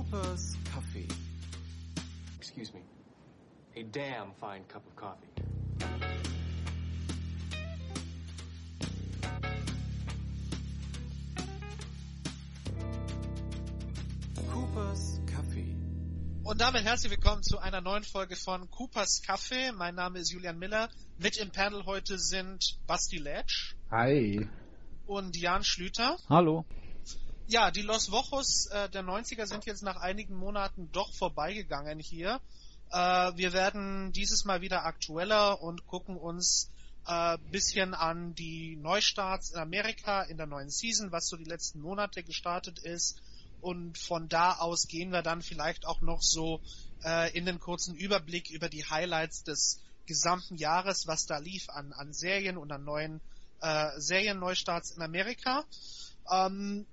Cooper's Coffee. Excuse me. A damn fine cup of coffee. Coopers Kaffee. Und damit herzlich willkommen zu einer neuen Folge von Coopers Kaffee. Mein Name ist Julian Miller. Mit im Panel heute sind Basti Letsch Hi. und Jan Schlüter. Hallo. Ja, die Los Wochos äh, der 90er sind jetzt nach einigen Monaten doch vorbeigegangen hier. Äh, wir werden dieses Mal wieder aktueller und gucken uns äh, bisschen an die Neustarts in Amerika in der neuen Season, was so die letzten Monate gestartet ist. Und von da aus gehen wir dann vielleicht auch noch so äh, in den kurzen Überblick über die Highlights des gesamten Jahres, was da lief an, an Serien und an neuen äh, Serienneustarts in Amerika. Ähm,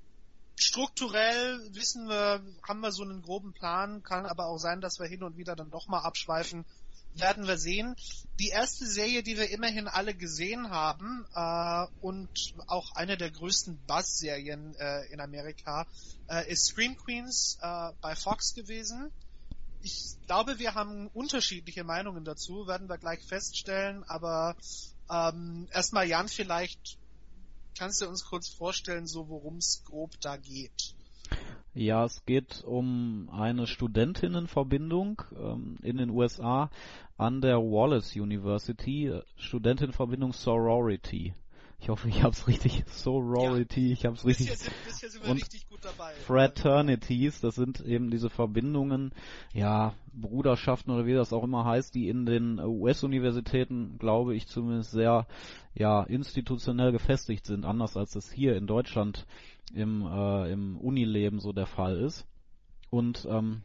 strukturell wissen wir, haben wir so einen groben Plan, kann aber auch sein, dass wir hin und wieder dann doch mal abschweifen. Werden wir sehen. Die erste Serie, die wir immerhin alle gesehen haben äh, und auch eine der größten Buzz-Serien äh, in Amerika, äh, ist Scream Queens äh, bei Fox gewesen. Ich glaube, wir haben unterschiedliche Meinungen dazu, werden wir gleich feststellen, aber ähm, erstmal Jan, vielleicht kannst du uns kurz vorstellen, so worum es grob da geht? Ja, es geht um eine Studentinnenverbindung ähm, in den USA an der Wallace University, Studentinnenverbindung Sorority. Ich hoffe, ich habe es richtig. Sorority, ja. ich habe es richtig. Bisher sind, bisher sind wir und richtig gut dabei. Fraternities, das sind eben diese Verbindungen, ja, Bruderschaften oder wie das auch immer heißt, die in den US-Universitäten, glaube ich, zumindest sehr, ja, institutionell gefestigt sind, anders als das hier in Deutschland im, äh, im Unileben so der Fall ist. Und ähm,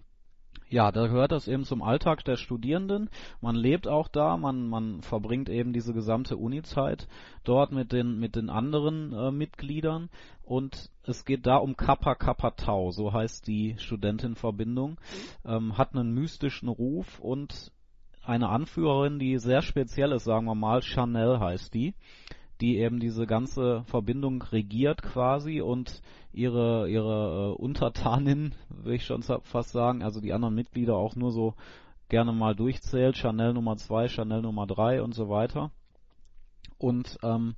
ja, da gehört das eben zum Alltag der Studierenden. Man lebt auch da, man, man verbringt eben diese gesamte Uni-Zeit dort mit den, mit den anderen äh, Mitgliedern. Und es geht da um Kappa Kappa Tau, so heißt die Studentenverbindung, ähm, hat einen mystischen Ruf und eine Anführerin, die sehr speziell ist, sagen wir mal, Chanel heißt die die eben diese ganze Verbindung regiert quasi und ihre ihre äh, Untertanin, will ich schon fast sagen, also die anderen Mitglieder auch nur so gerne mal durchzählt, Chanel Nummer zwei, Chanel Nummer drei und so weiter. Und ähm,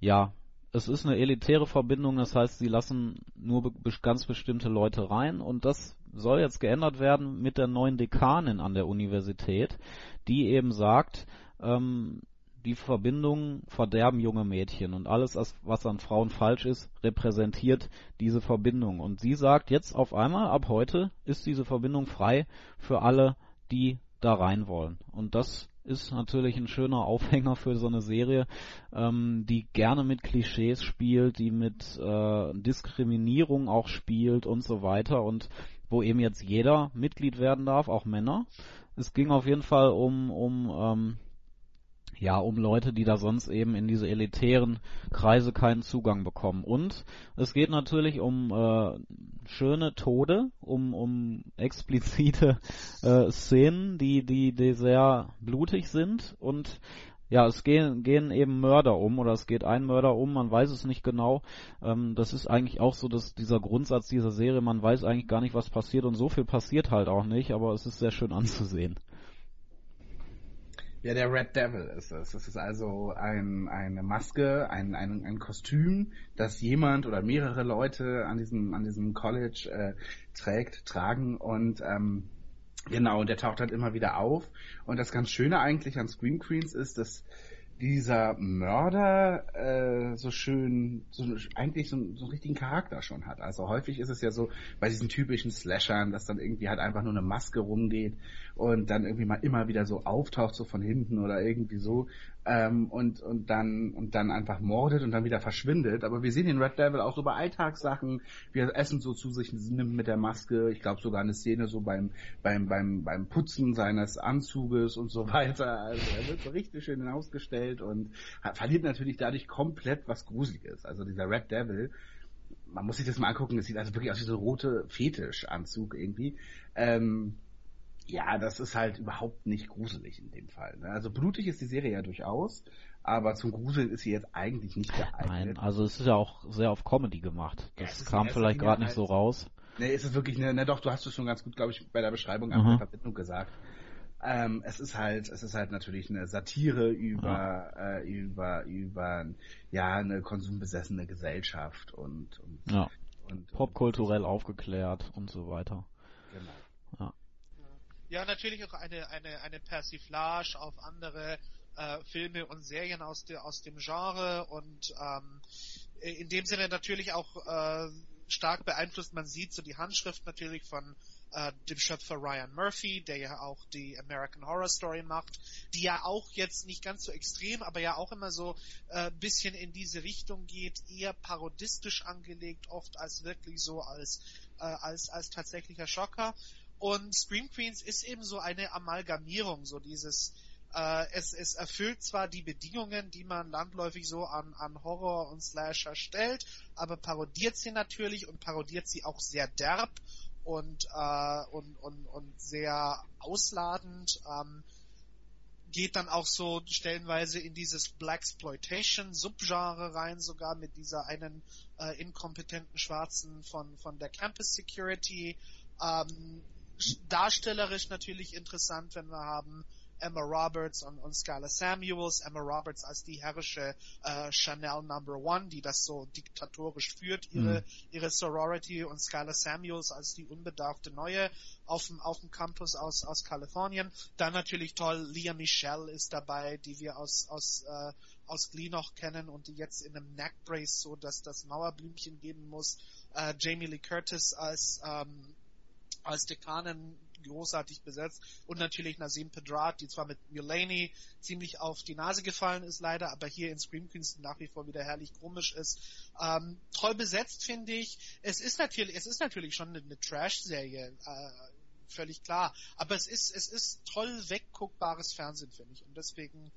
ja, es ist eine elitäre Verbindung, das heißt, sie lassen nur be ganz bestimmte Leute rein. Und das soll jetzt geändert werden mit der neuen Dekanin an der Universität, die eben sagt, ähm, die Verbindungen verderben junge Mädchen und alles, was an Frauen falsch ist, repräsentiert diese Verbindung. Und sie sagt jetzt auf einmal, ab heute ist diese Verbindung frei für alle, die da rein wollen. Und das ist natürlich ein schöner Aufhänger für so eine Serie, ähm, die gerne mit Klischees spielt, die mit äh, Diskriminierung auch spielt und so weiter und wo eben jetzt jeder Mitglied werden darf, auch Männer. Es ging auf jeden Fall um, um ähm, ja, um Leute, die da sonst eben in diese elitären Kreise keinen Zugang bekommen. Und es geht natürlich um äh, schöne Tode, um, um explizite äh, Szenen, die, die, die sehr blutig sind und ja, es gehen, gehen eben Mörder um oder es geht ein Mörder um, man weiß es nicht genau. Ähm, das ist eigentlich auch so dass dieser Grundsatz dieser Serie, man weiß eigentlich gar nicht, was passiert und so viel passiert halt auch nicht, aber es ist sehr schön anzusehen. Ja, der Red Devil ist es. Das ist also ein, eine Maske, ein, ein, ein Kostüm, das jemand oder mehrere Leute an diesem, an diesem College äh, trägt, tragen und ähm, genau, der taucht halt immer wieder auf. Und das ganz Schöne eigentlich an Scream Queens ist, dass dieser Mörder äh, so schön, so eigentlich so, so einen richtigen Charakter schon hat. Also häufig ist es ja so bei diesen typischen Slashern, dass dann irgendwie halt einfach nur eine Maske rumgeht und dann irgendwie mal immer wieder so auftaucht so von hinten oder irgendwie so ähm, und und dann und dann einfach mordet und dann wieder verschwindet. Aber wir sehen den Red Devil auch so bei Alltagssachen, wie er Essen so zu sich nimmt mit der Maske. Ich glaube sogar eine Szene so beim beim beim beim Putzen seines Anzuges und so weiter. Also er wird so richtig schön hinausgestellt und hat, verliert natürlich dadurch komplett was Gruseliges. Also dieser Red Devil man muss sich das mal angucken, es sieht also wirklich aus wie so ein rote Fetischanzug irgendwie. Ähm, ja, das ist halt überhaupt nicht gruselig in dem Fall. Ne? Also blutig ist die Serie ja durchaus, aber zum Gruseln ist sie jetzt eigentlich nicht geeignet. Nein, also es ist ja auch sehr auf Comedy gemacht. Das ja, kam vielleicht gerade nicht so raus. Nee, ist es wirklich eine, ne, doch, du hast es schon ganz gut, glaube ich, bei der Beschreibung mhm. der Verbindung gesagt. Ähm, es ist halt, es ist halt natürlich eine Satire über, ja. äh, über, über, ja, eine konsumbesessene Gesellschaft und, und, ja. und popkulturell aufgeklärt und so weiter. Genau. Ja. Natürlich auch eine, eine, eine Persiflage auf andere äh, Filme und Serien aus, de, aus dem Genre und ähm, in dem Sinne natürlich auch äh, stark beeinflusst. Man sieht so die Handschrift natürlich von äh, dem Schöpfer Ryan Murphy, der ja auch die American Horror Story macht, die ja auch jetzt nicht ganz so extrem, aber ja auch immer so äh, bisschen in diese Richtung geht, eher parodistisch angelegt, oft als wirklich so als äh, als als tatsächlicher Schocker. Und Scream Queens ist eben so eine Amalgamierung, so dieses äh, es, es erfüllt zwar die Bedingungen, die man landläufig so an, an Horror und Slasher stellt, aber parodiert sie natürlich und parodiert sie auch sehr derb und, äh, und, und, und sehr ausladend. Ähm, geht dann auch so stellenweise in dieses Blaxploitation Subgenre rein, sogar mit dieser einen äh, inkompetenten Schwarzen von von der Campus Security. Ähm, darstellerisch natürlich interessant, wenn wir haben Emma Roberts und, und Skylar Samuels. Emma Roberts als die herrische äh, Chanel Number One, die das so diktatorisch führt, ihre, mhm. ihre Sorority und Skylar Samuels als die unbedarfte Neue auf dem, auf dem Campus aus, aus Kalifornien. Dann natürlich toll, Leah Michelle ist dabei, die wir aus, aus, äh, aus Glee noch kennen und die jetzt in einem Neckbrace so dass das Mauerblümchen geben muss. Äh, Jamie Lee Curtis als ähm, als Dekanin großartig besetzt und natürlich Nazim Pedrat, die zwar mit Mulaney ziemlich auf die Nase gefallen ist leider, aber hier in Scream Queens nach wie vor wieder herrlich komisch ist. Ähm, toll besetzt finde ich. Es ist natürlich, es ist natürlich schon eine, eine Trash-Serie, äh, völlig klar. Aber es ist, es ist toll wegguckbares Fernsehen, finde ich. Und deswegen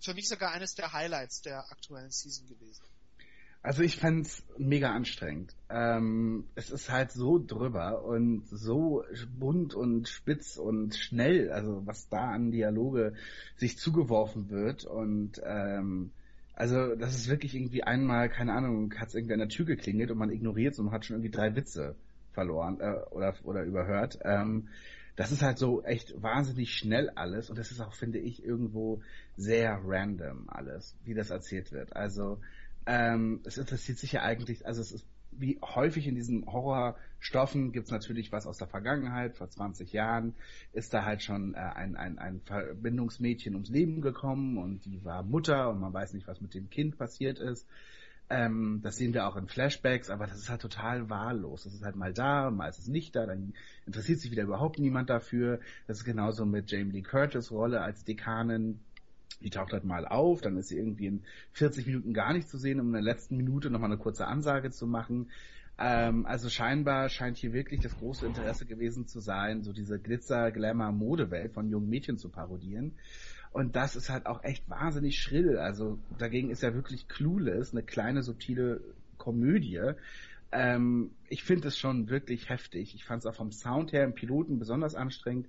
für mich sogar eines der Highlights der aktuellen Season gewesen. Also ich fand's mega anstrengend. Ähm, es ist halt so drüber und so bunt und spitz und schnell, also was da an Dialoge sich zugeworfen wird und ähm, also das ist wirklich irgendwie einmal, keine Ahnung, hat's irgendwie an der Tür geklingelt und man ignoriert und man hat schon irgendwie drei Witze verloren äh, oder oder überhört. Ähm, das ist halt so echt wahnsinnig schnell alles und das ist auch, finde ich, irgendwo sehr random alles, wie das erzählt wird. Also ähm, es interessiert sich ja eigentlich, also es ist wie häufig in diesen Horrorstoffen gibt es natürlich was aus der Vergangenheit. Vor 20 Jahren ist da halt schon äh, ein, ein, ein Verbindungsmädchen ums Leben gekommen und die war Mutter und man weiß nicht, was mit dem Kind passiert ist. Ähm, das sehen wir auch in Flashbacks, aber das ist halt total wahllos. Das ist halt mal da mal ist es nicht da, dann interessiert sich wieder überhaupt niemand dafür. Das ist genauso mit Jamie Lee Curtis Rolle als Dekanin die taucht halt mal auf, dann ist sie irgendwie in 40 Minuten gar nicht zu sehen, um in der letzten Minute nochmal eine kurze Ansage zu machen. Ähm, also scheinbar scheint hier wirklich das große Interesse gewesen zu sein, so diese Glitzer, Glamour, Modewelt von jungen Mädchen zu parodieren. Und das ist halt auch echt wahnsinnig schrill. Also dagegen ist ja wirklich Clueless, eine kleine subtile Komödie. Ähm, ich finde es schon wirklich heftig. Ich fand es auch vom Sound her im Piloten besonders anstrengend.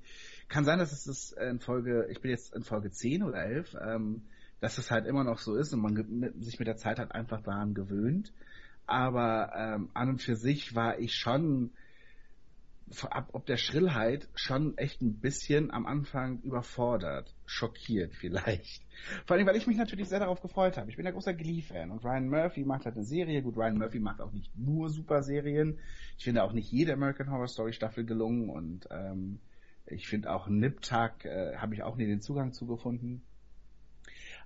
Kann sein, dass es das in Folge, ich bin jetzt in Folge 10 oder 11, ähm, dass es halt immer noch so ist und man sich mit der Zeit halt einfach daran gewöhnt. Aber ähm, an und für sich war ich schon ab ob der Schrillheit schon echt ein bisschen am Anfang überfordert, schockiert vielleicht. Vor allem, weil ich mich natürlich sehr darauf gefreut habe. Ich bin ein großer Glee-Fan und Ryan Murphy macht halt eine Serie. Gut, Ryan Murphy macht auch nicht nur super Serien. Ich finde auch nicht jede American Horror Story Staffel gelungen und ähm, ich finde auch Nip-Tuck äh, habe ich auch nie den Zugang zugefunden.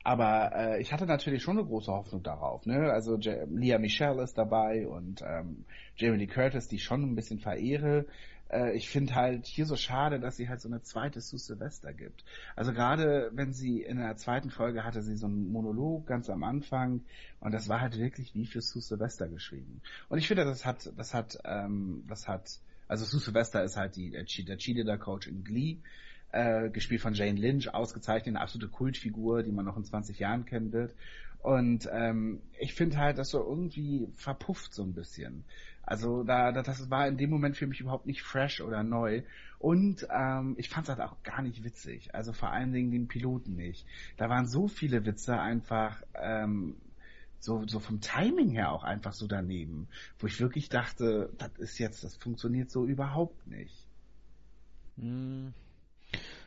Aber äh, ich hatte natürlich schon eine große Hoffnung darauf. Ne? Also J Leah Michelle ist dabei und ähm, Jamie Lee Curtis, die ich schon ein bisschen verehre. Äh, ich finde halt hier so schade, dass sie halt so eine zweite Sue Sylvester gibt. Also gerade wenn sie in der zweiten Folge hatte sie so einen Monolog ganz am Anfang und das war halt wirklich wie für Sue Sylvester geschrieben. Und ich finde, das hat, das hat, ähm, das hat also Sue Sylvester ist halt die, der Cheerleader-Coach in Glee, äh, gespielt von Jane Lynch, ausgezeichnet, eine absolute Kultfigur, die man noch in 20 Jahren kennen wird. Und ähm, ich finde halt, dass so irgendwie verpufft so ein bisschen. Also da, da, das war in dem Moment für mich überhaupt nicht fresh oder neu. Und ähm, ich fand es halt auch gar nicht witzig. Also vor allen Dingen den Piloten nicht. Da waren so viele Witze einfach ähm, so, so vom Timing her auch einfach so daneben, wo ich wirklich dachte, das ist jetzt, das funktioniert so überhaupt nicht. Hm.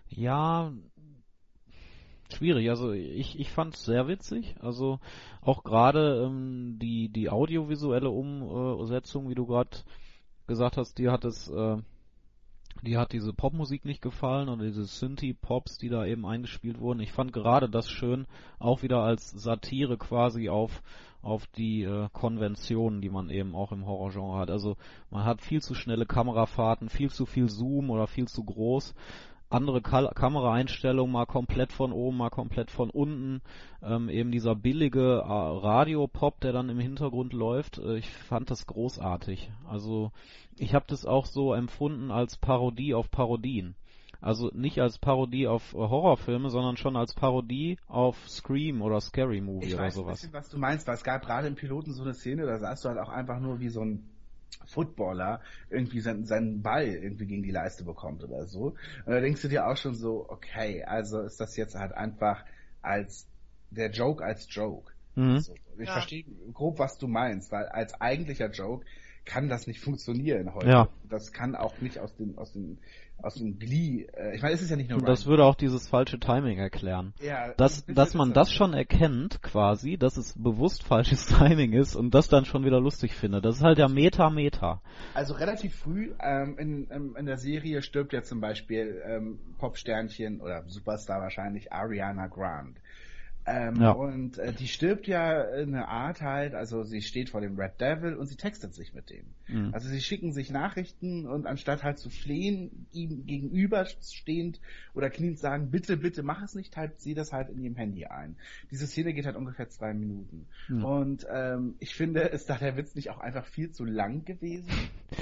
Ja, schwierig. Also ich, ich fand es sehr witzig. Also auch gerade ähm, die, die audiovisuelle Umsetzung, wie du gerade gesagt hast, dir hat es, äh, die hat diese Popmusik nicht gefallen oder diese Synthie-Pops, die da eben eingespielt wurden. Ich fand gerade das schön, auch wieder als Satire quasi auf auf die äh, Konventionen, die man eben auch im Horrorgenre hat. Also man hat viel zu schnelle Kamerafahrten, viel zu viel Zoom oder viel zu groß andere Ka Kameraeinstellungen, mal komplett von oben, mal komplett von unten. Ähm, eben dieser billige äh, Radiopop, der dann im Hintergrund läuft. Äh, ich fand das großartig. Also ich habe das auch so empfunden als Parodie auf Parodien. Also nicht als Parodie auf äh, Horrorfilme, sondern schon als Parodie auf Scream oder Scary Movie ich oder weiß sowas. Ein bisschen, was du meinst, weil es gab gerade im Piloten so eine Szene, da sahst du halt auch einfach nur wie so ein Footballer irgendwie seinen, seinen Ball irgendwie gegen die Leiste bekommt oder so. Und da denkst du dir auch schon so, okay, also ist das jetzt halt einfach als der Joke als Joke. Mhm. So, ich Ja. verstehe grob, was du meinst, weil als eigentlicher Joke kann das nicht funktionieren heute. Ja. Das kann auch nicht aus dem aus dem aus dem Glee. Äh, ich meine, es ist ja nicht nur Und das Ryan. würde auch dieses falsche Timing erklären. ja, dass, dass man das schon erkennt, quasi, dass es bewusst falsches Timing ist und das dann schon wieder lustig findet. Das ist halt der Meta-Meta. Also relativ früh ähm, in, in, in der Serie stirbt ja zum Beispiel ähm, Popsternchen oder Superstar wahrscheinlich Ariana Grande. Ähm, Ja. Und äh, die stirbt ja in einer Art halt, also sie steht vor dem Red Devil und sie textet sich mit dem. Mhm. Also sie schicken sich Nachrichten und anstatt halt zu flehen, ihm gegenüberstehend oder kniend sagen, bitte, bitte mach es nicht, typt sie das halt in ihrem Handy ein. Diese Szene geht halt ungefähr zwei Minuten. Mhm. Und ähm, ich finde, ist da der Witz nicht auch einfach viel zu lang gewesen?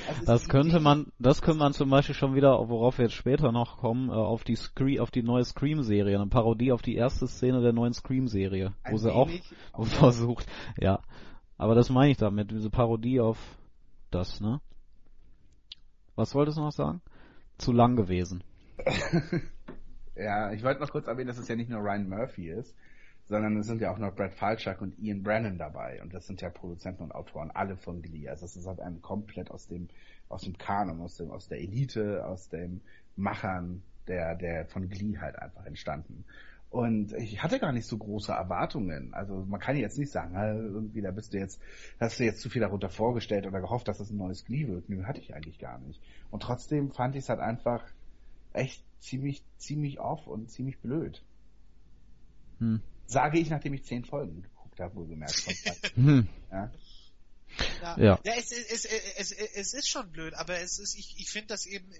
Also Das könnte man, das könnte man zum Beispiel schon wieder, worauf wir jetzt später noch kommen, äh, auf die Scree auf die neue Scream-Serie, eine Parodie auf die erste Szene der neuen Scream-Serie, wo Ein sie auch wenig, versucht, ja. Aber das meine ich damit, diese Parodie auf das, ne? Was wolltest du noch sagen? Zu lang gewesen. Ja, ich wollte noch kurz erwähnen, dass es ja nicht nur Ryan Murphy ist, sondern es sind ja auch noch Brad Falchuk und Ian Brennan dabei. Und das sind ja Produzenten und Autoren, alle von Glee. Also es ist halt einem komplett aus dem, aus dem Kanon, aus dem, aus der Elite, aus dem Machern der, der von Glee halt einfach entstanden. Und ich hatte gar nicht so große Erwartungen. Also man kann jetzt nicht sagen, irgendwie, da bist du jetzt, hast du jetzt zu viel darunter vorgestellt oder gehofft, dass es ein neues Glee wird. Nö, hatte ich eigentlich gar nicht. Und trotzdem fand ich es halt einfach echt ziemlich, ziemlich off und ziemlich blöd. Hm. Sage ich, nachdem ich zehn Folgen geguckt habe, wohlgemerkt. Hm. ja. Ja, Ja. ja es, es, es, es, es ist schon blöd, aber es ist, ich, ich finde das eben,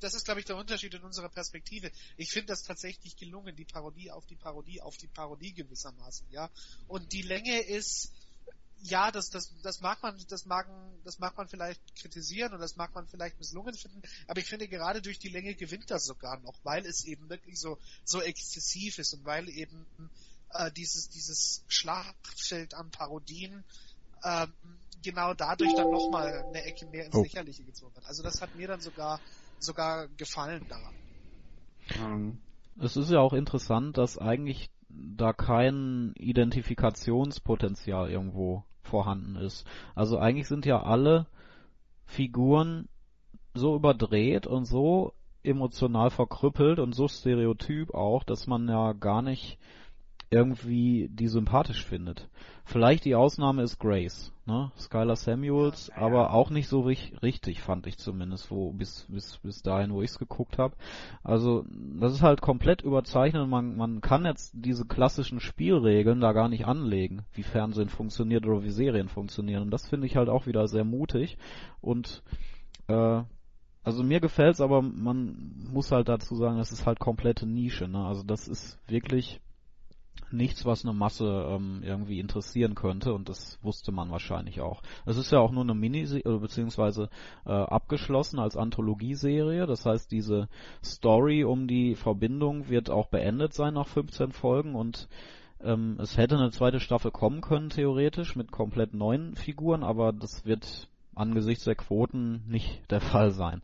das ist glaube ich der Unterschied in unserer Perspektive. Ich finde das tatsächlich gelungen, die Parodie auf die Parodie auf die Parodie gewissermaßen, ja. Und die Länge ist, ja, das, das, das mag man, das mag, das mag man vielleicht kritisieren und das mag man vielleicht misslungen finden, aber ich finde gerade durch die Länge gewinnt das sogar noch, weil es eben wirklich so, so exzessiv ist und weil eben äh, dieses, dieses Schlachtfeld an Parodien ähm, genau dadurch dann nochmal eine Ecke mehr ins Oh. Lächerliche gezogen hat. Also das hat mir dann sogar sogar gefallen daran. Ähm, Es ist ja auch interessant, dass eigentlich da kein Identifikationspotenzial irgendwo vorhanden ist. Also eigentlich sind ja alle Figuren so überdreht und so emotional verkrüppelt und so stereotyp auch, dass man ja gar nicht irgendwie die sympathisch findet. Vielleicht die Ausnahme ist Grace, ne? Skylar Samuels, Ja, ja. aber auch nicht so richtig, richtig fand ich zumindest, wo bis bis bis dahin, wo ich es geguckt habe. Also das ist halt komplett überzeichnet man man kann jetzt diese klassischen Spielregeln da gar nicht anlegen, wie Fernsehen funktioniert oder wie Serien funktionieren. Und das finde ich halt auch wieder sehr mutig und äh, also mir gefällt's, aber man muss halt dazu sagen, das ist halt komplette Nische. Ne? Also das ist wirklich nichts, was eine Masse ähm, irgendwie interessieren könnte und das wusste man wahrscheinlich auch. Es ist ja auch nur eine Mini oder beziehungsweise äh, abgeschlossen als Anthologieserie. Das heißt, diese Story um die Verbindung wird auch beendet sein nach 15 Folgen und ähm, es hätte eine zweite Staffel kommen können theoretisch mit komplett neuen Figuren, aber das wird angesichts der Quoten nicht der Fall sein.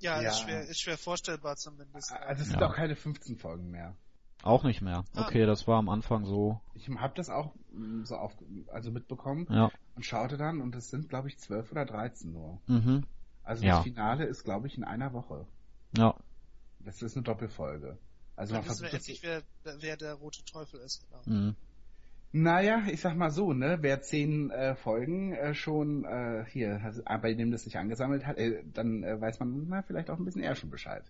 Ja, Ja. Ist, schwer, ist schwer vorstellbar zumindest. also es sind Ja. auch keine 15 Folgen mehr. Auch nicht mehr. Ah. Okay, das war am Anfang so. Ich habe das auch mm, so auf, also mitbekommen Ja. und schaute dann und es sind, glaube ich, 12 oder 13 nur. Mhm. Also Ja. das Finale ist, glaube ich, in einer Woche. Ja. Das ist eine Doppelfolge. Also Dann man wissen wir endlich, wer, wer der rote Teufel ist. Genau. Mhm. Naja, ich sag mal so, ne, wer zehn äh, Folgen äh, schon äh, hier, äh, bei dem das sich angesammelt hat, äh, dann äh, weiß man na, vielleicht auch ein bisschen eher schon Bescheid.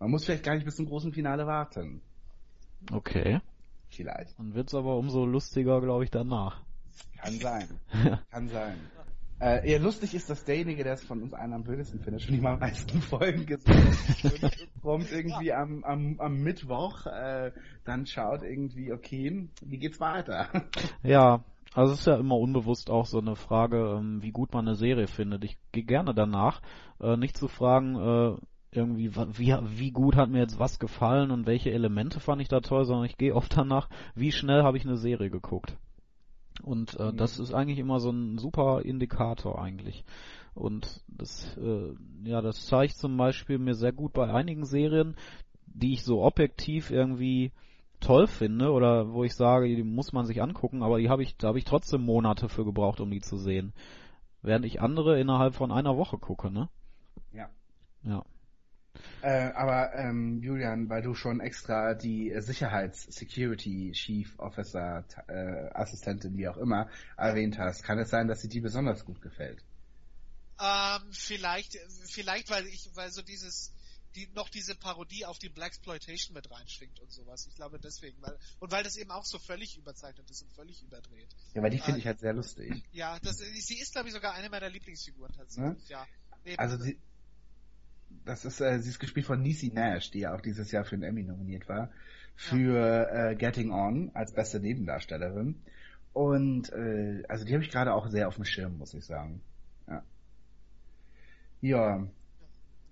Man muss vielleicht gar nicht bis zum großen Finale warten. Okay. Vielleicht. Dann wird's aber umso lustiger, glaube ich, danach. Kann sein. Kann sein. Äh, ja, lustig ist, dass derjenige, der es von uns einen am blödesten findet, schon die am meisten Folgen gesehen hat. Kommt irgendwie am, am, am Mittwoch, äh, dann schaut irgendwie, okay, wie geht's weiter? Ja, also es ist ja immer unbewusst auch so eine Frage, ähm, wie gut man eine Serie findet. Ich gehe gerne danach, äh, nicht zu fragen, äh, irgendwie, wie, wie gut hat mir jetzt was gefallen und welche Elemente fand ich da toll, sondern ich gehe oft danach, wie schnell habe ich eine Serie geguckt. Und äh, Mhm. das ist eigentlich immer so ein super Indikator eigentlich. Und das, äh, ja, das zeigt zum Beispiel mir sehr gut bei einigen Serien, die ich so objektiv irgendwie toll finde oder wo ich sage, die muss man sich angucken, aber die habe ich, da habe ich trotzdem Monate für gebraucht, um die zu sehen. Während ich andere innerhalb von einer Woche gucke, ne? Ja. Ja. Äh, aber ähm, Julian, weil du schon extra die äh, Sicherheits-Security-Chief Officer, äh, Assistentin, wie auch immer, erwähnt hast, kann es sein, dass sie dir besonders gut gefällt? Ähm, vielleicht, vielleicht, weil ich, weil so dieses, die, noch diese Parodie auf die Blaxploitation mit reinschwingt und sowas. Ich glaube deswegen, weil, und weil das eben auch so völlig überzeichnet ist und völlig überdreht. Ja, weil die finde Ah. ich halt sehr lustig. Ja, das, sie ist, glaube ich, sogar eine meiner Lieblingsfiguren tatsächlich, ja. Nee, Also sie, das ist, äh, sie ist gespielt von Niecy Nash, die ja auch dieses Jahr für einen Emmy nominiert war, für äh, Getting On als beste Nebendarstellerin. Und äh, also die habe ich gerade auch sehr auf dem Schirm, muss ich sagen. Ja. Ja,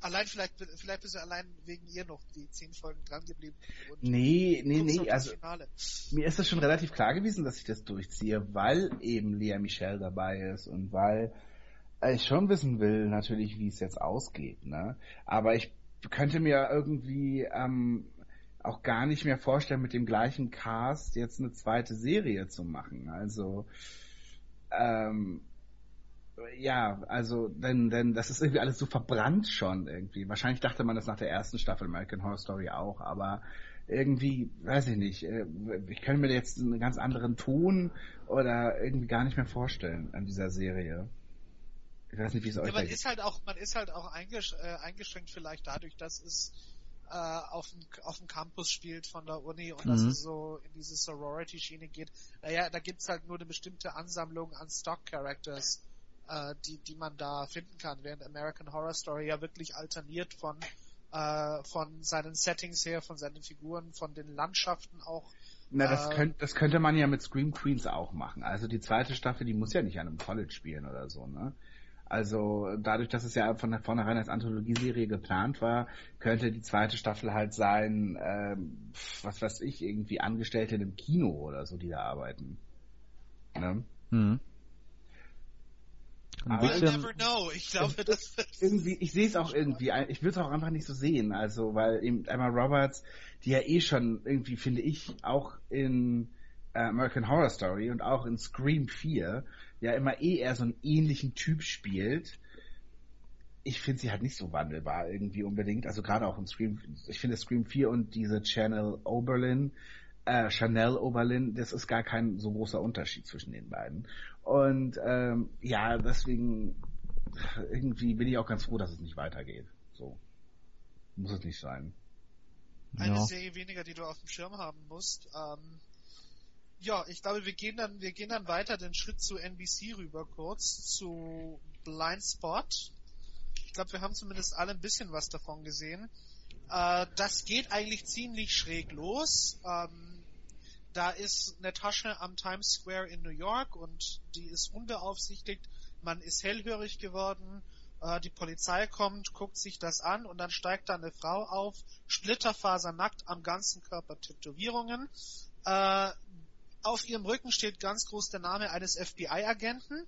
allein vielleicht, vielleicht bist du allein wegen ihr noch die zehn Folgen dran geblieben. Nee, nee, nee, das also mir ist es schon relativ klar gewesen, dass ich das durchziehe, weil eben Lea Michelle dabei ist und weil ich schon wissen will, natürlich, wie es jetzt ausgeht, ne? Aber ich könnte mir irgendwie ähm, auch gar nicht mehr vorstellen, mit dem gleichen Cast jetzt eine zweite Serie zu machen. Also ähm, ja, also denn, denn das ist irgendwie alles so verbrannt schon irgendwie. Wahrscheinlich dachte man das nach der ersten Staffel American Horror Story auch, aber irgendwie, weiß ich nicht, äh, ich könnte mir jetzt einen ganz anderen Ton oder irgendwie gar nicht mehr vorstellen an dieser Serie. Ich weiß nicht, wie es euch Ja, man ist halt auch, man ist halt auch eingesch äh, eingeschränkt vielleicht dadurch, dass es äh, auf dem auf dem Campus spielt von der Uni und dass Mhm. es so in diese Sorority-Schiene geht. Naja, da gibt's halt nur eine bestimmte Ansammlung an Stock-Characters, äh, die die man da finden kann, während American Horror Story ja wirklich alterniert von äh, von seinen Settings her, von seinen Figuren, von den Landschaften auch. Na, das, äh, könnt, das könnte man ja mit Scream Queens auch machen. Also die zweite Staffel, die muss ja nicht an einem College spielen oder so, ne? Also dadurch, dass es ja von vornherein als Anthologieserie geplant war, könnte die zweite Staffel halt sein, ähm, was weiß ich, irgendwie Angestellte in einem Kino oder so, die da arbeiten. Ne? Mhm. Ein Aber- We'll bisschen, never know. Ich glaube, das Irgendwie, ich sehe es auch irgendwie, ich will es auch einfach nicht so sehen, also weil eben Emma Roberts, die ja eh schon irgendwie, finde ich, auch in äh, American Horror Story und auch in Scream 4 ja immer eh eher so einen ähnlichen Typ spielt. Ich finde sie halt nicht so wandelbar irgendwie unbedingt, also gerade auch in Scream, ich finde Scream 4 und diese Channel Oberlin, äh, Chanel Oberlin, das ist gar kein so großer Unterschied zwischen den beiden. Und ähm, ja, deswegen irgendwie bin ich auch ganz froh, dass es nicht weitergeht. So. Muss es nicht sein. eine ja. Serie weniger, die du auf dem Schirm haben musst. Ähm, ja, ich glaube, wir gehen dann, wir gehen dann weiter den Schritt zu NBC rüber kurz, zu Blind Spot. Ich glaube, wir haben zumindest alle ein bisschen was davon gesehen. Äh, das geht eigentlich ziemlich schräg los. Ähm, da ist eine Tasche am Times Square in New York und die ist unbeaufsichtigt. Man ist hellhörig geworden. Äh, die Polizei kommt, guckt sich das an und dann steigt da eine Frau auf, splitterfasernackt am ganzen Körper Tätowierungen. Äh, auf ihrem Rücken steht ganz groß der Name eines FBI-Agenten.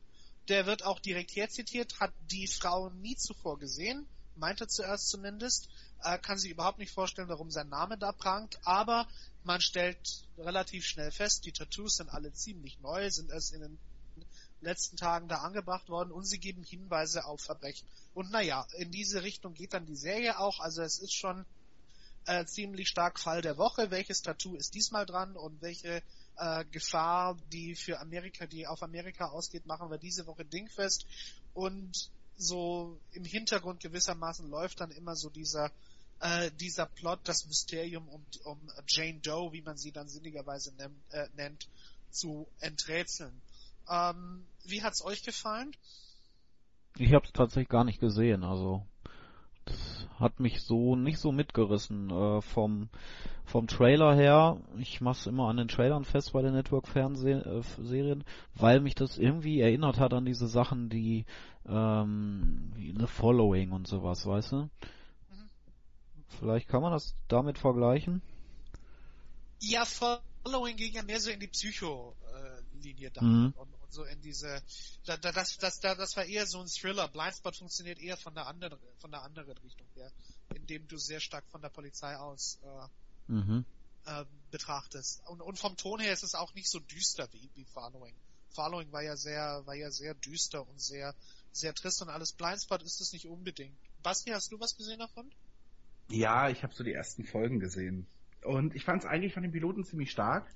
Der wird auch direkt herzitiert, hat die Frau nie zuvor gesehen, meinte zuerst zumindest, äh, kann sich überhaupt nicht vorstellen, warum sein Name da prangt, aber Man stellt relativ schnell fest, die Tattoos sind alle ziemlich neu, sind erst in den letzten Tagen da angebracht worden und sie geben Hinweise auf Verbrechen. Und naja, in diese Richtung geht dann die Serie auch, also es ist schon äh, ziemlich stark Fall der Woche, welches Tattoo ist diesmal dran und welche äh, Gefahr, die für Amerika, die auf Amerika ausgeht, machen wir diese Woche dingfest. Und so im Hintergrund gewissermaßen läuft dann immer so dieser äh, dieser Plot, das Mysterium um, um Jane Doe, wie man sie dann sinnigerweise nennt, äh, nennt zu enträtseln. Ähm, wie hat's euch gefallen? Ich habe es tatsächlich gar nicht gesehen, also hat mich so nicht so mitgerissen äh, vom vom Trailer her. Ich mach's immer an den Trailern fest bei den Network Fernsehserien, weil mich das irgendwie erinnert hat an diese Sachen, die ähm, wie The Following und sowas, weißt du? Mhm. Vielleicht kann man das damit vergleichen. Ja, Following ging ja mehr so in die Psycho-Linie da mhm. und so in diese, da, da, das, das, da, das war eher so ein Thriller. Blindspot funktioniert eher von der anderen, von der anderen Richtung her, indem du sehr stark von der Polizei aus äh, mhm. äh, betrachtest. Und, und vom Ton her ist es auch nicht so düster wie, wie Following. Following war ja sehr, war ja sehr düster und sehr, sehr trist und alles. Blindspot ist es nicht unbedingt. Basti, hast du was gesehen davon? Ja, ich habe so die ersten Folgen gesehen. Und ich fand es eigentlich von den Piloten ziemlich stark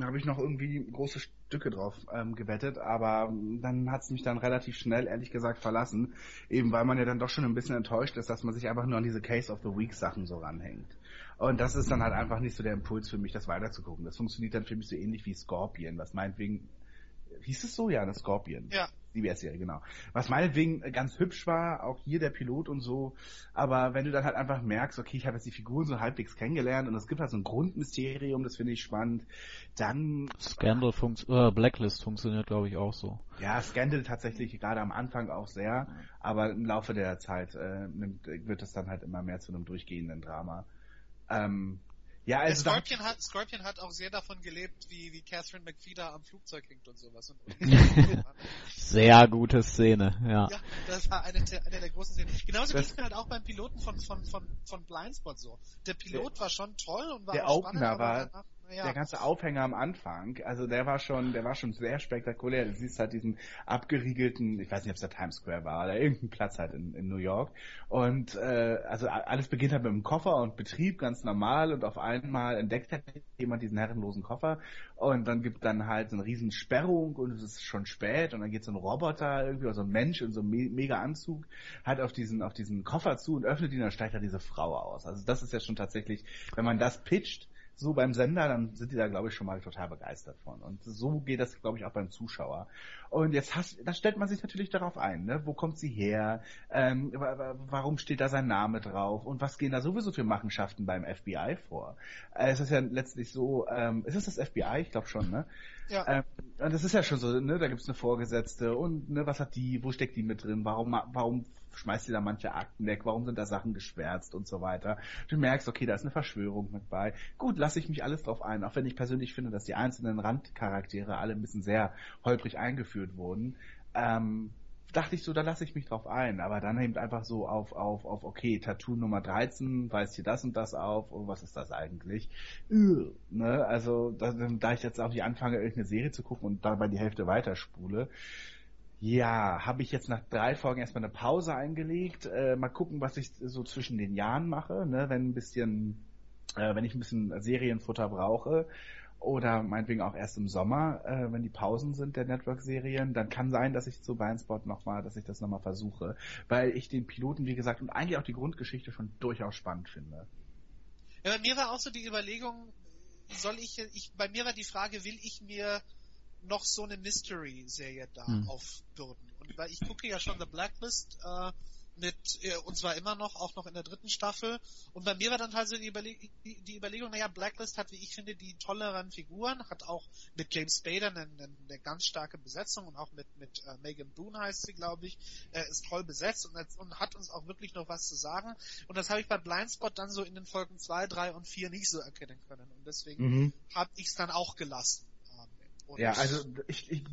habe ich noch irgendwie große Stücke drauf ähm, gewettet, aber dann hat es mich dann relativ schnell, ehrlich gesagt, verlassen. Eben weil man ja dann doch schon ein bisschen enttäuscht ist, dass man sich einfach nur an diese Case of the Week Sachen so ranhängt. Und das ist dann halt einfach nicht so der Impuls für mich, das weiterzugucken. Das funktioniert dann für mich so ähnlich wie Scorpion, was meinetwegen, hieß es so? Ja, das Scorpion. Ja, CBS-Serie, genau. Was meinetwegen ganz hübsch war, auch hier der Pilot und so, aber wenn du dann halt einfach merkst, okay, ich habe jetzt die Figuren so halbwegs kennengelernt und es gibt halt so ein Grundmysterium, das finde ich spannend, dann... Scandal funkt, äh, Blacklist funktioniert, glaube ich, auch so. Ja, Scandal tatsächlich gerade am Anfang auch sehr, aber im Laufe der Zeit äh, nimmt, wird es dann halt immer mehr zu einem durchgehenden Drama. Ähm, ja, also Scorpion, hat, Scorpion hat auch sehr davon gelebt, wie, wie Catherine McPhee am Flugzeug hängt und sowas. Und, sehr gute Szene, ja. Ja, das war eine der, eine der großen Szenen. Genauso ging es mir halt auch beim Piloten von, von, von, von Blindspot so. Der Pilot der, war schon toll und war der auch spannend, Opener war, ja. Der ganze Aufhänger am Anfang, also der war schon, der war schon sehr spektakulär. Du siehst halt diesen abgeriegelten, ich weiß nicht, ob es der Times Square war oder irgendein Platz halt in, in New York. Und äh, also alles beginnt halt mit einem Koffer und Betrieb ganz normal und auf einmal entdeckt halt jemand diesen herrenlosen Koffer und dann gibt dann halt so eine riesen Sperrung und es ist schon spät und dann geht so ein Roboter irgendwie oder so ein Mensch in so einem me mega Anzug halt auf diesen auf diesen Koffer zu und öffnet ihn und dann steigt da diese Frau aus. Also das ist ja schon tatsächlich, wenn man das pitcht, so beim Sender, dann sind die da, glaube ich, schon mal total begeistert von. Und so geht das, glaube ich, auch beim Zuschauer. Und jetzt hast, da stellt man sich natürlich darauf ein, ne? Wo kommt sie her? Ähm, warum steht da sein Name drauf? Und was gehen da sowieso für Machenschaften beim FBI vor? Äh, es ist ja letztlich so, ähm, ist es das FBI? Ich glaube schon, ne? Ja. Ähm, und das ist ja schon so, ne? Da gibt's eine Vorgesetzte und ne, was hat die, wo steckt die mit drin? Warum, warum schmeißt sie da manche Akten weg? Warum sind da Sachen geschwärzt und so weiter? Du merkst, okay, da ist eine Verschwörung mit bei. Gut, lasse ich mich alles drauf ein, auch wenn ich persönlich finde, dass die einzelnen Randcharaktere alle ein bisschen sehr holprig eingeführt wurden. Ähm, dachte ich so, da lasse ich mich drauf ein, aber dann eben einfach so auf, auf, auf, okay, Tattoo Nummer 13, weist hier das und das auf, oh, was ist das eigentlich? Üh, ne? Also, da, da ich jetzt auch nicht anfange, irgendeine Serie zu gucken und dabei die Hälfte weiterspule, ja, habe ich jetzt nach drei Folgen erstmal eine Pause eingelegt. Äh, mal gucken, was ich so zwischen den Jahren mache, ne? wenn ein bisschen, äh, wenn ich ein bisschen Serienfutter brauche. Oder meinetwegen auch erst im Sommer, äh, wenn die Pausen sind der Network-Serien, dann kann sein, dass ich zu Bindspot nochmal, dass ich das nochmal versuche. Weil ich den Piloten, wie gesagt, und eigentlich auch die Grundgeschichte schon durchaus spannend finde. Ja, bei mir war auch so die Überlegung, soll ich, ich, bei mir war die Frage, will ich mir noch so eine Mystery-Serie da hm. aufbürden. Und weil ich gucke ja schon The Blacklist äh, mit, äh, und zwar immer noch, auch noch in der dritten Staffel. Und bei mir war dann halt so die, Überle die, die Überlegung, naja, Blacklist hat, wie ich finde, die tolleren Figuren, hat auch mit James Spader eine, eine ganz starke Besetzung und auch mit, mit äh, Megan Boone heißt sie, glaube ich, äh, ist toll besetzt und, und hat uns auch wirklich noch was zu sagen. Und das habe ich bei Blindspot dann so in den Folgen 2, 3 und 4 nicht so erkennen können. Und deswegen mhm. habe ich es dann auch gelassen. Und ja, also ich, ich,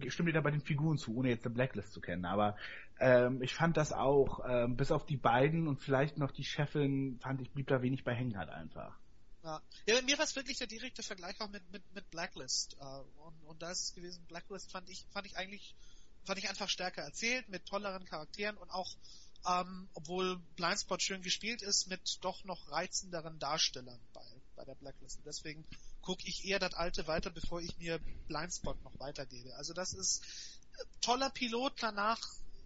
ich stimme dir da bei den Figuren zu, ohne jetzt The Blacklist zu kennen, aber ähm, ich fand das auch, ähm, bis auf die beiden und vielleicht noch die Chefin, fand ich, blieb da wenig bei hängen halt einfach. Ja, ja mir war es wirklich der direkte Vergleich auch mit, mit, mit Blacklist. Äh, und, und da ist es gewesen, Blacklist fand ich, fand ich eigentlich, fand ich einfach stärker erzählt, mit tolleren Charakteren und auch, ähm, obwohl Blindspot schön gespielt ist, mit doch noch reizenderen Darstellern bei, bei der Blacklist. Und deswegen gucke ich eher das alte weiter, bevor ich mir Blindspot noch weitergebe. Also das ist äh, toller Pilot, danach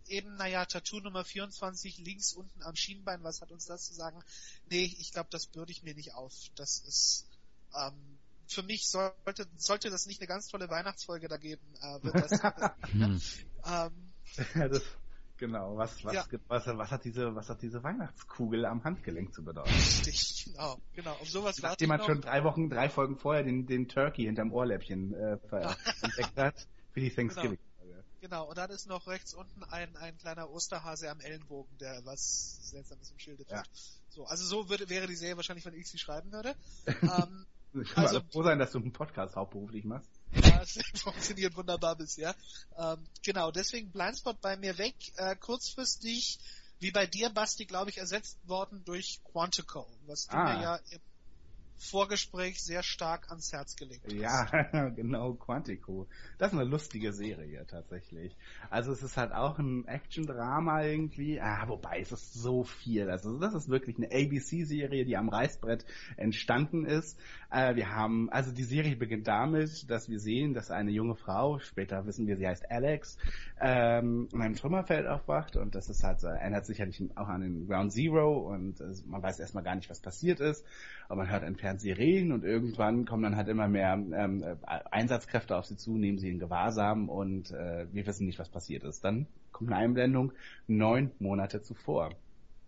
eben, naja, Tattoo Nummer 24 links unten am Schienbein, was hat uns das zu sagen? Nee, ich glaube, das bürde ich mir nicht auf. Das ist, ähm, für mich sollte, sollte das nicht eine ganz tolle Weihnachtsfolge da geben, äh, wird das, hm. ähm, das, genau, was, was, ja. was, was, hat diese, was hat diese Weihnachtskugel am Handgelenk zu bedeuten? Richtig, genau, genau. Auf sowas Nachdem man schon drei Wochen, drei Folgen vorher den, den Turkey hinterm Ohrläppchen äh, entdeckt hat für die Thanksgiving. Genau. Genau, und dann ist noch rechts unten ein, ein kleiner Osterhase am Ellenbogen, der was Seltsames im Schilde tut. Ja. So, also so würde, wäre die Serie wahrscheinlich, wenn ich sie schreiben würde. ähm, ich kann also, froh sein, dass du einen Podcast hauptberuflich machst. Ja, es funktioniert wunderbar bisher. Ähm, genau, deswegen Blindspot bei mir weg. Äh, kurzfristig, wie bei dir, Basti, glaube ich, ersetzt worden durch Quantico, was du ah. mir ja im Vorgespräch sehr stark ans Herz gelegt. Ja, genau, Quantico. Das ist eine lustige Serie tatsächlich. Also es ist halt auch ein Action-Drama irgendwie, ah, wobei es ist so viel. Also das ist wirklich eine ABC-Serie, die am Reißbrett entstanden ist. Äh, wir haben, also die Serie beginnt damit, dass wir sehen, dass eine junge Frau, später wissen wir, sie heißt Alex, ähm, in einem Trümmerfeld aufwacht und das ist halt, erinnert sicherlich auch an den Ground Zero und äh, man weiß erstmal gar nicht, was passiert ist, aber man hört entfernt Sirenen und irgendwann kommen dann halt immer mehr ähm, äh, Einsatzkräfte auf sie zu, nehmen sie in Gewahrsam und äh, wir wissen nicht, was passiert ist. Dann kommt eine Einblendung neun Monate zuvor.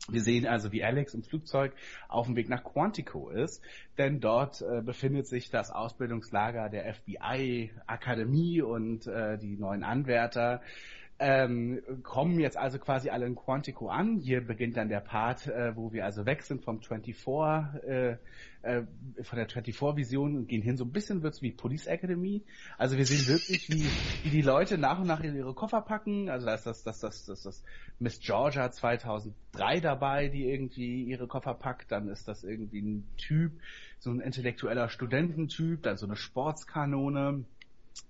Wir sehen also, wie Alex im Flugzeug auf dem Weg nach Quantico ist, denn dort äh, befindet sich das Ausbildungslager der FBI-Akademie und äh, die neuen Anwärter ähm, kommen jetzt also quasi alle in Quantico an. Hier beginnt dann der Part, äh, wo wir also weg sind vom 24, äh, äh, von der 24-Vision und gehen hin. So ein bisschen wird's wie Police Academy. Also wir sehen wirklich, wie, wie die Leute nach und nach ihre Koffer packen. Also da ist das, das, das, das, das Miss Georgia 2003 dabei, die irgendwie ihre Koffer packt. Dann ist das irgendwie ein Typ, so ein intellektueller Studententyp, dann so eine Sportskanone.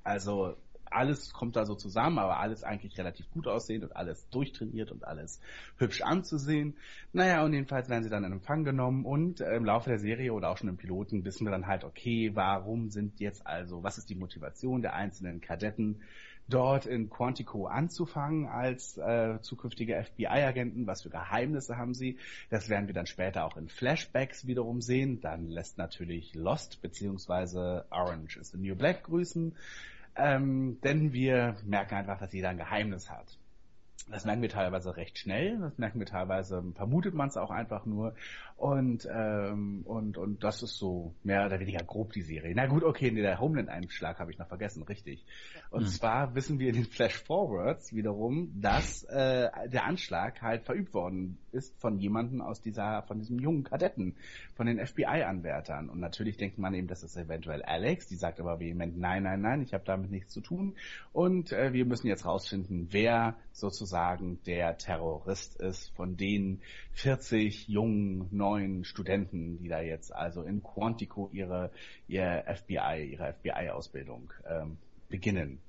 Also alles kommt da so zusammen, aber alles eigentlich relativ gut aussehend und alles durchtrainiert und alles hübsch anzusehen. Naja, und jedenfalls werden sie dann in Empfang genommen und äh, im Laufe der Serie oder auch schon im Piloten wissen wir dann halt, okay, warum sind jetzt also, was ist die Motivation der einzelnen Kadetten, dort in Quantico anzufangen als äh, zukünftige FBI-Agenten. Was für Geheimnisse haben sie? Das werden wir dann später auch in Flashbacks wiederum sehen. Dann lässt natürlich Lost beziehungsweise Orange is the New Black grüßen. Ähm, denn wir merken einfach, dass jeder ein Geheimnis hat. Das merken wir teilweise recht schnell, das merken wir teilweise, vermutet man es auch einfach nur. Und, ähm, und, und das ist so mehr oder weniger grob die Serie. Na gut, okay, der Homeland-Einschlag habe ich noch vergessen, richtig. Und mhm. zwar wissen wir in den Flash-Forwards wiederum, dass äh, der Anschlag halt verübt worden ist von jemandem aus dieser, von diesem jungen Kadetten, von den FBI-Anwärtern. Und natürlich denkt man eben, das ist eventuell Alex, die sagt aber vehement, nein, nein, nein, ich habe damit nichts zu tun. Und äh, wir müssen jetzt rausfinden, wer sozusagen der Terrorist ist von den 40 jungen, neuen Studenten, die da jetzt also in Quantico ihre, ihr FBI, ihre FBI-Ausbildung ähm, beginnen.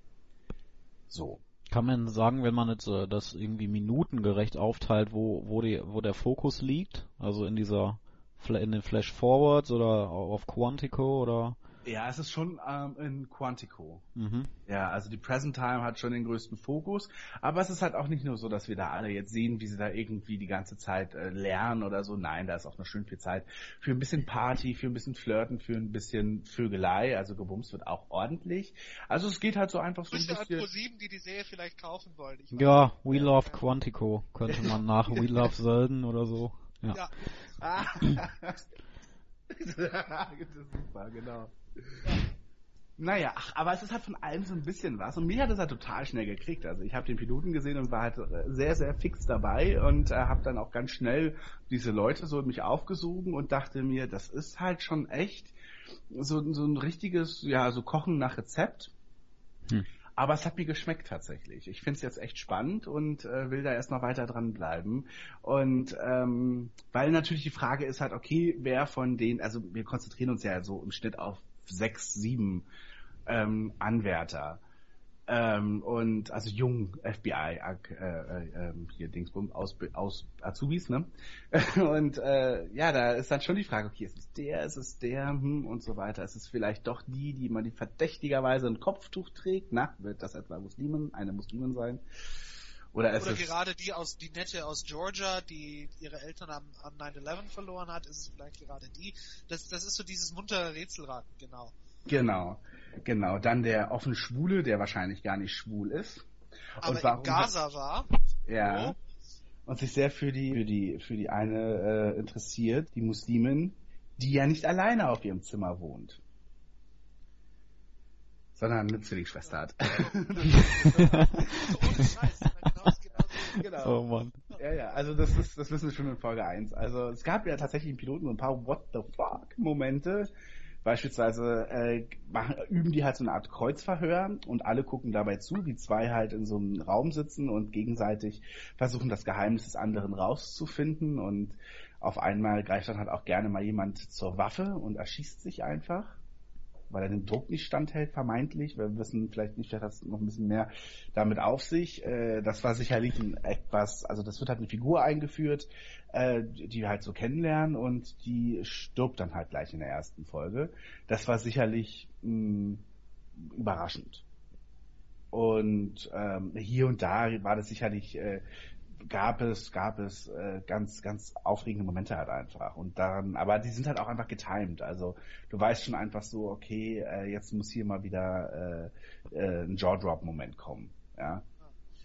So. Kann man sagen, wenn man jetzt äh, das irgendwie minutengerecht aufteilt, wo, wo, die, wo der Fokus liegt? Also in dieser, in den Flash Forwards oder auf Quantico oder? Ja, es ist schon ähm, in Quantico. Mhm. Ja, also die Present Time hat schon den größten Fokus, aber es ist halt auch nicht nur so, dass wir da alle jetzt sehen, wie sie da irgendwie die ganze Zeit äh, lernen oder so. Nein, da ist auch noch schön viel Zeit für ein bisschen Party, für ein bisschen Flirten, für ein bisschen Vögelei. Also gebumst wird auch ordentlich. Also es geht halt so einfach so ein bisschen. Pro 7, die die Serie vielleicht kaufen wollen. ja, We Love Quantico könnte man nach We Love Zelden oder so. Ja. ja. das ist super, genau. Naja, ach, aber es ist halt von allem so ein bisschen was. Und mich hat es halt total schnell gekriegt. Also ich habe den Piloten gesehen und war halt sehr, sehr fix dabei und äh, habe dann auch ganz schnell diese Leute so in mich aufgesogen und dachte mir, das ist halt schon echt so, so ein richtiges, ja, so Kochen nach Rezept. Hm. Aber es hat mir geschmeckt tatsächlich. Ich finde es jetzt echt spannend und äh, will da erst noch weiter dranbleiben. Und ähm, weil natürlich die Frage ist halt, okay, wer von den, also wir konzentrieren uns ja so im Schnitt auf sechs, sieben ähm, Anwärter. Ähm, und also jung FBI äh, äh, hier Dingsbum aus, aus Azubis, ne? und äh, ja, da ist dann schon die Frage, okay, ist es der, ist es der, hm, und so weiter. Ist es vielleicht doch die, die man die verdächtigerweise ein Kopftuch trägt? Na, wird das etwa Muslimen, eine Muslimin sein? Oder, Oder gerade die aus die Nette aus Georgia, die ihre Eltern am, am 9-11 verloren hat, ist es vielleicht gerade die. Das, das ist so dieses muntere Rätselraten, genau. Genau, genau. Dann der offen Schwule, der wahrscheinlich gar nicht schwul ist. Aber und warum in Gaza war. Ja. Oh. Und sich sehr für die für die für die eine äh, interessiert, die Muslimin, die ja nicht alleine auf ihrem Zimmer wohnt, sondern eine Zwillingsschwester hat. genau. Oh Mann. Ja, ja, also das ist, das wissen wir schon in Folge 1. Also es gab ja tatsächlich im Piloten so ein paar What the fuck Momente, Beispielsweise äh, machen, üben die halt so eine Art Kreuzverhör und alle gucken dabei zu, wie zwei halt in so einem Raum sitzen und gegenseitig versuchen, das Geheimnis des anderen rauszufinden und auf einmal greift dann halt auch gerne mal jemand zur Waffe und erschießt sich einfach weil er den Druck nicht standhält, vermeintlich. Wir wissen vielleicht nicht, vielleicht hat es noch ein bisschen mehr damit auf sich. Äh, das war sicherlich etwas, also das wird halt eine Figur eingeführt, äh, die wir halt so kennenlernen und die stirbt dann halt gleich in der ersten Folge. Das war sicherlich mh, überraschend. Und ähm, hier und da war das sicherlich äh, gab es, gab es äh, ganz, ganz aufregende Momente halt einfach. Und dann, aber die sind halt auch einfach getimed. Also du weißt schon einfach so, okay, äh, jetzt muss hier mal wieder äh, äh, ein Jaw-Drop-Moment kommen. Ja.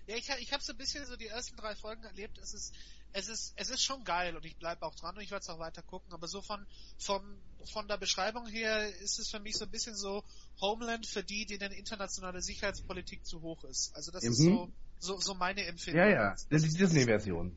Ja, ich, ich habe so ein bisschen so die ersten drei Folgen erlebt. Es ist, es ist, es ist schon geil und ich bleibe auch dran und ich werde es auch weiter gucken. Aber so von, von, von der Beschreibung her ist es für mich so ein bisschen so Homeland für die, denen internationale Sicherheitspolitik zu hoch ist. Also das mhm. ist so, so, so meine Empfindung. Ja, ja, das ist die Disney-Version.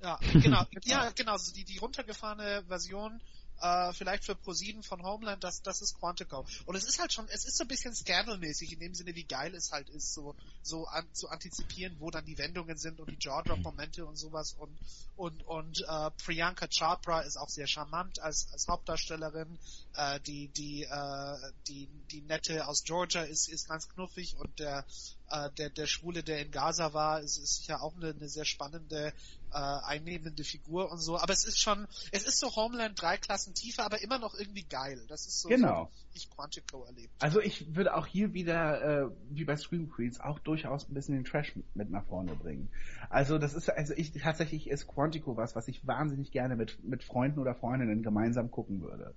Ja, genau, ja, genau, also die, die runtergefahrene Version äh, vielleicht für Pro7 von Homeland, das, das ist Quantico. Und es ist halt schon, es ist so ein bisschen Scandal-mäßig in dem Sinne, wie geil es halt ist, so, so an, zu antizipieren, wo dann die Wendungen sind und die Jaw-Drop-Momente und sowas und, und, und äh, Priyanka Chopra ist auch sehr charmant als, als Hauptdarstellerin, äh, die, die, äh, die, die Nette aus Georgia ist, ist ganz knuffig und der, äh, der, der Schwule, der in Gaza war, ist, ist sicher auch eine, eine sehr spannende, äh, einnehmende Figur und so. Aber es ist schon, es ist so Homeland drei Klassen tiefer, aber immer noch irgendwie geil. Das ist so, genau. so ich Quantico erlebt. Also ich würde auch hier wieder, äh, wie bei Scream Queens, auch durchaus ein bisschen den Trash mit nach vorne bringen. Also das ist, also ich tatsächlich ist Quantico was, was ich wahnsinnig gerne mit, mit Freunden oder Freundinnen gemeinsam gucken würde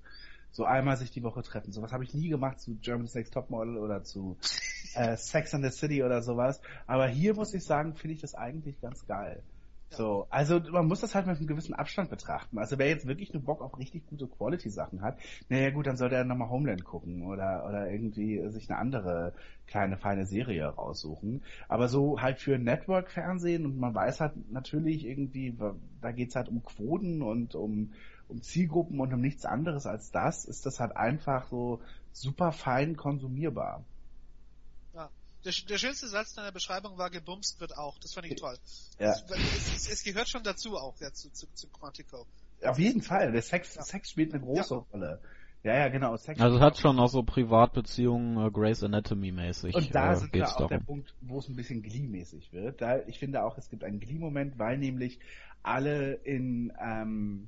so einmal sich die Woche treffen. Sowas habe ich nie gemacht zu German Sex Topmodel oder zu äh, Sex and the City oder sowas. Aber hier muss ich sagen, finde ich das eigentlich ganz geil. So, also man muss das halt mit einem gewissen Abstand betrachten. Also wer jetzt wirklich nur Bock auf richtig gute Quality-Sachen hat, naja gut, dann sollte er nochmal Homeland gucken oder oder irgendwie sich eine andere kleine feine Serie raussuchen. Aber so halt für Network-Fernsehen und man weiß halt natürlich irgendwie, da geht's halt um Quoten und um um Zielgruppen und um nichts anderes als das, ist das halt einfach so super fein konsumierbar. Der, der schönste Satz deiner Beschreibung war, gebumst wird auch. Das fand ich toll. Ja. Es, es, es gehört schon dazu auch, ja, zu, zu, zu Quantico. Auf jeden Fall. Der Sex, ja. Sex spielt eine große ja. Rolle. Ja, ja, genau. Sex also es hat schon auch so Privatbeziehungen äh, Grey's Anatomy mäßig. Und da äh, sind wir auch darum. der Punkt, wo es ein bisschen Glee-mäßig wird. Da, ich finde auch, es gibt einen Glee-Moment, weil nämlich alle in ähm,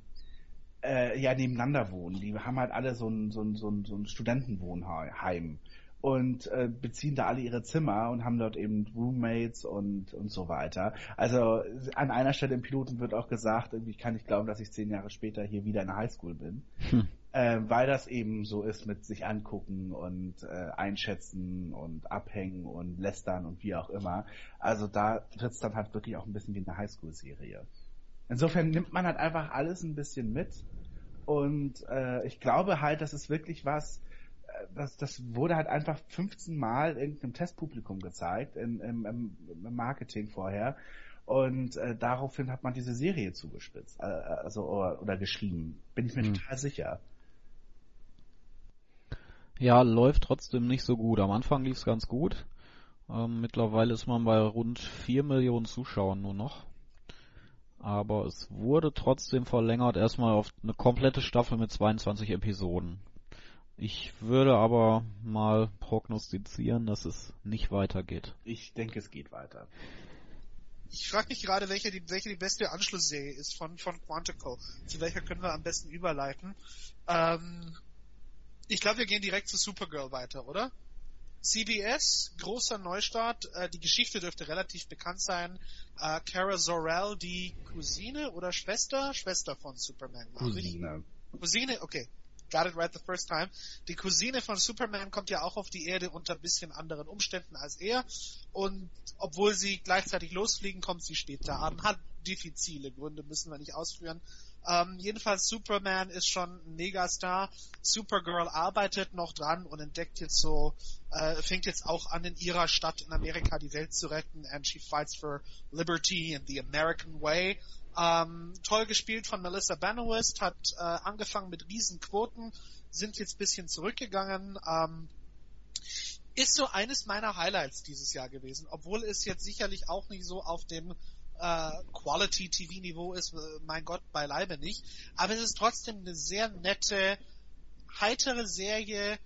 äh, ja nebeneinander wohnen. Die haben halt alle so ein, so ein, so ein, so ein Studentenwohnheim und äh, beziehen da alle ihre Zimmer und haben dort eben Roommates und und so weiter. Also an einer Stelle im Piloten wird auch gesagt, irgendwie kann ich glauben, dass ich zehn Jahre später hier wieder in der Highschool bin, hm. äh, weil das eben so ist mit sich angucken und äh, einschätzen und abhängen und lästern und wie auch immer. Also da wird's dann halt wirklich auch ein bisschen wie eine Highschool-Serie. Insofern nimmt man halt einfach alles ein bisschen mit. Und äh, ich glaube halt, das ist wirklich was, das, das wurde halt einfach 15 Mal irgendeinem Testpublikum gezeigt, in, im, im Marketing vorher. Und äh, daraufhin hat man diese Serie zugespitzt, äh, also oder, oder geschrieben. Bin ich mir hm. total sicher. Ja, läuft trotzdem nicht so gut. Am Anfang lief es ganz gut. Äh, Ähm, mittlerweile ist man bei rund 4 Millionen Zuschauern nur noch. Aber es wurde trotzdem verlängert, erstmal auf eine komplette Staffel mit 22 Episoden. Ich würde aber mal prognostizieren, dass es nicht weitergeht. Ich denke, es geht weiter. Ich frage mich gerade, welche die, welche die beste Anschlussserie ist von, von Quantico. Zu welcher können wir am besten überleiten? Ähm, ich glaube, wir gehen direkt zu Supergirl weiter, oder? CBS, großer Neustart. Äh, die Geschichte dürfte relativ bekannt sein. Äh, Kara Zor-El, die Cousine oder Schwester? Schwester von Superman. Cousine. Cousine, okay. Got it right the first time. Die Cousine von Superman kommt ja auch auf die Erde unter bisschen anderen Umständen als er. Und obwohl sie gleichzeitig losfliegen, kommt sie später an. Hat diffizile Gründe, müssen wir nicht ausführen. Ähm, jedenfalls Superman ist schon ein Megastar. Supergirl arbeitet noch dran und entdeckt jetzt so, äh, fängt jetzt auch an in ihrer Stadt in Amerika die Welt zu retten and she fights for liberty and the American way. Ähm, toll gespielt von Melissa Benoist, hat äh, angefangen mit Riesenquoten, sind jetzt bisschen zurückgegangen. Ähm, ist so eines meiner Highlights dieses Jahr gewesen, obwohl es jetzt sicherlich auch nicht so auf dem äh, Quality-TV-Niveau ist, äh, mein Gott, beileibe nicht. Aber es ist trotzdem eine sehr nette, heitere Serie,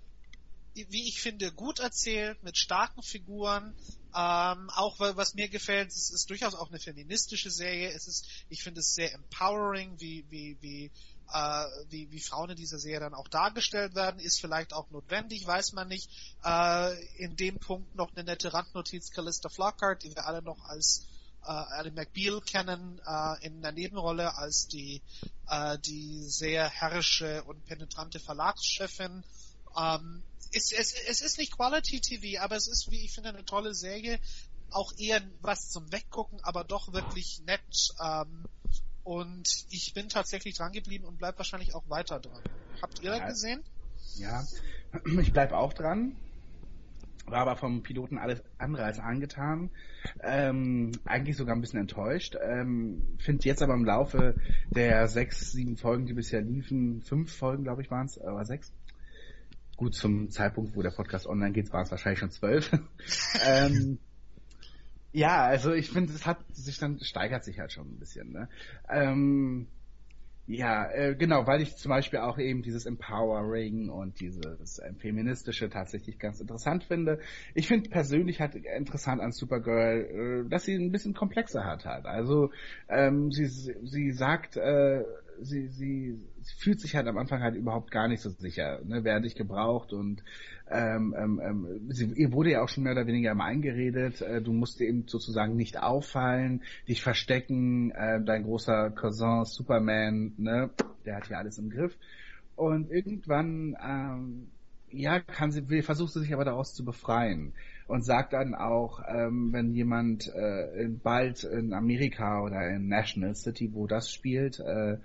wie ich finde, gut erzählt, mit starken Figuren. Ähm, auch was mir gefällt, es ist durchaus auch eine feministische Serie. Es ist, ich finde es sehr empowering, wie, wie, wie, äh, wie, wie Frauen in dieser Serie dann auch dargestellt werden, ist vielleicht auch notwendig, weiß man nicht. Äh, in dem Punkt noch eine nette Randnotiz, Callista Flockhart, die wir alle noch als äh, Ally McBeal kennen äh, in der Nebenrolle als die äh, die sehr herrische und penetrante Verlagschefin. Ähm, es, es, es ist nicht Quality TV, aber es ist, wie ich finde, eine tolle Serie. Auch eher was zum Weggucken, aber doch wirklich nett. Ähm, und ich bin tatsächlich dran geblieben und bleib wahrscheinlich auch weiter dran. Habt ihr Ja. das gesehen? Ja, ich bleib auch dran. War aber vom Piloten alles andere als angetan. Ähm, eigentlich sogar ein bisschen enttäuscht. Ähm, Finde jetzt aber im Laufe der sechs, sieben Folgen, die bisher liefen, fünf Folgen, glaube ich, waren es, aber sechs. Gut, zum Zeitpunkt, wo der Podcast online geht, waren es wahrscheinlich schon zwölf. ähm, ja, also ich finde, es hat sich dann, steigert sich halt schon ein bisschen. Ne? Ähm, ja, äh, genau, weil ich zum Beispiel auch eben dieses Empowering und dieses äh, feministische tatsächlich ganz interessant finde. Ich finde persönlich halt interessant an Supergirl, äh, dass sie ein bisschen komplexer hat halt. Also ähm, sie sie sagt, äh, sie, sie sie fühlt sich halt am Anfang halt überhaupt gar nicht so sicher, ne, wer dich gebraucht und ähm, ähm, ähm, sie, ihr wurde ja auch schon mehr oder weniger immer eingeredet, äh, du musst eben sozusagen nicht auffallen, dich verstecken, äh, dein großer Cousin Superman, ne, der hat ja alles im Griff. Und irgendwann, ähm, ja, kann sie, versucht sie sich aber daraus zu befreien und sagt dann auch, ähm, wenn jemand äh, bald in Amerika oder in National City, wo das spielt, äh,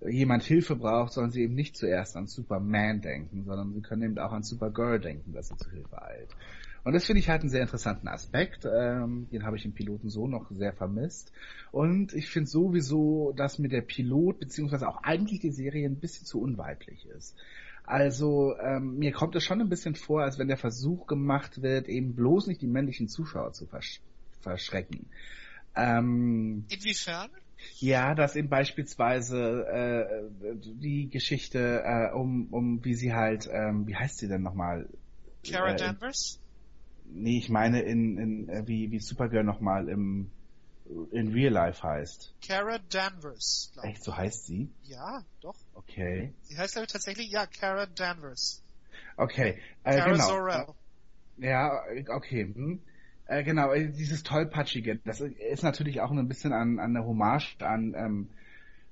jemand Hilfe braucht, sollen sie eben nicht zuerst an Superman denken, sondern sie können eben auch an Supergirl denken, dass sie zu Hilfe eilt. Und das finde ich halt einen sehr interessanten Aspekt. Ähm, den habe ich im Piloten so noch sehr vermisst. Und ich finde sowieso, dass mir der Pilot, beziehungsweise auch eigentlich die Serie ein bisschen zu unweiblich ist. Also ähm, mir kommt es schon ein bisschen vor, als wenn der Versuch gemacht wird, eben bloß nicht die männlichen Zuschauer zu versch verschrecken. Ähm, Inwiefern? Ja, dass eben beispielsweise äh, die Geschichte äh, um, um wie sie halt, ähm, wie heißt sie denn nochmal? Kara Äh, Danvers? Nee, ich meine in, in äh, wie, wie Supergirl nochmal im in Real Life heißt. Kara Danvers, glaube ich. Echt, so heißt sie? Ja, doch. Okay. Sie heißt ich tatsächlich, ja, Kara Danvers. Okay. Äh, Kara genau. Zor-El. Ja, okay. Hm. Äh, genau, äh, dieses tollpatschige, das ist natürlich auch ein bisschen an, an eine Hommage an ähm,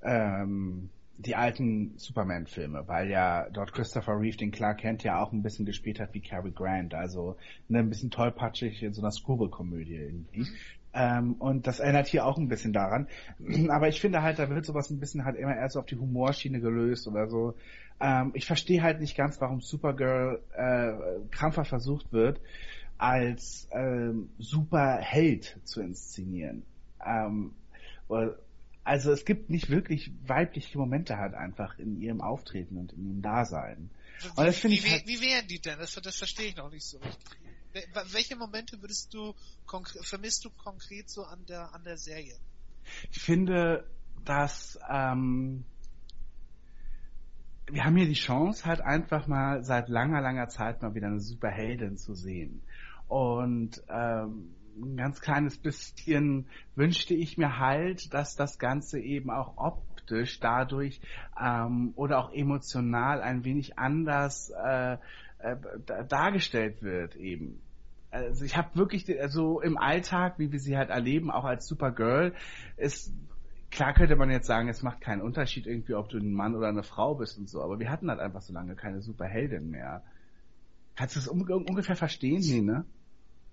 ähm, die alten Superman-Filme, weil ja dort Christopher Reeve den Clark Kent ja auch ein bisschen gespielt hat wie Cary Grant, also ne, ein bisschen tollpatschig in so einer Screwball-Komödie irgendwie. Ähm, und das erinnert hier auch ein bisschen daran. Aber ich finde halt, da wird sowas ein bisschen halt immer erst so auf die Humorschiene gelöst oder so. Ähm, ich verstehe halt nicht ganz, warum Supergirl äh, krampfhaft versucht wird, als ähm, Superheld zu inszenieren. Ähm, also es gibt nicht wirklich weibliche Momente halt einfach in ihrem Auftreten und in ihrem Dasein. Und das Wie, finde wie, ich halt- wie wären die denn? Das, das verstehe ich noch nicht so richtig. Welche Momente würdest du vermisst du konkret so an der an der Serie? Ich finde, dass ähm, wir haben hier die Chance, halt einfach mal seit langer, langer Zeit mal wieder eine Superheldin zu sehen. Und ähm, ein ganz kleines bisschen wünschte ich mir halt, dass das Ganze eben auch optisch dadurch ähm, oder auch emotional ein wenig anders äh, äh, dargestellt wird eben. Also ich habe wirklich, also im Alltag, wie wir sie halt erleben, auch als Supergirl, ist klar könnte man jetzt sagen, es macht keinen Unterschied irgendwie, ob du ein Mann oder eine Frau bist und so, aber wir hatten halt einfach so lange keine Superheldin mehr. Kannst du es un ungefähr verstehen? Nee, ne?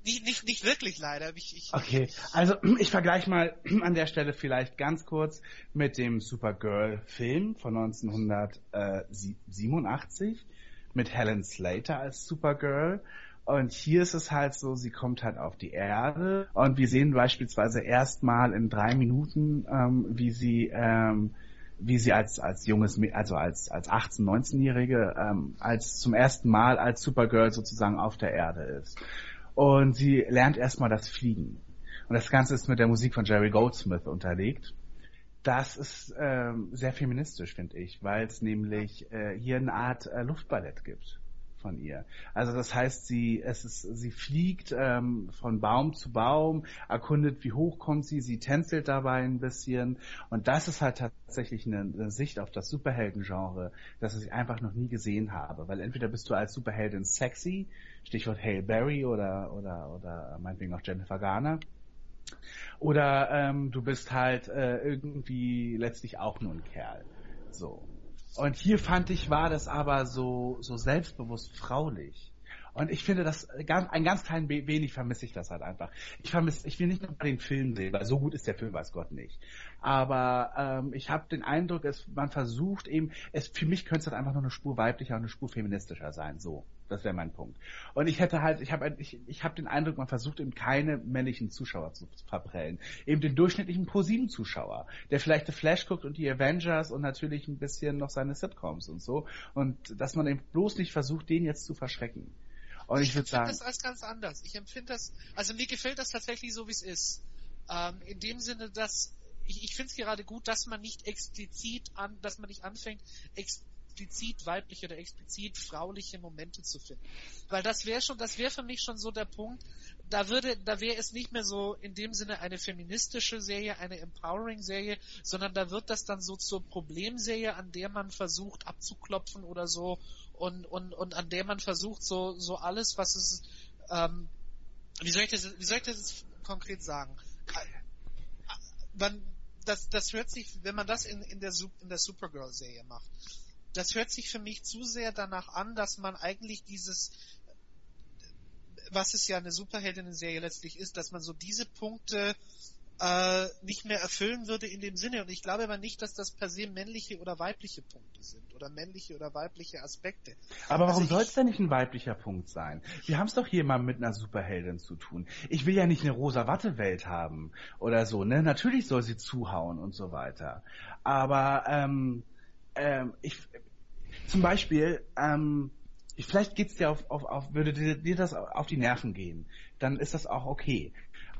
Nicht, nicht, nicht wirklich leider. Ich, ich, okay, also ich vergleiche mal an der Stelle vielleicht ganz kurz mit dem Supergirl-Film von 1987 mit Helen Slater als Supergirl. Und hier ist es halt so, sie kommt halt auf die Erde und wir sehen beispielsweise erstmal in drei Minuten, ähm, wie sie ähm, wie sie als als junges also als als 18 19-jährige ähm, als zum ersten Mal als Supergirl sozusagen auf der Erde ist und sie lernt erstmal das Fliegen. Und das Ganze ist mit der Musik von Jerry Goldsmith unterlegt. Das ist ähm, sehr feministisch finde ich weil es nämlich äh, hier eine Art äh, Luftballett gibt von ihr. Also das heißt, sie es ist sie fliegt ähm, von Baum zu Baum, erkundet, wie hoch kommt sie, sie tänzelt dabei ein bisschen und das ist halt tatsächlich eine, eine Sicht auf das Superhelden-Genre, das ich einfach noch nie gesehen habe, weil entweder bist du als Superheldin sexy, Stichwort Hale Berry oder oder oder meinetwegen auch Jennifer Garner. Oder ähm, du bist halt äh, irgendwie letztlich auch nur ein Kerl. So. Und hier fand ich, war das aber so, so selbstbewusst fraulich. Und ich finde das ganz, ein ganz klein wenig vermisse ich das halt einfach. Ich vermisse, ich will nicht nur den Film sehen, weil so gut ist der Film, weiß Gott nicht. Aber ähm, ich habe den Eindruck, es, man versucht eben, es für mich könnte es halt einfach nur eine Spur weiblicher und eine Spur feministischer sein. So, das wäre mein Punkt. Und ich hätte halt, ich habe ich, ich hab den Eindruck, man versucht eben keine männlichen Zuschauer zu verprellen. Eben den durchschnittlichen ProSieben-Zuschauer, der vielleicht The Flash guckt und die Avengers und natürlich ein bisschen noch seine Sitcoms und so. Und dass man eben bloß nicht versucht, den jetzt zu verschrecken. Und ich, ich würde sagen. das als ganz anders. Ich empfinde das, also mir gefällt das tatsächlich so, wie es ist. Ähm, in dem Sinne, dass ich, ich finde es gerade gut, dass man nicht explizit an, dass man nicht anfängt, explizit weibliche oder explizit frauliche Momente zu finden. Weil das wäre schon, das wäre für mich schon so der Punkt, da würde, da wäre es nicht mehr so in dem Sinne eine feministische Serie, eine empowering Serie, sondern da wird das dann so zur Problemserie, an der man versucht abzuklopfen oder so und, und, und an der man versucht, so, so alles, was es, ähm, wie soll ich das, wie soll ich das konkret sagen? Man, das, das hört sich, wenn man das in, in der, in der Supergirl-Serie macht, das hört sich für mich zu sehr danach an, dass man eigentlich dieses, was es ja eine Superheldinnen-Serie letztlich ist, dass man so diese Punkte äh, nicht mehr erfüllen würde in dem Sinne. Und ich glaube aber nicht, dass das per se männliche oder weibliche Punkte sind oder männliche oder weibliche Aspekte. Aber warum also soll es denn nicht ein weiblicher Punkt sein? Wir haben es doch hier mal mit einer Superheldin zu tun. Ich will ja nicht eine rosa Watte-Welt haben oder so. Ne, natürlich soll sie zuhauen und so weiter. Aber ähm, ähm, ich zum Beispiel ähm, vielleicht geht's dir auf, auf, auf würde dir, das auf die Nerven gehen, dann ist das auch okay.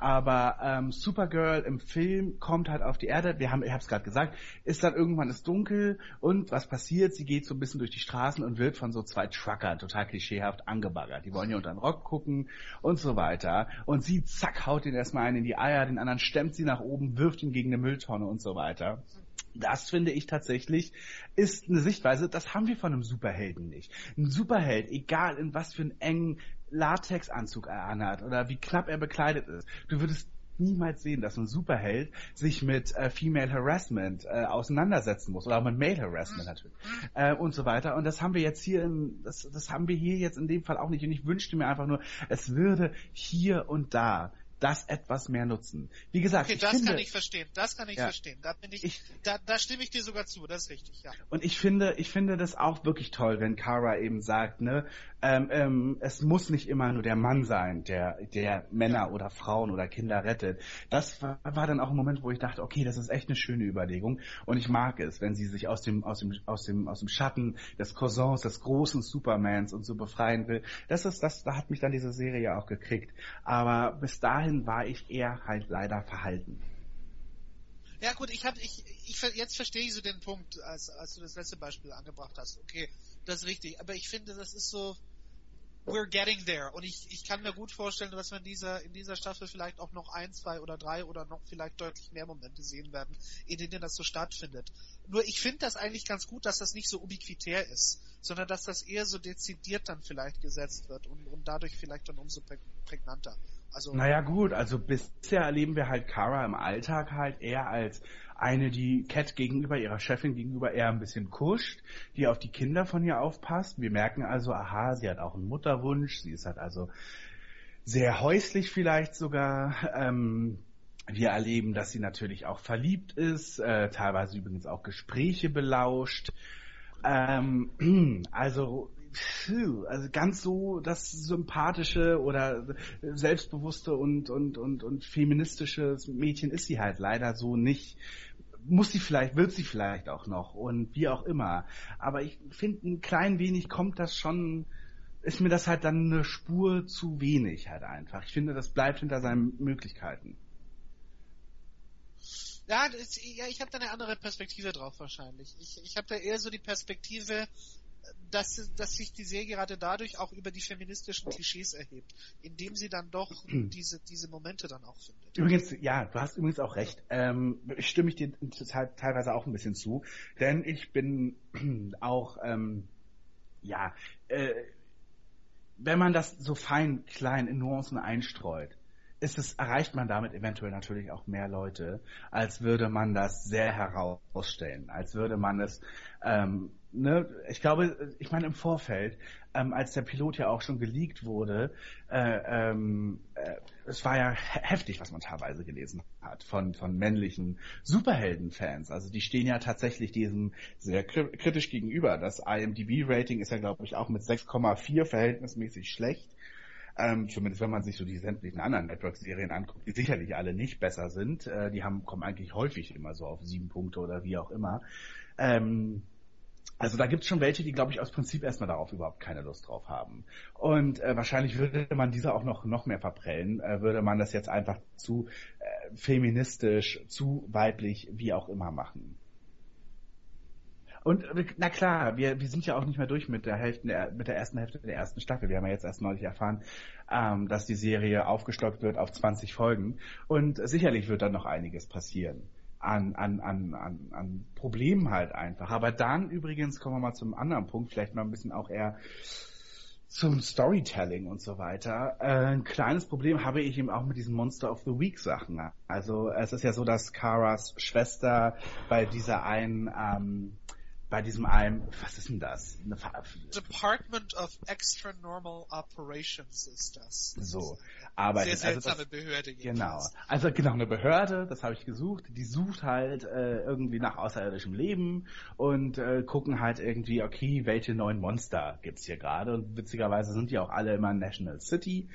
Aber ähm, Supergirl im Film kommt halt auf die Erde. Wir haben, ich habe es gerade gesagt, ist dann irgendwann ist dunkel und was passiert? Sie geht so ein bisschen durch die Straßen und wird von so zwei Truckern total klischeehaft angebaggert. Die wollen ja unter den Rock gucken und so weiter. Und sie zack haut den erstmal einen in die Eier, den anderen stemmt sie nach oben, wirft ihn gegen eine Mülltonne und so weiter. Das finde ich tatsächlich ist eine Sichtweise, das haben wir von einem Superhelden nicht. Ein Superheld, egal in was für einen engen Latexanzug er anhat oder wie knapp er bekleidet ist, du würdest niemals sehen, dass ein Superheld sich mit äh, Female Harassment äh, auseinandersetzen muss oder auch mit Male Harassment natürlich äh, und so weiter. Und das haben wir jetzt hier, in, das, das haben wir hier jetzt in dem Fall auch nicht. Und ich wünschte mir einfach nur, es würde hier und da das etwas mehr nutzen. Wie gesagt, okay, ich das finde, kann ich verstehen. Das kann ich Ja. verstehen. Da bin ich, Ich- da, da stimme ich dir sogar zu. Das ist richtig, ja. Und ich finde, ich finde das auch wirklich toll, wenn Kara eben sagt, ne, ähm, ähm, es muss nicht immer nur der Mann sein, der, der Männer oder Frauen oder Kinder rettet. Das war, war dann auch ein Moment, wo ich dachte, okay, das ist echt eine schöne Überlegung. Und ich mag es, wenn sie sich aus dem, aus dem, aus dem, aus dem Schatten des Cousins, des großen Supermans und so befreien will. Das ist, das, da hat mich dann diese Serie ja auch gekriegt. Aber bis dahin war ich eher halt leider verhalten. Ja gut, ich habe ich, ich jetzt verstehe ich so den Punkt, als, als du das letzte Beispiel angebracht hast. Okay, das ist richtig. Aber ich finde, das ist so, we're getting there. Und ich, ich kann mir gut vorstellen, dass wir in dieser, in dieser Staffel vielleicht auch noch ein, zwei oder drei oder noch vielleicht deutlich mehr Momente sehen werden, in denen das so stattfindet. Nur ich finde das eigentlich ganz gut, dass das nicht so ubiquitär ist, sondern dass das eher so dezidiert dann vielleicht gesetzt wird und, und dadurch vielleicht dann umso prä- prägnanter. Also, Naja gut, also bisher erleben wir halt Kara im Alltag halt eher als eine, die Cat gegenüber ihrer Chefin gegenüber eher ein bisschen kuscht, die auf die Kinder von ihr aufpasst. Wir merken also, aha, sie hat auch einen Mutterwunsch, sie ist halt also sehr häuslich vielleicht sogar. Ähm, wir erleben, dass sie natürlich auch verliebt ist, äh, teilweise übrigens auch Gespräche belauscht. Ähm, also, also ganz so das sympathische oder selbstbewusste und, und, und, und feministische Mädchen ist sie halt leider so nicht. Muss sie vielleicht, wird sie vielleicht auch noch und wie auch immer. Aber ich finde, ein klein wenig kommt das schon, ist mir das halt dann eine Spur zu wenig halt einfach. Ich finde, das bleibt hinter seinen Möglichkeiten. Ja, das, ja ich habe da eine andere Perspektive drauf wahrscheinlich. Ich, ich habe da eher so die Perspektive, dass, dass sich die Serie gerade dadurch auch über die feministischen Klischees erhebt, indem sie dann doch diese, diese Momente dann auch findet. Übrigens, ja, du hast übrigens auch recht. Ähm, stimme ich dir te- teilweise auch ein bisschen zu, denn ich bin auch, ähm, ja, äh, wenn man das so fein klein in Nuancen einstreut, ist es, erreicht man damit eventuell natürlich auch mehr Leute, als würde man das sehr herausstellen, als würde man es, ähm, ne, ich glaube, ich meine im Vorfeld, ähm, als der Pilot ja auch schon geleakt wurde, äh, ähm, äh, es war ja he- heftig, was man teilweise gelesen hat von, von männlichen Superhelden-Fans. Also die stehen ja tatsächlich diesem sehr kri- kritisch gegenüber. Das IMDb-Rating ist ja, glaube ich, auch mit 6,4 verhältnismäßig schlecht. Ähm, zumindest wenn man sich so die sämtlichen anderen Network-Serien anguckt, die sicherlich alle nicht besser sind. Äh, die haben, kommen eigentlich häufig immer so auf sieben Punkte oder wie auch immer. Ähm, also da gibt's schon welche, die, glaube ich, aus Prinzip erstmal darauf überhaupt keine Lust drauf haben. Und äh, wahrscheinlich würde man diese auch noch, noch mehr verprellen, äh, würde man das jetzt einfach zu äh, feministisch, zu weiblich, wie auch immer machen. Und äh, na klar, wir, wir sind ja auch nicht mehr durch mit der Hälfte der, mit der ersten Hälfte der ersten Staffel. Wir haben ja jetzt erst neulich erfahren, ähm, dass die Serie aufgestockt wird auf 20 Folgen. Und sicherlich wird dann noch einiges passieren an, an, an, an, an Problemen halt einfach. Aber dann übrigens kommen wir mal zum anderen Punkt, vielleicht mal ein bisschen auch eher zum Storytelling und so weiter. Äh, ein kleines Problem habe ich eben auch mit diesen Monster of the Week Sachen. Also es ist ja so, dass Karas Schwester bei dieser einen, ähm, bei diesem einen, was ist denn das? Department of Extra Normal Operations ist das. so, aber sehr also das- seltsame Behörde. Genau. jedenfalls. Also genau, eine Behörde, das habe ich gesucht, die sucht halt äh, irgendwie nach außerirdischem Leben und äh, gucken halt irgendwie, okay, welche neuen Monster gibt's hier gerade und witzigerweise sind die auch alle immer in National City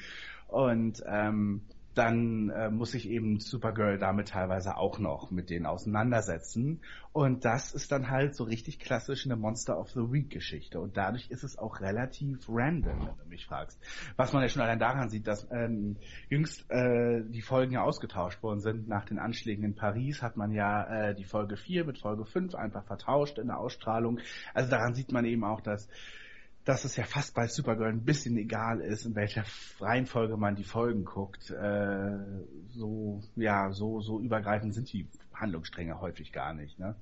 und ähm, dann äh, muss sich eben Supergirl damit teilweise auch noch mit denen auseinandersetzen. Und das ist dann halt so richtig klassisch eine Monster of the Week Geschichte. Und dadurch ist es auch relativ random, wenn du mich fragst. Was man ja schon allein daran sieht, dass ähm, jüngst äh, die Folgen ja ausgetauscht worden sind. Nach den Anschlägen in Paris hat man ja äh, die Folge 4 mit Folge 5 einfach vertauscht in der Ausstrahlung. Also daran sieht man eben auch, dass dass es ja fast bei Supergirl ein bisschen egal ist, in welcher Reihenfolge man die Folgen guckt. Äh, so, ja, so, so übergreifend sind die Handlungsstränge häufig gar nicht, ne?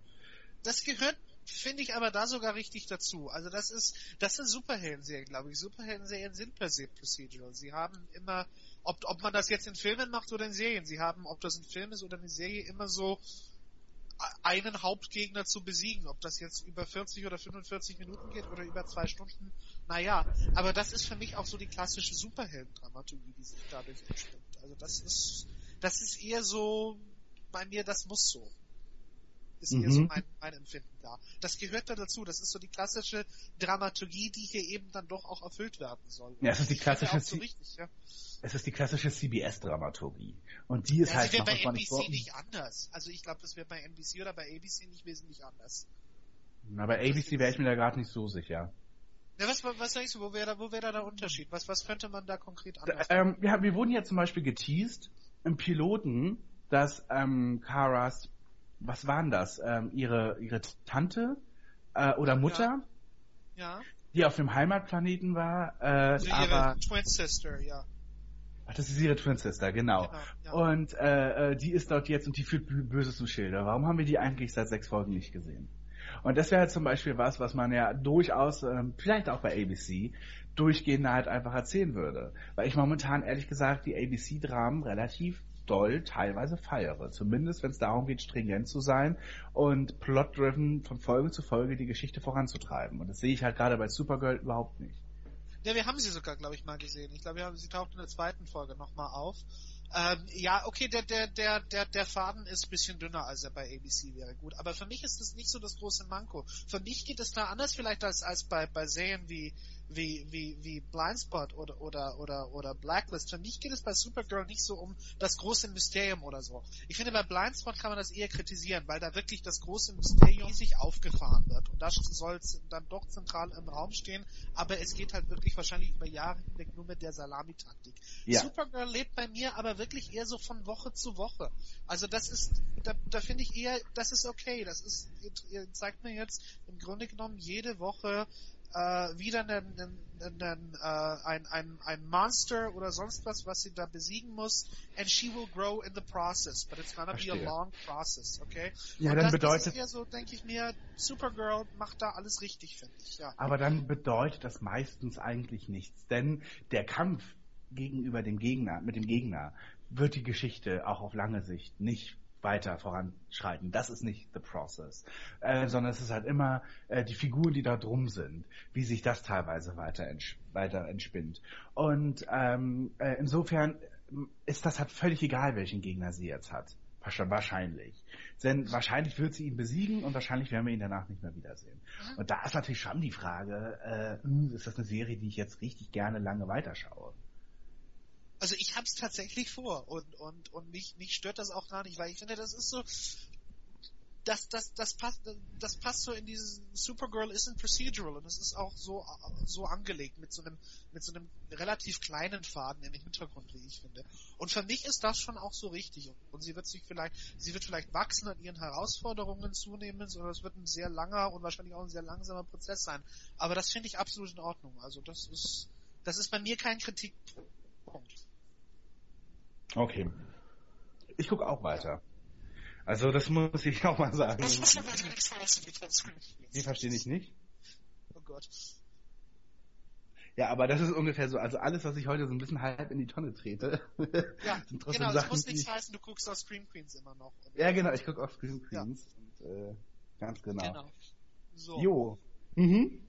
Das gehört, finde ich, aber da sogar richtig dazu. Also das ist, das sind Superhelden-Serien, glaube ich. Superhelden-Serien sind per se procedural. Sie haben immer, ob, ob man das jetzt in Filmen macht oder in Serien, sie haben, ob das ein Film ist oder eine Serie, immer so einen Hauptgegner zu besiegen. Ob das jetzt über 40 oder 45 Minuten geht oder über zwei Stunden, naja. Aber das ist für mich auch so die klassische Superhelden-Dramaturgie, die sich dadurch entspinnt. Also das ist, das ist eher so, bei mir, das muss so. Ist mhm. eher so mein, mein Empfinden da. Das gehört da dazu. Das ist so die klassische Dramaturgie, die hier eben dann doch auch erfüllt werden soll. Ja, es ist die klassische, so richtig, ja. es ist die klassische CBS-Dramaturgie. Und die ist ja, halt wird bei NBC nicht anders. Also ich glaube, das wird bei NBC oder bei ABC nicht wesentlich anders. Na, bei ABC wäre ich mir da gerade nicht so sicher. Ja, was, was denkst du, wo wäre da, wo wäre da der Unterschied? Was, was könnte man da konkret anders da, ähm, wir, wir wurden ja zum Beispiel geteased im Piloten, dass ähm, Karas, was waren das, ähm, ihre, ihre Tante äh, oder Mutter, ja. ja. die auf dem Heimatplaneten war, äh, also ihre aber... Twin Sister, ja. Ach, das ist ihre Twin Sister, genau. genau ja. Und äh, äh, die ist dort jetzt und die führt Böses zum Schilder. Warum haben wir die eigentlich seit sechs Folgen nicht gesehen? Und das wäre halt zum Beispiel was, was man ja durchaus, ähm, vielleicht auch bei ABC, durchgehend halt einfach erzählen würde. Weil ich momentan ehrlich gesagt die ABC-Dramen relativ doll teilweise feiere. Zumindest wenn es darum geht, stringent zu sein und plot-driven von Folge zu Folge die Geschichte voranzutreiben. Und das sehe ich halt gerade bei Supergirl überhaupt nicht. Ja, wir haben sie sogar, glaube ich, mal gesehen. Ich glaube, sie taucht in der zweiten Folge nochmal auf. Ähm, ja, okay, der, der, der, der, der Faden ist ein bisschen dünner, als er bei ABC wäre. Gut, aber für mich ist das nicht so das große Manko. Für mich geht es da anders vielleicht als, als bei, bei Serien wie, wie, wie, wie Blindspot oder, oder, oder, oder Blacklist. Für mich geht es bei Supergirl nicht so um das große Mysterium oder so. Ich finde, bei Blindspot kann man das eher kritisieren, weil da wirklich das große Mysterium riesig aufgefahren wird. Und das soll dann doch zentral im Raum stehen, aber es geht halt wirklich wahrscheinlich über Jahre hinweg nur mit der Salamitaktik. Ja. Supergirl lebt bei mir aber wirklich eher so von Woche zu Woche. Also das ist, da, da finde ich eher, das ist okay. Das ist, ihr, ihr zeigt mir jetzt im Grunde genommen jede Woche äh, wieder einen, einen, einen, äh, ein, ein, ein Monster oder sonst was, was sie da besiegen muss, and she will grow in the process, but it's gonna Verstehe. be a long process, okay? Ja, Und dann das, bedeutet... Ja so, denke ich mir, Supergirl macht da alles richtig, finde ich, ja. Aber dann bedeutet das meistens eigentlich nichts, denn der Kampf gegenüber dem Gegner, mit dem Gegner, wird die Geschichte auch auf lange Sicht nicht weiter voranschreiten. Das ist nicht the process, äh, sondern es ist halt immer äh, die Figuren, die da drum sind, wie sich das teilweise weiter, ents weiter entspinnt. Und ähm, äh, insofern ist das halt völlig egal, welchen Gegner sie jetzt hat. Wahrscheinlich. Denn wahrscheinlich wird sie ihn besiegen und wahrscheinlich werden wir ihn danach nicht mehr wiedersehen. Mhm. Und da ist natürlich schon die Frage, äh, hm, ist das eine Serie, die ich jetzt richtig gerne lange weiterschaue? Also ich hab's tatsächlich vor und und und mich mich stört das auch gar nicht, weil ich finde, das ist so das das das passt das passt so in dieses Supergirl ist ein Procedural und es ist auch so so angelegt mit so einem mit so einem relativ kleinen Faden im Hintergrund, wie ich finde. Und für mich ist das schon auch so richtig und sie wird sich vielleicht sie wird vielleicht wachsen an ihren Herausforderungen zunehmend oder es wird ein sehr langer und wahrscheinlich auch ein sehr langsamer Prozess sein, aber das finde ich absolut in Ordnung. Also das ist das ist bei mir kein Kritikpunkt. Okay. Ich gucke auch weiter. Also das muss ich auch mal sagen. Die verstehe ich nicht. Oh Gott. Ja, aber das ist ungefähr so. Also alles, was ich heute so ein bisschen halb in die Tonne trete, ja, genau, Sachen, das muss nichts heißen, du guckst auf Scream Queens immer noch. Ja, genau, ich gucke auf Scream Queens. Ja. Und, äh, ganz genau. genau. So. Jo. Mhm.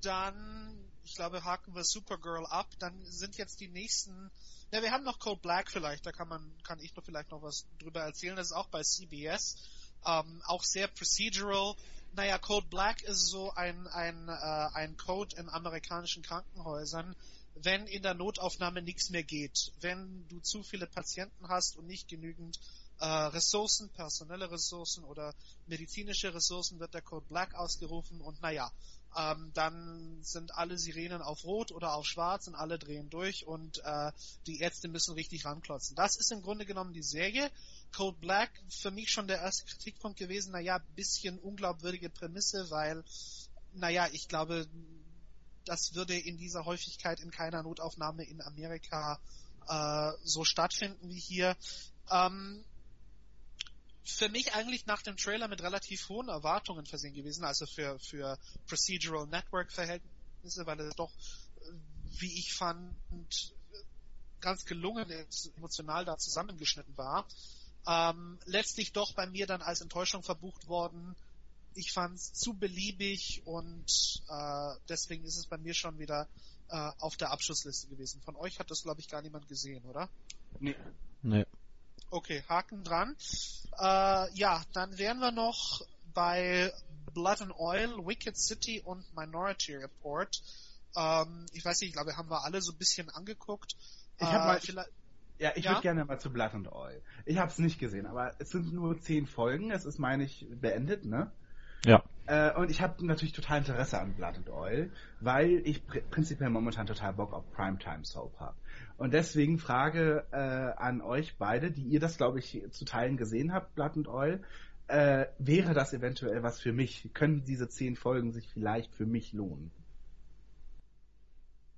Dann, ich glaube, haken wir Supergirl ab. Dann sind jetzt die nächsten ja, wir haben noch Code Black vielleicht, da kann man, kann ich noch vielleicht noch was drüber erzählen. Das ist auch bei CBS, ähm, auch sehr procedural. Naja, Code Black ist so ein, ein, äh, ein Code in amerikanischen Krankenhäusern, wenn in der Notaufnahme nichts mehr geht, wenn du zu viele Patienten hast und nicht genügend äh, Ressourcen, personelle Ressourcen oder medizinische Ressourcen, wird der Code Black ausgerufen und naja, ähm, dann sind alle Sirenen auf Rot oder auf Schwarz und alle drehen durch und äh, die Ärzte müssen richtig ranklotzen. Das ist im Grunde genommen die Serie. Code Black für mich schon der erste Kritikpunkt gewesen, naja, bisschen unglaubwürdige Prämisse, weil, naja, ich glaube, das würde in dieser Häufigkeit in keiner Notaufnahme in Amerika äh, so stattfinden wie hier. Ähm, für mich eigentlich nach dem Trailer mit relativ hohen Erwartungen versehen gewesen, also für, für Procedural Network Verhältnisse, weil es doch, wie ich fand, ganz gelungen emotional da zusammengeschnitten war. Ähm, letztlich doch bei mir dann als Enttäuschung verbucht worden. Ich fand es zu beliebig und äh, deswegen ist es bei mir schon wieder äh, auf der Abschlussliste gewesen. Von euch hat das, glaube ich, gar niemand gesehen, oder? Nee. Okay, Haken dran. Äh, ja, dann wären wir noch bei Blood and Oil, Wicked City und Minority Report. Ähm, ich weiß nicht, ich glaube, haben wir alle so ein bisschen angeguckt. Ich hab mal- vielleicht, Ja, ich Ja? würde gerne mal zu Blood and Oil. Ich habe es nicht gesehen, aber es sind nur zehn Folgen. Es ist, meine ich, beendet, ne? Ja. Äh, und ich habe natürlich total Interesse an Blood and Oil, weil ich pr prinzipiell momentan total Bock auf Primetime Soap habe. Und deswegen Frage äh, an euch beide, die ihr das, glaube ich, zu Teilen gesehen habt, Blood and Oil. Äh, wäre das eventuell was für mich? Können diese zehn Folgen sich vielleicht für mich lohnen?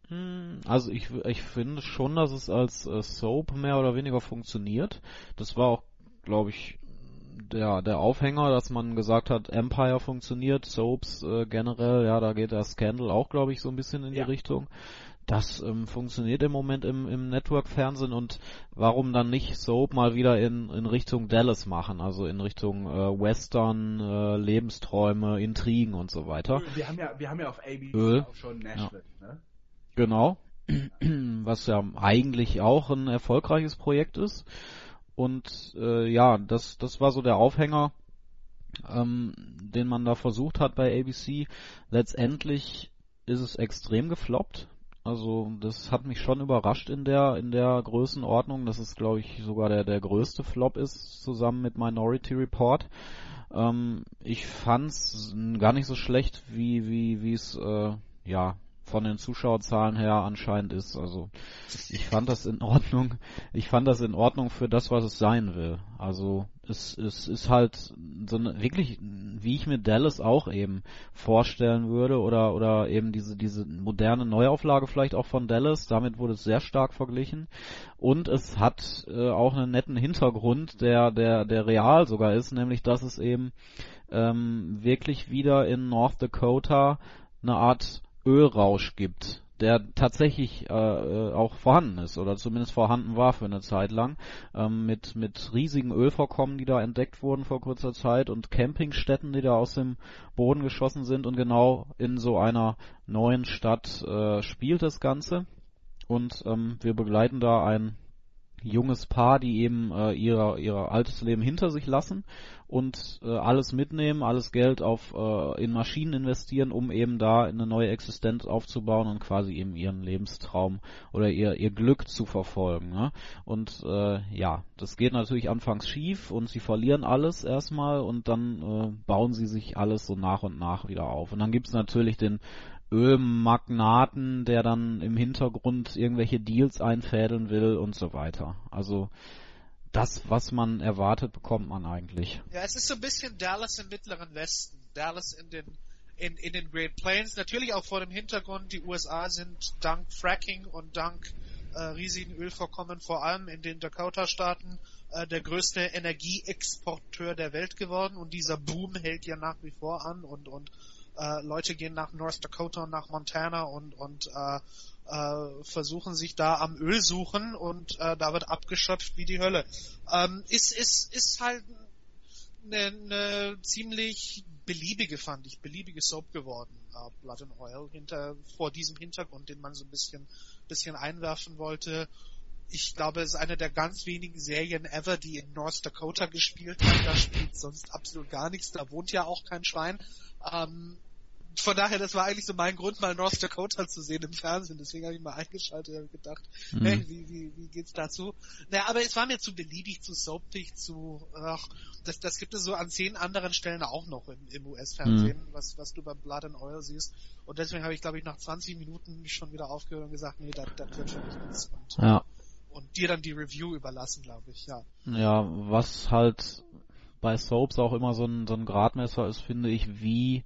Hm, Also ich, ich finde schon, dass es als äh, Soap mehr oder weniger funktioniert. Das war auch, glaube ich, der, der Aufhänger, dass man gesagt hat, Empire funktioniert, Soaps äh, generell, ja, da geht der Scandal auch, glaube ich, so ein bisschen in Ja. die Richtung. Das ähm, funktioniert im Moment im, im Network-Fernsehen und warum dann nicht Soap mal wieder in, in Richtung Dallas machen, also in Richtung äh, Western, äh, Lebensträume, Intrigen und so weiter. Wir haben ja, wir haben ja auf ABC Öl. auch schon Nashville, ne? Genau. Was ja eigentlich auch ein erfolgreiches Projekt ist. Und äh, ja, das, das war so der Aufhänger, ähm, den man da versucht hat bei ABC. Letztendlich ist es extrem gefloppt. Also das hat mich schon überrascht in der in der Größenordnung, dass es glaube ich sogar der der größte Flop ist zusammen mit Minority Report. Ähm, ich fand's gar nicht so schlecht, wie wie wie es äh, ja von den Zuschauerzahlen her anscheinend ist. Also ich fand das in Ordnung. Ich fand das in Ordnung für das, was es sein will. Also es, es ist halt so eine, wirklich, wie ich mir Dallas auch eben vorstellen würde oder oder eben diese diese moderne Neuauflage vielleicht auch von Dallas. Damit wurde es sehr stark verglichen und es hat äh, auch einen netten Hintergrund, der der der real sogar ist, nämlich dass es eben ähm, wirklich wieder in North Dakota eine Art Ölrausch gibt, der tatsächlich äh, äh, auch vorhanden ist oder zumindest vorhanden war für eine Zeit lang, ähm, mit, mit riesigen Ölvorkommen, die da entdeckt wurden vor kurzer Zeit und Campingstätten, die da aus dem Boden geschossen sind und genau in so einer neuen Stadt äh, spielt das Ganze. Und ähm, wir begleiten da ein junges Paar, die eben äh, ihr, ihr altes Leben hinter sich lassen und äh, alles mitnehmen, alles Geld auf äh, in Maschinen investieren, um eben da eine neue Existenz aufzubauen und quasi eben ihren Lebenstraum oder ihr ihr Glück zu verfolgen. Ne? Und äh, ja, das geht natürlich anfangs schief und sie verlieren alles erstmal und dann äh, bauen sie sich alles so nach und nach wieder auf. Und dann gibt's natürlich den Ölmagnaten, der dann im Hintergrund irgendwelche Deals einfädeln will und so weiter. Also das, was man erwartet, bekommt man eigentlich. Ja, es ist so ein bisschen Dallas im Mittleren Westen, Dallas in den in, in den Great Plains, natürlich auch vor dem Hintergrund, die USA sind dank Fracking und dank äh, riesigen Ölvorkommen, vor allem in den Dakota-Staaten, äh, der größte Energieexporteur der Welt geworden. Und dieser Boom hält ja nach wie vor an und und äh, Leute gehen nach North Dakota und nach Montana und und äh, äh, versuchen sich da am Öl suchen und äh, da wird abgeschöpft wie die Hölle. Ähm, ist ist ist halt eine, eine ziemlich beliebige, fand ich, beliebige Soap geworden, äh, Blood and Oil, hinter, vor diesem Hintergrund, den man so ein bisschen, bisschen einwerfen wollte. Ich glaube, es ist eine der ganz wenigen Serien ever, die in North Dakota gespielt hat. Da spielt sonst absolut gar nichts. Da wohnt ja auch kein Schwein. Ähm, von daher, das war eigentlich so mein Grund, mal North Dakota zu sehen im Fernsehen. Deswegen habe ich mal eingeschaltet und gedacht, Mhm. hey, wie, wie, wie geht's dazu? Naja, aber es war mir zu beliebig, zu soapig, zu, ach, das, das gibt es so an zehn anderen Stellen auch noch im, im US-Fernsehen, Mhm. was, was du beim Blood and Oil siehst. Und deswegen habe ich, glaube ich, nach 20 Minuten schon wieder aufgehört und gesagt, nee, das, das wird schon nicht nichts. Und, Ja. und dir dann die Review überlassen, glaube ich, ja. Ja, was halt bei Soaps auch immer so ein, so ein Gradmesser ist, finde ich, wie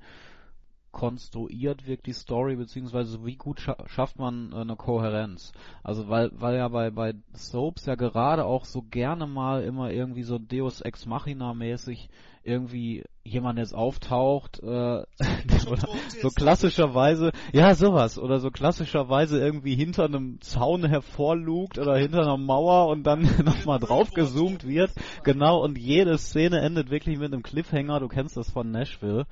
konstruiert wirkt die Story, beziehungsweise wie gut scha schafft man äh, eine Kohärenz. Also weil, weil ja bei, bei Soaps ja gerade auch so gerne mal immer irgendwie so Deus Ex Machina mäßig irgendwie jemand jetzt auftaucht, äh, so klassischerweise, ja sowas, oder so klassischerweise irgendwie hinter einem Zaun hervorlugt oder hinter einer Mauer und dann nochmal draufgezoomt wird, genau, und jede Szene endet wirklich mit einem Cliffhanger, du kennst das von Nashville,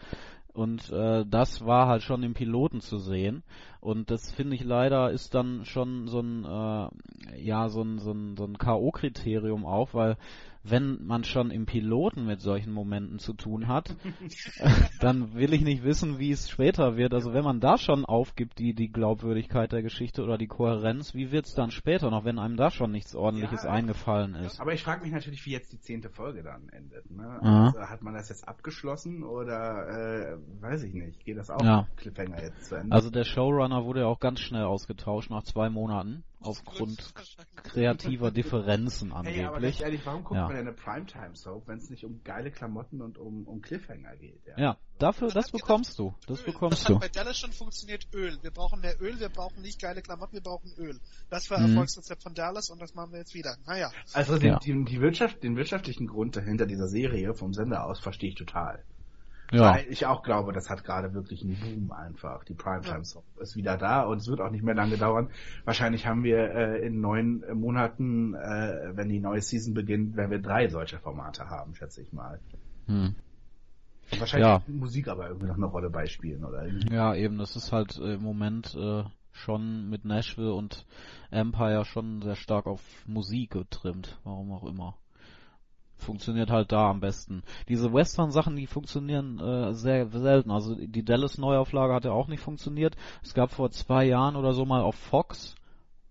und äh, das war halt schon im Piloten zu sehen. Und das finde ich leider ist dann schon so ein äh, ja so ein so ein, so ein K.O.-Kriterium auch, weil wenn man schon im Piloten mit solchen Momenten zu tun hat, dann will ich nicht wissen, wie es später wird. Also wenn man da schon aufgibt, die, die Glaubwürdigkeit der Geschichte oder die Kohärenz, wie wird es dann später noch, wenn einem da schon nichts ordentliches ja, eingefallen ist? Aber ich frage mich natürlich, wie jetzt die zehnte Folge dann endet. Ne? Also, hat man das jetzt abgeschlossen oder äh, weiß ich nicht, geht das auch ja. Cliffhanger jetzt zu Ende? Also der Showrunner wurde ja auch ganz schnell ausgetauscht nach zwei Monaten aufgrund kreativer Differenzen angeblich. Hey, aber ehrlich, warum guckt ja. man denn eine Primetime-Soap, wenn es nicht um geile Klamotten und um, um Cliffhanger geht? Ja, ja dafür, das, das bekommst du. Das Öl. bekommst das du. hat bei Dallas schon funktioniert Öl. Wir brauchen mehr Öl, wir brauchen nicht geile Klamotten, wir brauchen Öl. Das war mhm. Erfolgsrezept von Dallas und das machen wir jetzt wieder. Naja. Also den, ja. die, die Wirtschaft, den wirtschaftlichen Grund dahinter dieser Serie vom Sender aus verstehe ich total. Ja. Weil ich auch glaube, das hat gerade wirklich einen Boom einfach. Die Primetime Soap ja. ist wieder da und es wird auch nicht mehr lange dauern. Wahrscheinlich haben wir äh, in neun Monaten, äh, wenn die neue Season beginnt, werden wir drei solcher Formate haben, schätze ich mal. Hm. Wahrscheinlich ja. Musik aber irgendwie noch eine Rolle beispielen, oder? Ja, eben, das ist halt äh, im Moment äh, schon mit Nashville und Empire schon sehr stark auf Musik getrimmt, warum auch immer funktioniert halt da am besten. Diese Western-Sachen, die funktionieren äh, sehr selten. Also die Dallas-Neuauflage hat ja auch nicht funktioniert. Es gab vor zwei Jahren oder so mal auf Fox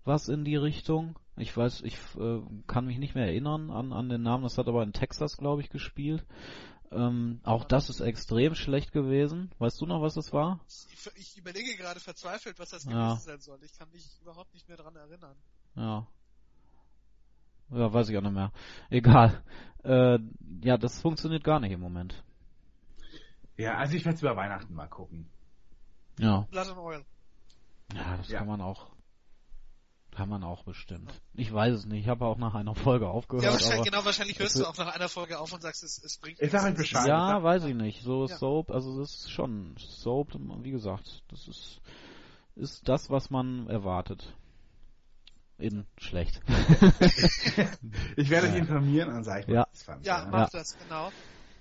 was in die Richtung. Ich weiß, ich äh, kann mich nicht mehr erinnern an, an den Namen. Das hat aber in Texas, glaube ich, gespielt. Ähm, auch das ist extrem schlecht gewesen. Weißt du noch, was das war? Ich, ich überlege gerade verzweifelt, was das ja. gewesen sein soll. Ich kann mich überhaupt nicht mehr dran erinnern. Ja. Ja, weiß ich auch nicht mehr. Egal. Äh, ja, das funktioniert gar nicht im Moment. Ja, also ich werde es über Weihnachten mal gucken. Ja. Blood and Oil. Ja, das ja. kann man auch. Kann man auch bestimmt. Ich weiß es nicht. Ich habe auch nach einer Folge aufgehört. Ja, wahrscheinlich, genau, wahrscheinlich hörst du auch nach einer Folge auf und sagst, es, es bringt Ich sag euch Bescheid. Ja, weiß ich nicht. So ja. Soap, also das ist schon Soap, wie gesagt, das ist, ist das, was man erwartet in schlecht. ich werde dich informieren und sage ich, ja. was fand. Ja, mach ja. das, genau.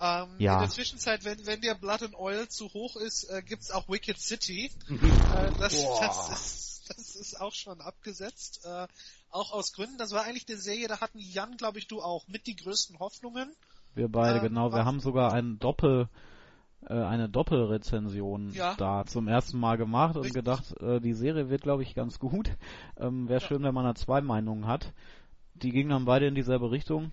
Ähm, ja. In der Zwischenzeit, wenn, wenn dir Blood and Oil zu hoch ist, äh, gibt's auch Wicked City. äh, das, das, ist, das ist auch schon abgesetzt. Äh, auch aus Gründen, das war eigentlich eine Serie, da hatten Jan, glaube ich, du auch mit die größten Hoffnungen. Wir beide, äh, genau. Wir haben sogar einen Doppel, äh, eine Doppelrezension ja. da zum ersten Mal gemacht Richtig. und gedacht, äh, die Serie wird, glaube ich, ganz gut. Ähm, Wäre ja. schön, wenn man da zwei Meinungen hat. Die gingen dann beide in dieselbe Richtung.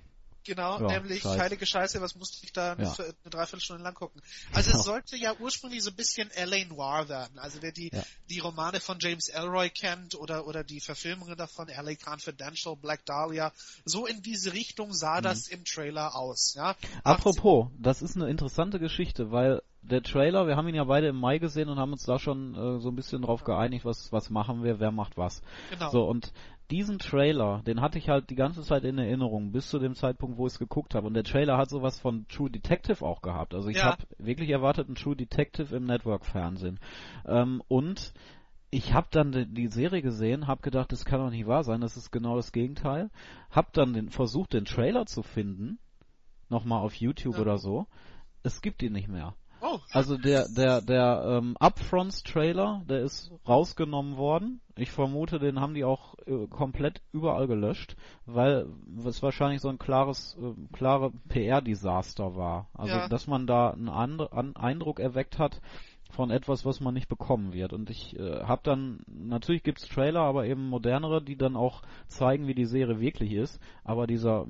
Genau, ja, nämlich Scheiß. heilige Scheiße, was musste ich da ja. eine Dreiviertelstunde lang gucken. Also genau. es sollte ja ursprünglich so ein bisschen L.A. Noir werden. Also wer die, ja. die Romane von James Elroy kennt oder, oder die Verfilmungen davon, L.A. Confidential, Black Dahlia, so in diese Richtung sah mhm. das im Trailer aus. Ja? Apropos, das ist eine interessante Geschichte, weil der Trailer, wir haben ihn ja beide im Mai gesehen und haben uns da schon äh, so ein bisschen drauf geeinigt, was, was machen wir, wer macht was. Genau. So, und diesen Trailer, den hatte ich halt die ganze Zeit in Erinnerung, bis zu dem Zeitpunkt, wo ich es geguckt habe. Und der Trailer hat sowas von True Detective auch gehabt. Also ich ja. habe wirklich erwartet, ein True Detective im Network-Fernsehen. Ähm, und ich habe dann die Serie gesehen, habe gedacht, das kann doch nicht wahr sein, das ist genau das Gegenteil. Hab dann den, versucht, den Trailer zu finden, nochmal auf YouTube ja. oder so. Es gibt ihn nicht mehr. Oh. Also der der der ähm, Upfronts Trailer, der ist rausgenommen worden. Ich vermute, den haben die auch äh, komplett überall gelöscht, weil es wahrscheinlich so ein klares äh, klare PR Desaster war. Also ja. dass man da einen And an Eindruck erweckt hat, von etwas, was man nicht bekommen wird. Und ich äh, habe dann, natürlich gibt's Trailer, aber eben modernere, die dann auch zeigen, wie die Serie wirklich ist. Aber dieser,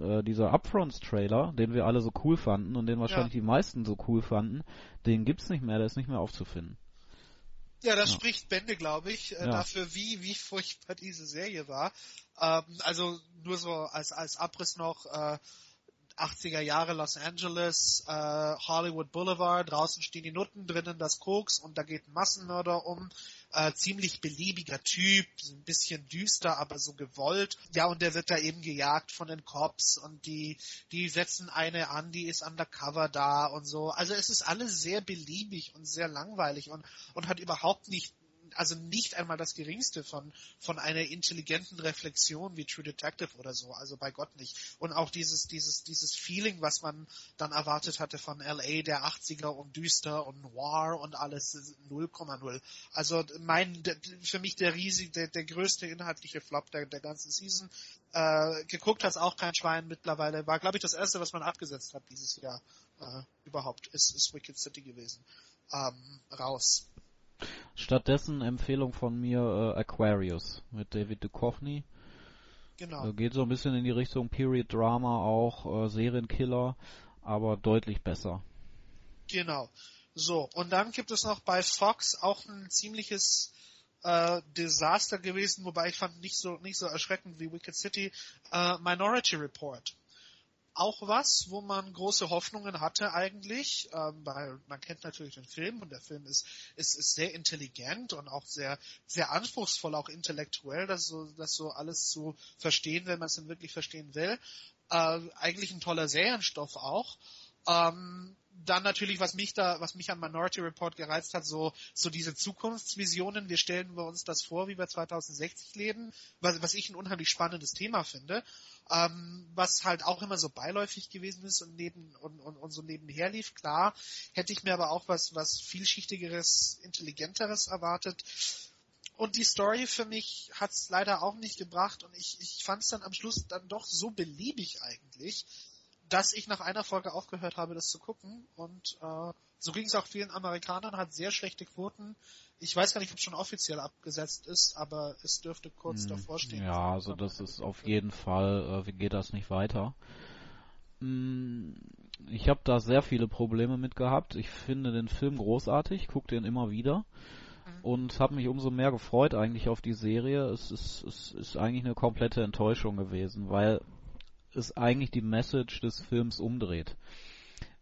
äh, dieser Upfronts-Trailer, den wir alle so cool fanden und den wahrscheinlich ja. die meisten so cool fanden, den gibt's nicht mehr, der ist nicht mehr aufzufinden. Ja, das ja. spricht Bände, glaube ich, äh, ja. dafür, wie, wie furchtbar diese Serie war. Ähm, also nur so als, als Abriss noch, äh, 80er Jahre Los Angeles, äh, Hollywood Boulevard, draußen stehen die Nutten, drinnen das Koks und da geht ein Massenmörder um. Äh, ziemlich beliebiger Typ, ein bisschen düster, aber so gewollt. Ja, und der wird da eben gejagt von den Cops und die, die setzen eine an, die ist undercover da und so. Also es ist alles sehr beliebig und sehr langweilig und, und hat überhaupt nicht also nicht einmal das geringste von, von einer intelligenten Reflexion wie True Detective oder so, also bei Gott nicht. Und auch dieses, dieses, dieses Feeling, was man dann erwartet hatte von LA der 80er und düster und noir und alles 0,0. Also mein, für mich der riesig, der, der größte inhaltliche Flop der, der ganzen Season. Äh, geguckt hat's auch kein Schwein mittlerweile. War, glaube ich, das erste, was man abgesetzt hat dieses Jahr äh, überhaupt, ist, ist Wicked City gewesen. Ähm, raus. Stattdessen Empfehlung von mir äh, Aquarius mit David Duchovny. Genau. Äh, geht so ein bisschen in die Richtung Period Drama auch, äh, Serienkiller, aber deutlich besser. Genau. So, und dann gibt es noch bei Fox auch ein ziemliches äh, Desaster gewesen, wobei ich fand nicht so nicht so erschreckend wie Wicked City, äh, Minority Report auch was, wo man große Hoffnungen hatte eigentlich, ähm, weil man kennt natürlich den Film und der Film ist, ist, ist sehr intelligent und auch sehr, sehr anspruchsvoll, auch intellektuell, das so, das so alles zu verstehen, wenn man es denn wirklich verstehen will. Äh, eigentlich ein toller Serienstoff auch. Ähm, dann natürlich, was mich da, was mich an Minority Report gereizt hat, so, so diese Zukunftsvisionen. Wir stellen wir uns das vor, wie wir 2060 leben, was, was ich ein unheimlich spannendes Thema finde. Ähm, was halt auch immer so beiläufig gewesen ist und neben, und, und, und so nebenher lief. Klar, hätte ich mir aber auch was, was vielschichtigeres, intelligenteres erwartet. Und die Story für mich hat's leider auch nicht gebracht und ich, ich fand es dann am Schluss dann doch so beliebig eigentlich, dass ich nach einer Folge aufgehört habe, das zu gucken. Und äh, so ging es auch vielen Amerikanern, hat sehr schlechte Quoten. Ich weiß gar nicht, ob es schon offiziell abgesetzt ist, aber es dürfte kurz hm, davor stehen. Ja, also das ist auf jeden Fall, äh, wie geht das nicht weiter? Hm, ich habe da sehr viele Probleme mit gehabt. Ich finde den Film großartig, gucke den immer wieder mhm. und habe mich umso mehr gefreut eigentlich auf die Serie. Es ist, es ist eigentlich eine komplette Enttäuschung gewesen, weil es eigentlich die Message des Films umdreht.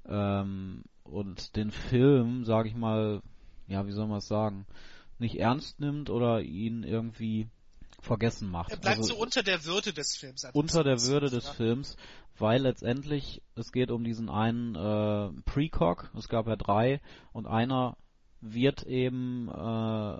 Ähm, und den Film, sage ich mal, ja, wie soll man es sagen, nicht ernst nimmt oder ihn irgendwie vergessen macht. Er bleibt also, so unter der Würde des Films. Unter der Würde des ja. Films, weil letztendlich es geht um diesen einen äh, Precog, es gab ja drei, und einer wird eben äh,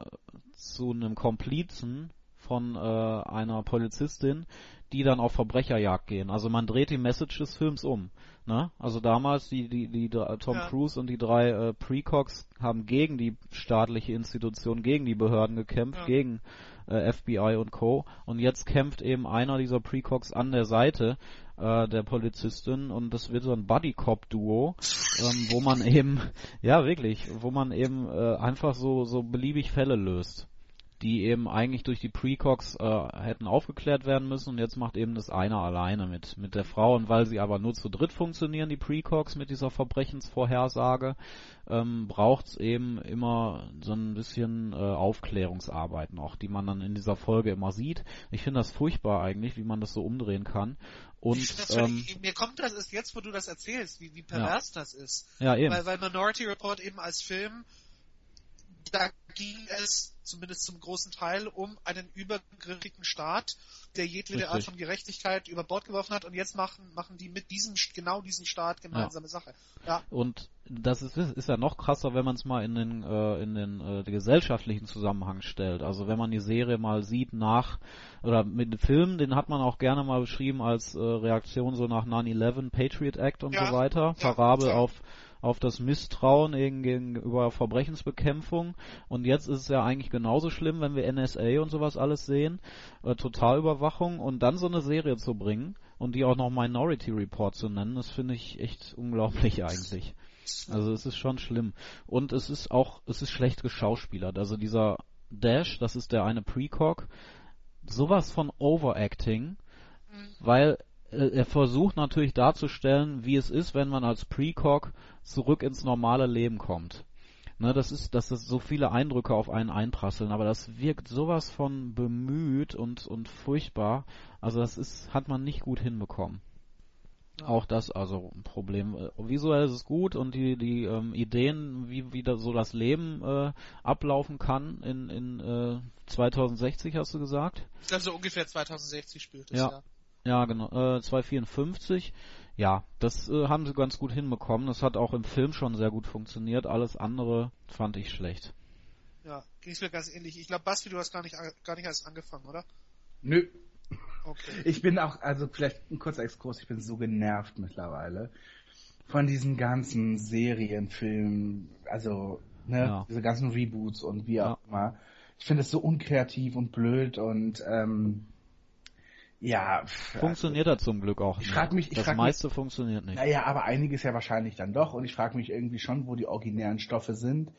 zu einem Komplizen von äh, einer Polizistin, die dann auf Verbrecherjagd gehen. Also man dreht die Message des Films um. Ne? Also damals die die die Tom ja. Cruise und die drei äh, Precogs haben gegen die staatliche Institution, gegen die Behörden gekämpft, ja. gegen äh, FBI und Co. Und jetzt kämpft eben einer dieser Precogs an der Seite äh, der Polizistin und das wird so ein Buddy Cop Duo, ähm, wo man eben ja wirklich, wo man eben äh, einfach so so beliebig Fälle löst die eben eigentlich durch die Precogs äh, hätten aufgeklärt werden müssen und jetzt macht eben das einer alleine mit mit der Frau und weil sie aber nur zu dritt funktionieren, die Precogs mit dieser Verbrechensvorhersage, ähm, braucht es eben immer so ein bisschen äh, Aufklärungsarbeit noch, die man dann in dieser Folge immer sieht. Ich finde das furchtbar eigentlich, wie man das so umdrehen kann. Und ähm, mir kommt das ist jetzt, wo du das erzählst, wie, wie pervers ja. das ist. Ja, eben. Weil, weil Minority Report eben als Film da ging es zumindest zum großen Teil um einen übergriffigen Staat, der jedwede Art von Gerechtigkeit über Bord geworfen hat und jetzt machen, machen die mit diesem, genau diesem Staat gemeinsame ja. Sache. Ja. Und das ist, ist ja noch krasser, wenn man es mal in den, äh, in den äh, gesellschaftlichen Zusammenhang stellt. Also wenn man die Serie mal sieht nach, oder mit dem Film, den hat man auch gerne mal beschrieben als äh, Reaktion so nach 9-11, Patriot Act und ja. so weiter. Parabel auf auf das Misstrauen gegenüber Verbrechensbekämpfung. Und jetzt ist es ja eigentlich genauso schlimm, wenn wir NSA und sowas alles sehen, äh, Totalüberwachung und dann so eine Serie zu bringen und die auch noch Minority Report zu nennen, das finde ich echt unglaublich eigentlich. Also es ist schon schlimm. Und es ist auch, es ist schlecht geschauspielert. Also dieser Dash, das ist der eine Precog, sowas von Overacting, mhm. weil er versucht natürlich darzustellen, wie es ist, wenn man als Precog zurück ins normale Leben kommt. Ne, das ist, dass es so viele Eindrücke auf einen einprasseln, aber das wirkt sowas von bemüht und, und furchtbar. Also das ist, hat man nicht gut hinbekommen. Auch das also ein Problem. Äh, Visuell ist es gut und die die ähm, Ideen, wie wie da so das Leben äh, ablaufen kann in in äh, 2060 hast du gesagt? Also ungefähr 2060 spielt es Ja. ja. Ja, genau. Äh, 254. Ja, das äh, haben sie ganz gut hinbekommen. Das hat auch im Film schon sehr gut funktioniert. Alles andere fand ich schlecht. Ja, ging's mir ganz ähnlich. Ich glaube, Basti, du hast gar nicht gar nicht erst angefangen, oder? Nö. Okay. Ich bin auch, also vielleicht ein kurzer Exkurs, ich bin so genervt mittlerweile von diesen ganzen Serien, Filmen, also ne, Ja. diese ganzen Reboots und wie Ja. auch immer. Ich finde es so unkreativ und blöd und ähm, ja, Funktioniert ja zum Glück auch Ich nicht. frag mich- ich das frag mich- meiste funktioniert nicht. Naja, aber einiges ja wahrscheinlich dann doch. Und ich frage mich irgendwie schon, wo die originären Stoffe sind.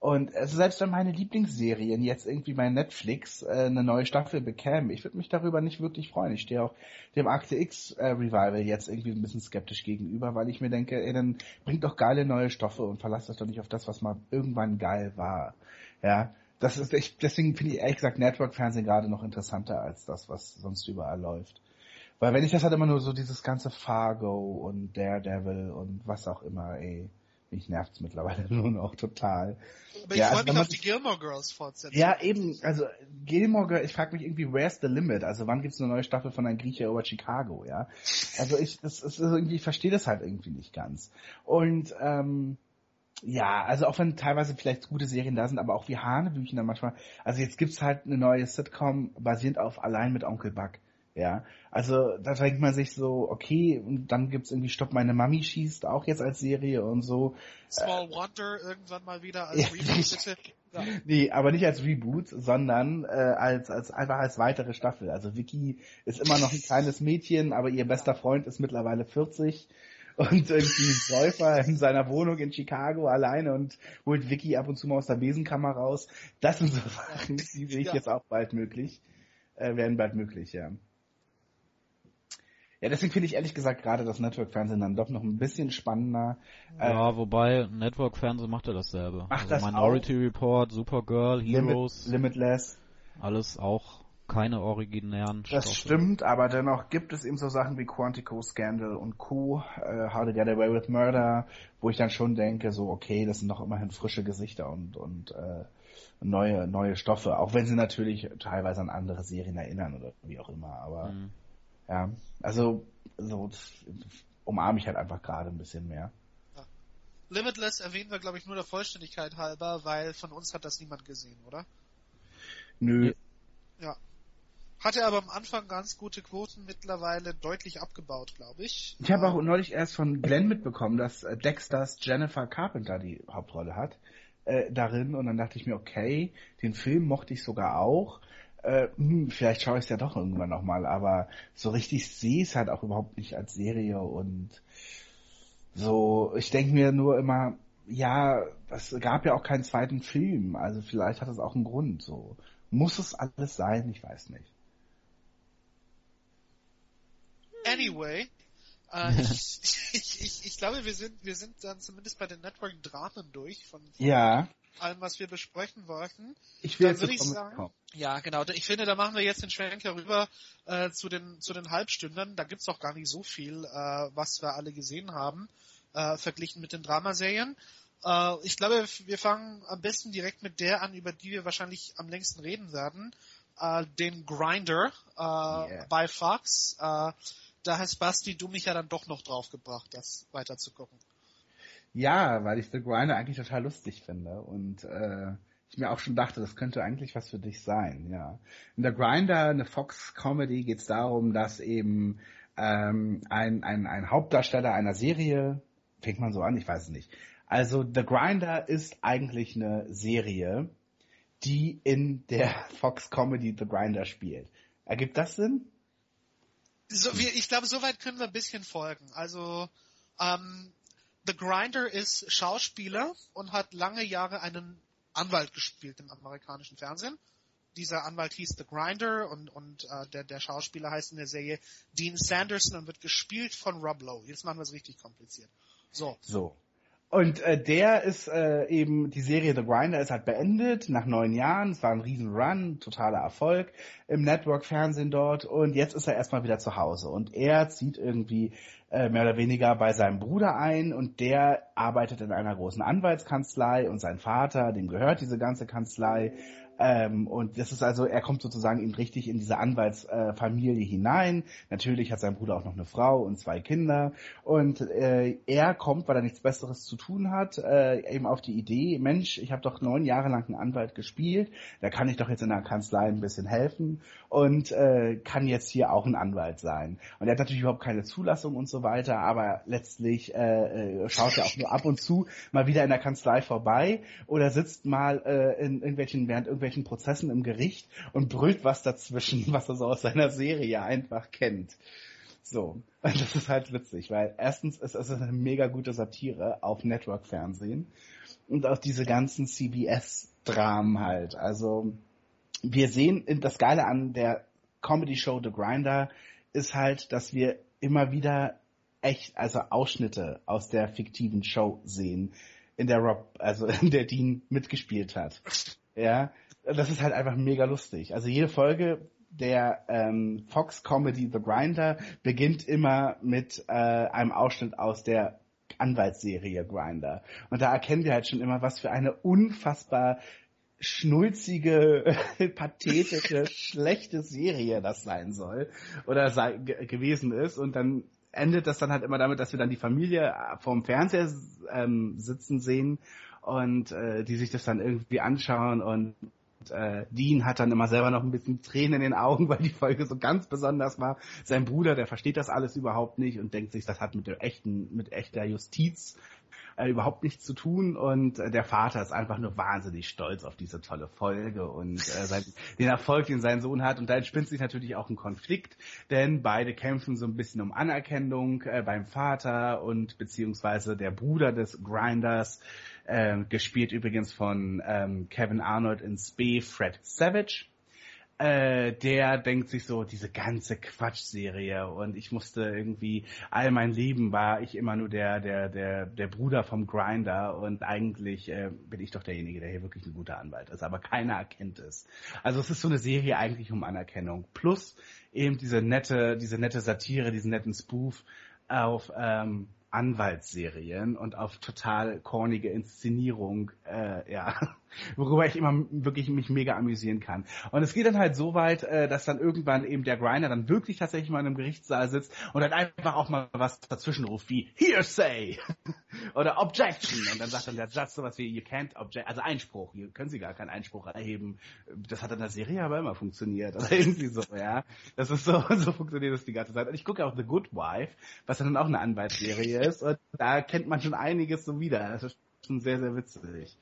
Und also selbst wenn meine Lieblingsserien jetzt irgendwie bei Netflix äh, eine neue Staffel bekämen, ich würde mich darüber nicht wirklich freuen. Ich stehe auch dem Akte X äh, Revival jetzt irgendwie ein bisschen skeptisch gegenüber, weil ich mir denke, ey, dann bringt doch geile neue Stoffe und verlasst euch doch nicht auf das, was mal irgendwann geil war. Ja, das ist ich, deswegen finde ich ehrlich gesagt Network-Fernsehen gerade noch interessanter als das, was sonst überall läuft. Weil wenn ich das halt immer nur so dieses ganze Fargo und Daredevil und was auch immer, ey, mich nervt's mittlerweile nur noch total. Aber ich Ja, freue also mich auf die Gilmore Girls Fortsetzung. Ja, eben, also Gilmore Girl, ich frage mich irgendwie, where's the limit? Also wann gibt's eine neue Staffel von ein Grieche über Chicago, ja? Also ich, das ist irgendwie, ich verstehe das halt irgendwie nicht ganz. Und ähm, ja, also auch wenn teilweise vielleicht gute Serien da sind, aber auch wie Hanebüchen dann manchmal. Also jetzt gibt's halt eine neue Sitcom basierend auf Allein mit Onkel Buck. Ja, also da denkt man sich so, okay, und dann gibt's irgendwie Stopp meine Mami schießt auch jetzt als Serie und so. Small Wonder irgendwann mal wieder als Reboot bitte. Ja. Nee, aber nicht als Reboot, sondern äh, als, als einfach als weitere Staffel. Also Vicky ist immer noch ein kleines Mädchen, aber ihr bester Freund ist mittlerweile 40 und irgendwie Säufer in seiner Wohnung in Chicago alleine und holt Vicky ab und zu mal aus der Besenkammer raus. Das sind so Sachen, die sehe ich Ja. jetzt auch bald möglich. Äh, werden bald möglich, ja. Ja, deswegen finde ich ehrlich gesagt gerade das Network-Fernsehen dann doch noch ein bisschen spannender. Äh, Ja, wobei Network Fernsehen macht ja dasselbe. Macht also das Minority Report, Supergirl, Limit, Heroes, Limitless. alles auch keine originären Das Stoffe. stimmt, aber dennoch gibt es eben so Sachen wie Quantico Scandal und Co., äh, How to Get Away with Murder, wo ich dann schon denke, so okay, das sind doch immerhin frische Gesichter und und äh, neue neue Stoffe, auch wenn sie natürlich teilweise an andere Serien erinnern oder wie auch immer, aber Mhm. ja, also so das umarme ich halt einfach gerade ein bisschen mehr. Limitless erwähnen wir, glaube ich, nur der Vollständigkeit halber, weil von uns hat das niemand gesehen, oder? Nö, Ja. Hatte aber am Anfang ganz gute Quoten, mittlerweile deutlich abgebaut, glaube ich. Ich habe auch neulich erst von Glenn mitbekommen, dass äh, Dexters Jennifer Carpenter die Hauptrolle hat äh, darin und dann dachte ich mir, okay, den Film mochte ich sogar auch. Äh, hm, vielleicht schaue ich es ja doch irgendwann nochmal, aber so richtig sehe ich es halt auch überhaupt nicht als Serie und so, ich denke mir nur immer, ja, es gab ja auch keinen zweiten Film, also vielleicht hat es auch einen Grund, so. Muss es alles sein? Ich weiß nicht. Anyway, äh, ich, ich, ich, glaube, wir sind, wir sind dann zumindest bei den Network-Dramen durch, von, von Ja, allem, was wir besprechen wollten. ich will Dann würde ich sagen- kommen. Ja, genau. Ich finde, da machen wir jetzt den Schwenker rüber äh, zu den zu den Halbstündern. Da gibt's auch gar nicht so viel, äh, was wir alle gesehen haben, äh, verglichen mit den Dramaserien. Äh, ich glaube, wir fangen am besten direkt mit der an, über die wir wahrscheinlich am längsten reden werden. Äh, den Grinder äh, Yeah. bei Fox. Äh, da hast Basti du mich ja dann doch noch draufgebracht, das weiterzugucken. Ja, weil ich The Grinder eigentlich total lustig finde und äh, ich mir auch schon dachte, das könnte eigentlich was für dich sein, ja. In The Grinder, eine Fox-Comedy, geht es darum, dass eben ähm, ein, ein, ein Hauptdarsteller einer Serie, fängt man so an, ich weiß es nicht. Also The Grinder ist eigentlich eine Serie, die in der Fox-Comedy The Grinder spielt. Ergibt das Sinn? So, wir, ich glaube, soweit können wir ein bisschen folgen. Also, ähm, The Grinder ist Schauspieler und hat lange Jahre einen Anwalt gespielt im amerikanischen Fernsehen. Dieser Anwalt hieß The Grinder und, und äh, der, der Schauspieler heißt in der Serie Dean Sanderson und wird gespielt von Rob Lowe. Jetzt machen wir es richtig kompliziert. So, So. Und äh, der ist äh, eben, die Serie The Grinder ist halt beendet nach neun Jahren. Es war ein riesen Run, totaler Erfolg im Network-Fernsehen dort. Und jetzt ist er erstmal wieder zu Hause. Und er zieht irgendwie äh, mehr oder weniger bei seinem Bruder ein und der arbeitet in einer großen Anwaltskanzlei und sein Vater, dem gehört diese ganze Kanzlei. Ähm, und das ist also, er kommt sozusagen eben richtig in diese Anwaltsfamilie äh, hinein. Natürlich hat sein Bruder auch noch eine Frau und zwei Kinder. Und äh, er kommt, weil er nichts Besseres zu tun hat, äh, eben auf die Idee, Mensch, ich habe doch neun Jahre lang einen Anwalt gespielt, da kann ich doch jetzt in der Kanzlei ein bisschen helfen und äh, kann jetzt hier auch ein Anwalt sein. Und er hat natürlich überhaupt keine Zulassung und so weiter, aber letztlich äh, äh, schaut er auch nur ab und zu mal wieder in der Kanzlei vorbei oder sitzt mal äh, in irgendwelchen, während irgendwelchen irgendwelchen Prozessen im Gericht und brüllt was dazwischen, was er so aus seiner Serie einfach kennt. So, und das ist halt witzig, weil erstens ist es eine mega gute Satire auf Network-Fernsehen und auch diese ganzen CBS-Dramen halt. Also wir sehen das Geile an der Comedy-Show The Grinder ist halt, dass wir immer wieder echt, also Ausschnitte aus der fiktiven Show sehen, in der Rob, also in der Dean mitgespielt hat. Ja, das ist halt einfach mega lustig. Also jede Folge der ähm, Fox Comedy The Grinder beginnt immer mit äh, einem Ausschnitt aus der Anwaltsserie Grinder. Und da erkennen wir halt schon immer, was für eine unfassbar schnulzige, pathetische, schlechte Serie das sein soll oder sei, gewesen ist. Und dann endet das dann halt immer damit, dass wir dann die Familie äh, vorm Fernseher ähm, sitzen sehen und äh, die sich das dann irgendwie anschauen und äh, Dean hat dann immer selber noch ein bisschen Tränen in den Augen, weil die Folge so ganz besonders war. Sein Bruder, der versteht das alles überhaupt nicht und denkt sich, das hat mit der echten, mit echter Justiz äh, überhaupt nichts zu tun und äh, der Vater ist einfach nur wahnsinnig stolz auf diese tolle Folge und äh, sein, den Erfolg, den sein Sohn hat und da entspinnt sich natürlich auch ein Konflikt, denn beide kämpfen so ein bisschen um Anerkennung äh, beim Vater und beziehungsweise der Bruder des Grinders äh, gespielt übrigens von ähm, Kevin Arnold in Spee, Fred Savage. Äh, der denkt sich so, diese ganze Quatschserie und ich musste irgendwie, all mein Leben war ich immer nur der, der, der, der Bruder vom Grinder und eigentlich äh, bin ich doch derjenige, der hier wirklich ein guter Anwalt ist, aber keiner erkennt es. Also es ist so eine Serie eigentlich um Anerkennung. Plus eben diese nette, diese nette Satire, diesen netten Spoof auf ähm, Anwaltsserien und auf total kornige Inszenierung, äh, ja, worüber ich immer wirklich mich mega amüsieren kann. Und es geht dann halt so weit, äh, dass dann irgendwann eben der Grinder dann wirklich tatsächlich mal in einem Gerichtssaal sitzt und dann einfach auch mal was dazwischen ruft wie Hearsay oder Objection und dann sagt dann der Judge sowas wie You can't object, also Einspruch, hier können Sie gar keinen Einspruch erheben. Das hat in der Serie aber immer funktioniert oder irgendwie so, ja. Das ist so, so funktioniert das die ganze Zeit. Und ich gucke auch The Good Wife, was dann auch eine Anwaltsserie ist und da kennt man schon einiges so wieder. Das ist schon sehr, sehr witzig.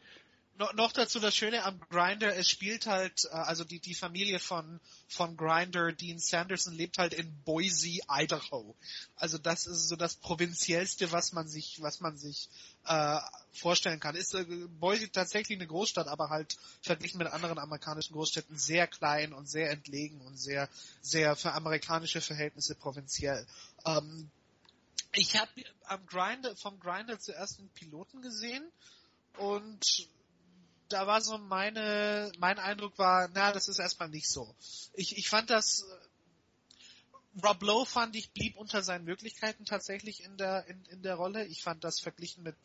No, noch dazu das Schöne am Grinder, es spielt halt, äh, also die, die Familie von, von Grinder, Dean Sanderson, lebt halt in Boise, Idaho. Also das ist so das Provinziellste, was man sich, was man sich äh, vorstellen kann. Ist äh, Boise tatsächlich eine Großstadt, aber halt verglichen mit anderen amerikanischen Großstädten sehr klein und sehr entlegen und sehr, sehr für amerikanische Verhältnisse provinziell. Ähm, ich habe am Grinder, vom Grinder zuerst einen Piloten gesehen und da war so meine, mein Eindruck war, na, das ist erstmal nicht so. Ich, ich fand das, Rob Lowe fand ich blieb unter seinen Möglichkeiten tatsächlich in der in, in der Rolle. Ich fand das verglichen mit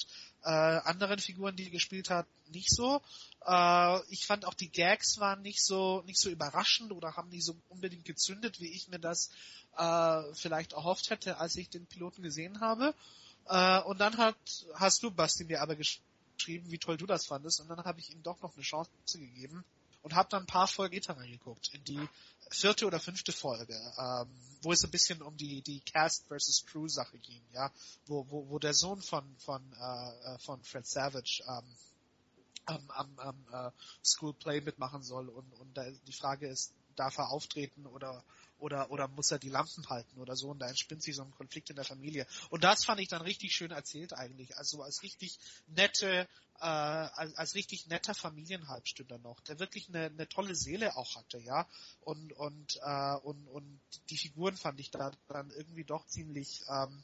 äh, anderen Figuren, die er gespielt hat, nicht so. Äh, ich fand auch die Gags waren nicht so nicht so überraschend oder haben nicht so unbedingt gezündet, wie ich mir das äh, vielleicht erhofft hätte, als ich den Piloten gesehen habe. Äh, und dann hat hast du Basti mir aber geschrieben geschrieben, wie toll du das fandest, und dann habe ich ihm doch noch eine Chance gegeben und habe dann ein paar Folgen hinterher reingeguckt, in die vierte oder fünfte Folge, ähm, wo es ein bisschen um die die Cast versus Crew Sache ging, ja, wo wo, wo der Sohn von von äh, äh von Fred Savage ähm, am, am, am äh, School Play mitmachen soll und und da, die Frage ist, darf er auftreten oder oder oder muss er die Lampen halten oder so und da entspinnt sich so ein Konflikt in der Familie. Und das fand ich dann richtig schön erzählt eigentlich. Also als richtig nette äh, als, als richtig netter Familienhalbstünder noch der wirklich eine, eine tolle Seele auch hatte ja. Und und äh, und und die Figuren fand ich da dann irgendwie doch ziemlich ähm,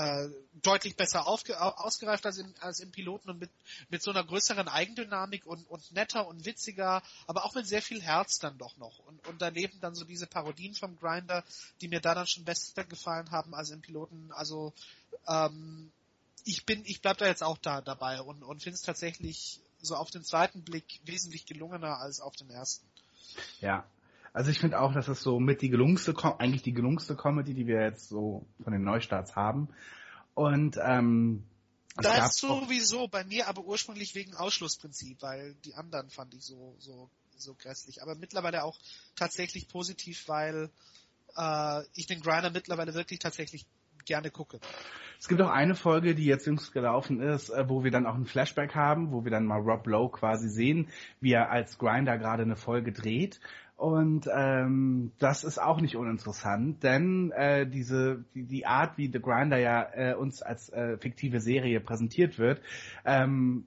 äh, deutlich besser aufge ausgereift als im, als im Piloten und mit, mit so einer größeren Eigendynamik und, und netter und witziger, aber auch mit sehr viel Herz dann doch noch. Und, und daneben dann so diese Parodien vom Grinder, die mir da dann schon besser gefallen haben als im Piloten. Also ähm, ich bin, ich bleib da jetzt auch da dabei und, und finde es tatsächlich so auf den zweiten Blick wesentlich gelungener als auf den ersten. Ja, also ich finde auch, dass es so mit die gelungenste, eigentlich die gelungenste Comedy, die wir jetzt so von den Neustarts haben. Und ähm, das sowieso bei mir, aber ursprünglich wegen Ausschlussprinzip, weil die anderen fand ich so so so grässlich. Aber mittlerweile auch tatsächlich positiv, weil äh, ich den Grinder mittlerweile wirklich tatsächlich gerne gucke. Es gibt auch eine Folge, die jetzt jüngst gelaufen ist, äh, wo wir dann auch ein Flashback haben, wo wir dann mal Rob Lowe quasi sehen, wie er als Grinder gerade eine Folge dreht und ähm, das ist auch nicht uninteressant, denn äh, diese die, die Art, wie The Grinder ja äh, uns als äh, fiktive Serie präsentiert wird, ähm,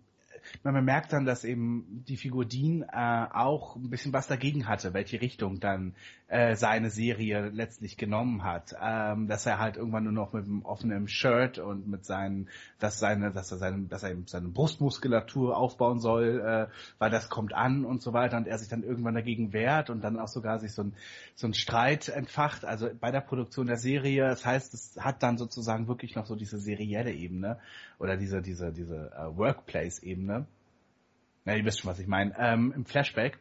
man bemerkt dann, dass eben die Figur Dean äh, auch ein bisschen was dagegen hatte, welche Richtung dann äh, seine Serie letztlich genommen hat. Ähm, dass er halt irgendwann nur noch mit einem offenen Shirt und mit seinen, dass seine, dass er seine, dass er seine Brustmuskulatur aufbauen soll, äh, weil das kommt an und so weiter und er sich dann irgendwann dagegen wehrt und dann auch sogar sich so ein, so ein Streit entfacht, also bei der Produktion der Serie. Das heißt, es hat dann sozusagen wirklich noch so diese serielle Ebene oder diese, diese, diese uh, Workplace-Ebene. Na, ihr wisst schon, was ich meine. Ähm, Im Flashback.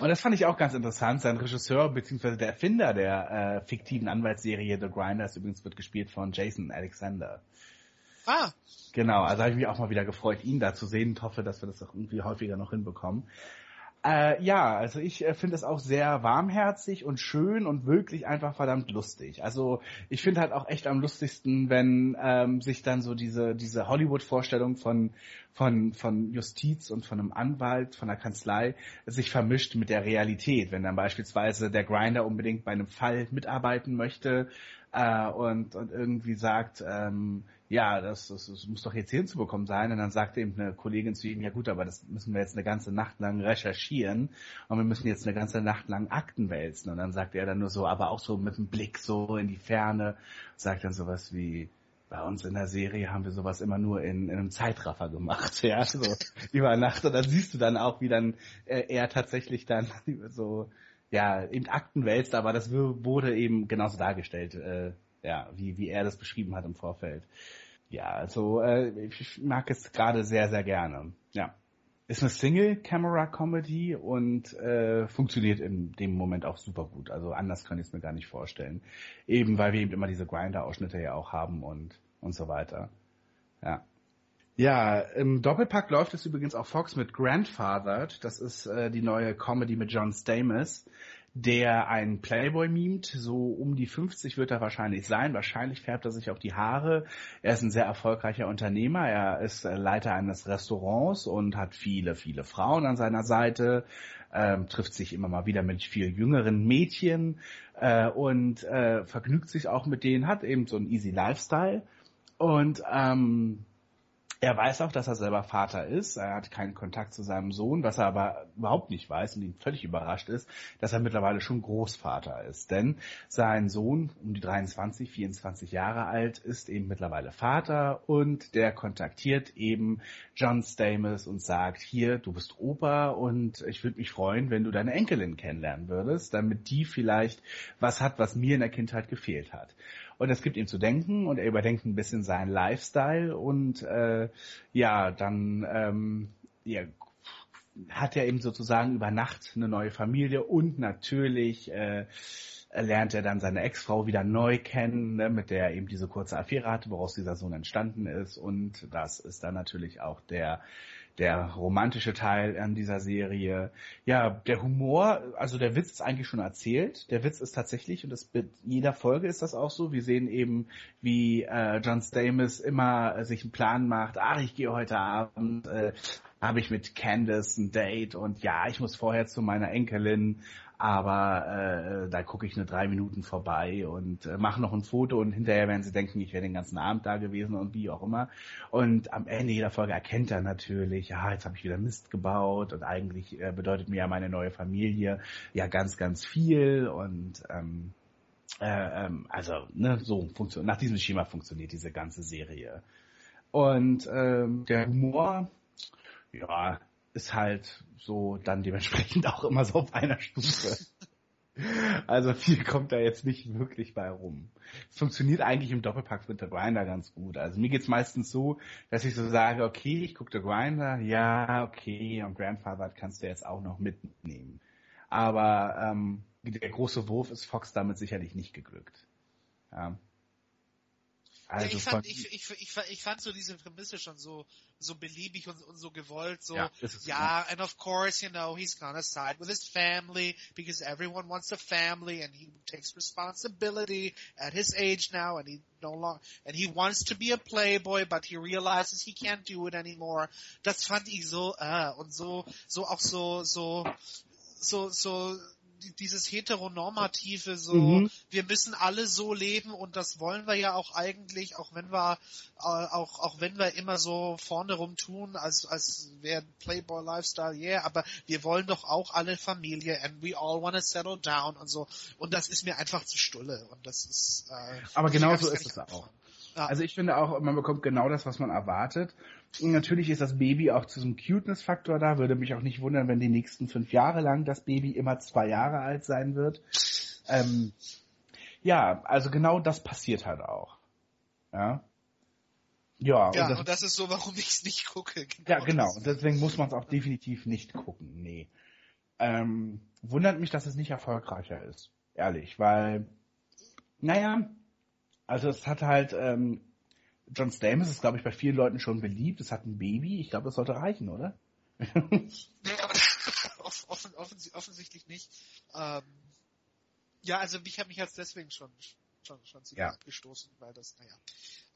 Und das fand ich auch ganz interessant. Sein Regisseur bzw. der Erfinder der äh, fiktiven Anwaltsserie The Grinders übrigens wird gespielt von Jason Alexander. Ah. Genau, also habe ich mich auch mal wieder gefreut, ihn da zu sehen und hoffe, dass wir das auch irgendwie häufiger noch hinbekommen. Äh, ja, also ich äh, finde es auch sehr warmherzig und schön und wirklich einfach verdammt lustig. Also ich finde halt auch echt am lustigsten, wenn ähm, sich dann so diese diese Hollywood-Vorstellung von von von Justiz und von einem Anwalt, von einer Kanzlei sich vermischt mit der Realität. Wenn dann beispielsweise der Grinder unbedingt bei einem Fall mitarbeiten möchte äh, und und irgendwie sagt ähm, ja, das, das, das muss doch jetzt hinzubekommen sein. Und dann sagte eben eine Kollegin zu ihm, ja gut, aber das müssen wir jetzt eine ganze Nacht lang recherchieren und wir müssen jetzt eine ganze Nacht lang Akten wälzen. Und dann sagt er dann nur so, aber auch so mit dem Blick so in die Ferne, sagt dann sowas wie, bei uns in der Serie haben wir sowas immer nur in, in einem Zeitraffer gemacht, ja, so über Nacht. Und dann siehst du dann auch, wie dann äh, er tatsächlich dann so, ja, in Akten wälzt, aber das wurde eben genauso dargestellt, äh, ja, wie, wie er das beschrieben hat im Vorfeld. Ja, also äh, ich mag es gerade sehr, sehr gerne. Ja. Ist eine Single-Camera-Comedy und äh, funktioniert in dem Moment auch super gut. Also anders kann ich es mir gar nicht vorstellen. Eben weil wir eben immer diese Grinder-Ausschnitte ja auch haben und, und so weiter. Ja. Ja, im Doppelpack läuft es übrigens auch Fox mit Grandfathered. Das ist äh, die neue Comedy mit John Stamos der ein Playboy mimt. So um die 50 wird er wahrscheinlich sein. Wahrscheinlich färbt er sich auch die Haare. Er ist ein sehr erfolgreicher Unternehmer. Er ist äh, Leiter eines Restaurants und hat viele, viele Frauen an seiner Seite. Ähm, trifft sich immer mal wieder mit viel jüngeren Mädchen äh, und äh, vergnügt sich auch mit denen, hat eben so einen easy Lifestyle. Und ähm, er weiß auch, dass er selber Vater ist. Er hat keinen Kontakt zu seinem Sohn, was er aber überhaupt nicht weiß und ihn völlig überrascht ist, dass er mittlerweile schon Großvater ist. Denn sein Sohn, um die 23, 24 Jahre alt, ist eben mittlerweile Vater und der kontaktiert eben John Stamos und sagt, hier, du bist Opa und ich würde mich freuen, wenn du deine Enkelin kennenlernen würdest, damit die vielleicht was hat, was mir in der Kindheit gefehlt hat. Und es gibt ihm zu denken und er überdenkt ein bisschen seinen Lifestyle und äh, ja, dann ähm, ja, hat er eben sozusagen über Nacht eine neue Familie und natürlich äh, lernt er dann seine Ex-Frau wieder neu kennen, ne, mit der er eben diese kurze Affäre hatte, woraus dieser Sohn entstanden ist. Und das ist dann natürlich auch der der romantische Teil an dieser Serie. Ja, der Humor, also der Witz ist eigentlich schon erzählt. Der Witz ist tatsächlich, und das mit jeder Folge ist das auch so. Wir sehen eben, wie äh, John Stamos immer äh, sich einen Plan macht, ach, ich gehe heute Abend, äh, habe ich mit Candace ein Date und ja, ich muss vorher zu meiner Enkelin aber äh, da gucke ich nur drei Minuten vorbei und äh, mache noch ein Foto und hinterher werden sie denken, ich wäre den ganzen Abend da gewesen und wie auch immer. Und am Ende jeder Folge erkennt er natürlich, ja, jetzt habe ich wieder Mist gebaut und eigentlich äh, bedeutet mir ja meine neue Familie ja ganz, ganz viel und ähm, Äh, ähm, also, ne, so funktioniert, nach diesem Schema funktioniert diese ganze Serie. Und ähm, der Humor, ja, ist halt so dann dementsprechend auch immer so auf einer Stufe. Also viel kommt da jetzt nicht wirklich bei rum. Es funktioniert eigentlich im Doppelpack mit der Grinder ganz gut. Also mir geht's meistens so, dass ich so sage, okay, ich gucke der Grinder, ja, okay, und Grandfather kannst du jetzt auch noch mitnehmen. Aber ähm, der große Wurf ist Fox damit sicherlich nicht geglückt. Ja. Also ja, ich, fand, ich, ich, ich, ich, fand so diese Prämisse schon so, so beliebig und, und so gewollt, so, ja, yeah, and of course, you know, he's gonna side with his family because everyone wants a family and he takes responsibility at his age now and he no longer, and he wants to be a playboy, but he realizes he can't do it anymore. Das fand ich so, äh, und so, so auch so, so, so, so, dieses heteronormative so, mhm. wir müssen alle so leben und das wollen wir ja auch eigentlich, auch wenn wir äh, auch auch wenn wir immer so vorne rum tun, als als wäre Playboy Lifestyle, yeah, aber wir wollen doch auch alle Familie and we all wanna settle down und so und das ist mir einfach zu stulle und das ist äh, Aber genau so ist es auch. Ja. Also ich finde auch, man bekommt genau das, was man erwartet. Natürlich ist das Baby auch zu so einem Cuteness-Faktor da. Würde mich auch nicht wundern, wenn die nächsten fünf Jahre lang das Baby immer zwei Jahre alt sein wird. Ähm, ja, also genau das passiert halt auch. Ja. Ja, ja und, das, und das ist so, warum ich es nicht gucke. Genau ja, genau. Und deswegen muss man es auch definitiv nicht gucken. Nee. Ähm, wundert mich, dass es nicht erfolgreicher ist. Ehrlich, weil, naja, also es hat halt, ähm, John Stamos ist, glaube ich, bei vielen Leuten schon beliebt. Es hat ein Baby. Ich glaube, das sollte reichen, oder? nee, aber offen, offens offensichtlich nicht. Ähm, ja, also mich hat mich jetzt deswegen schon schon schon ziemlich ja. abgestoßen, weil das, naja.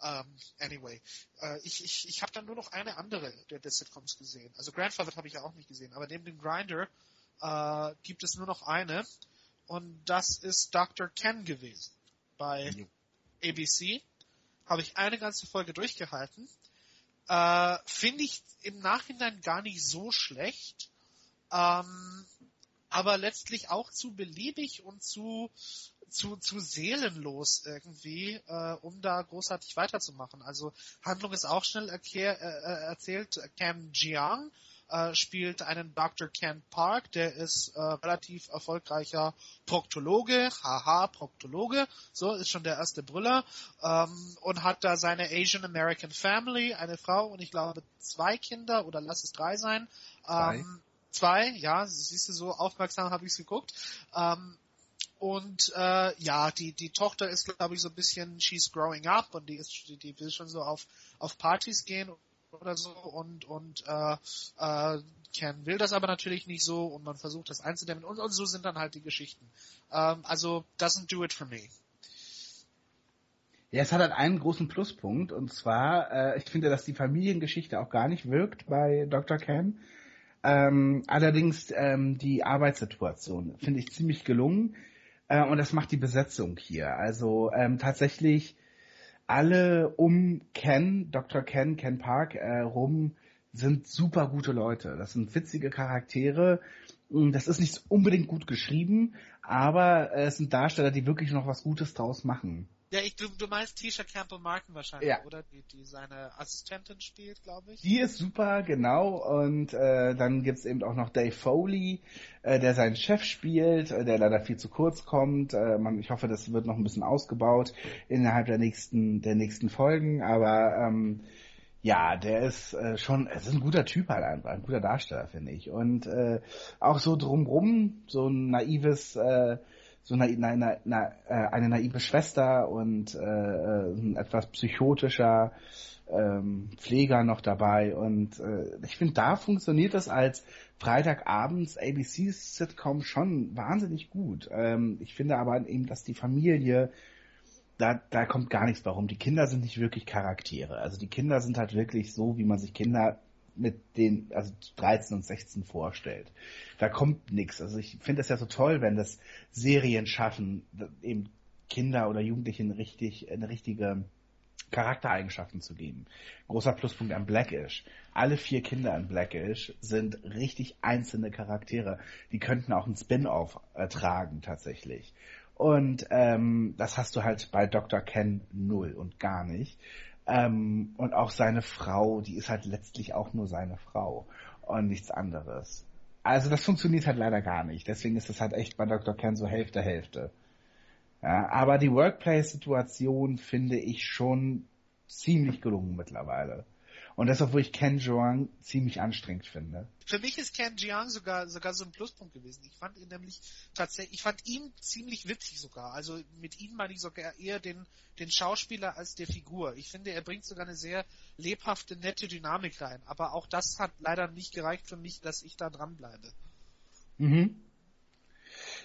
Ähm, anyway, äh, ich ich ich habe dann nur noch eine andere der, der Sitcoms gesehen. Also Grandfather habe ich ja auch nicht gesehen, aber neben dem Grinder äh, gibt es nur noch eine und das ist Dr. Ken gewesen bei ABC. Habe ich eine ganze Folge durchgehalten. Äh, Finde ich im Nachhinein gar nicht so schlecht. Ähm, aber letztlich auch zu beliebig und zu zu, zu seelenlos irgendwie, äh, um da großartig weiterzumachen. Also Handlung ist auch schnell erklär, äh, äh erzählt. Cam Jiang äh, spielt einen Dr. Ken Park, der ist äh, relativ erfolgreicher Proktologe, haha, Proktologe, so ist schon der erste Brüller, ähm, und hat da seine Asian American Family, eine Frau und ich glaube zwei Kinder oder lass es drei sein. Ähm, zwei, ja, siehst du, so aufmerksam habe ich es geguckt. Ähm, und äh, ja, die die Tochter ist glaube ich so ein bisschen she's growing up und die ist die, die will schon so auf auf Partys gehen oder so und und äh, äh, Ken will das aber natürlich nicht so und man versucht das einzudämmen und, und so sind dann halt die Geschichten. Ähm, also doesn't do it for me. Ja, es hat halt einen großen Pluspunkt und zwar, äh, ich finde, dass die Familiengeschichte auch gar nicht wirkt bei Dr. Ken. Ähm, allerdings ähm, die Arbeitssituation finde ich ziemlich gelungen äh, und das macht die Besetzung hier. Also ähm, tatsächlich alle um Ken, Dr. Ken, Ken Park äh, rum sind super gute Leute. Das sind witzige Charaktere. Mm, das ist nicht unbedingt gut geschrieben, aber äh, es sind Darsteller, die wirklich noch was Gutes draus machen. Ja, ich, du, du meinst Tisha Campbell Martin wahrscheinlich, ja. oder? Die, die seine Assistentin spielt, glaube ich. Die ist super, genau. Und äh, dann gibt's eben auch noch Dave Foley, äh, der seinen Chef spielt, äh, der leider viel zu kurz kommt. Äh, man, ich hoffe, das wird noch ein bisschen ausgebaut innerhalb der nächsten, der nächsten Folgen. Aber ähm, ja, der ist äh, schon, es ist ein guter Typ halt einfach, ein guter Darsteller, finde ich. Und äh, auch so drumrum, so ein naives äh, so eine, eine, eine, eine naive Schwester und äh, äh, ein etwas psychotischer ähm, Pfleger noch dabei. Und äh, ich finde, da funktioniert das als Freitagabends ABC-Sitcom schon wahnsinnig gut. Ähm, ich finde aber eben, dass die Familie da, da kommt gar nichts warum. Die Kinder sind nicht wirklich Charaktere. Also die Kinder sind halt wirklich so, wie man sich Kinder mit den, also 13 und 16 vorstellt. Da kommt nichts. Also ich finde das ja so toll, wenn das Serien schaffen, eben Kinder oder Jugendlichen richtig, eine richtige Charaktereigenschaften zu geben. Großer Pluspunkt an Blackish. Alle vier Kinder an Blackish sind richtig einzelne Charaktere. Die könnten auch einen Spin-off ertragen, tatsächlich. Und ähm, das hast du halt bei Dr. Ken null und gar nicht. Ähm, und auch seine Frau, die ist halt letztlich auch nur seine Frau und nichts anderes. Also das funktioniert halt leider gar nicht. Deswegen ist es halt echt bei Dr. Ken so Hälfte, Hälfte. Ja, aber die Workplace-Situation finde ich schon ziemlich gelungen mittlerweile. Und das, obwohl ich Ken Jeong ziemlich anstrengend finde. Für mich ist Ken Jeong sogar, sogar so ein Pluspunkt gewesen. Ich fand ihn nämlich tatsächlich, ich fand ihn ziemlich witzig sogar. Also mit ihm meine ich sogar eher den, den Schauspieler als der Figur. Ich finde, er bringt sogar eine sehr lebhafte, nette Dynamik rein. Aber auch das hat leider nicht gereicht für mich, dass ich da dranbleibe. Mhm.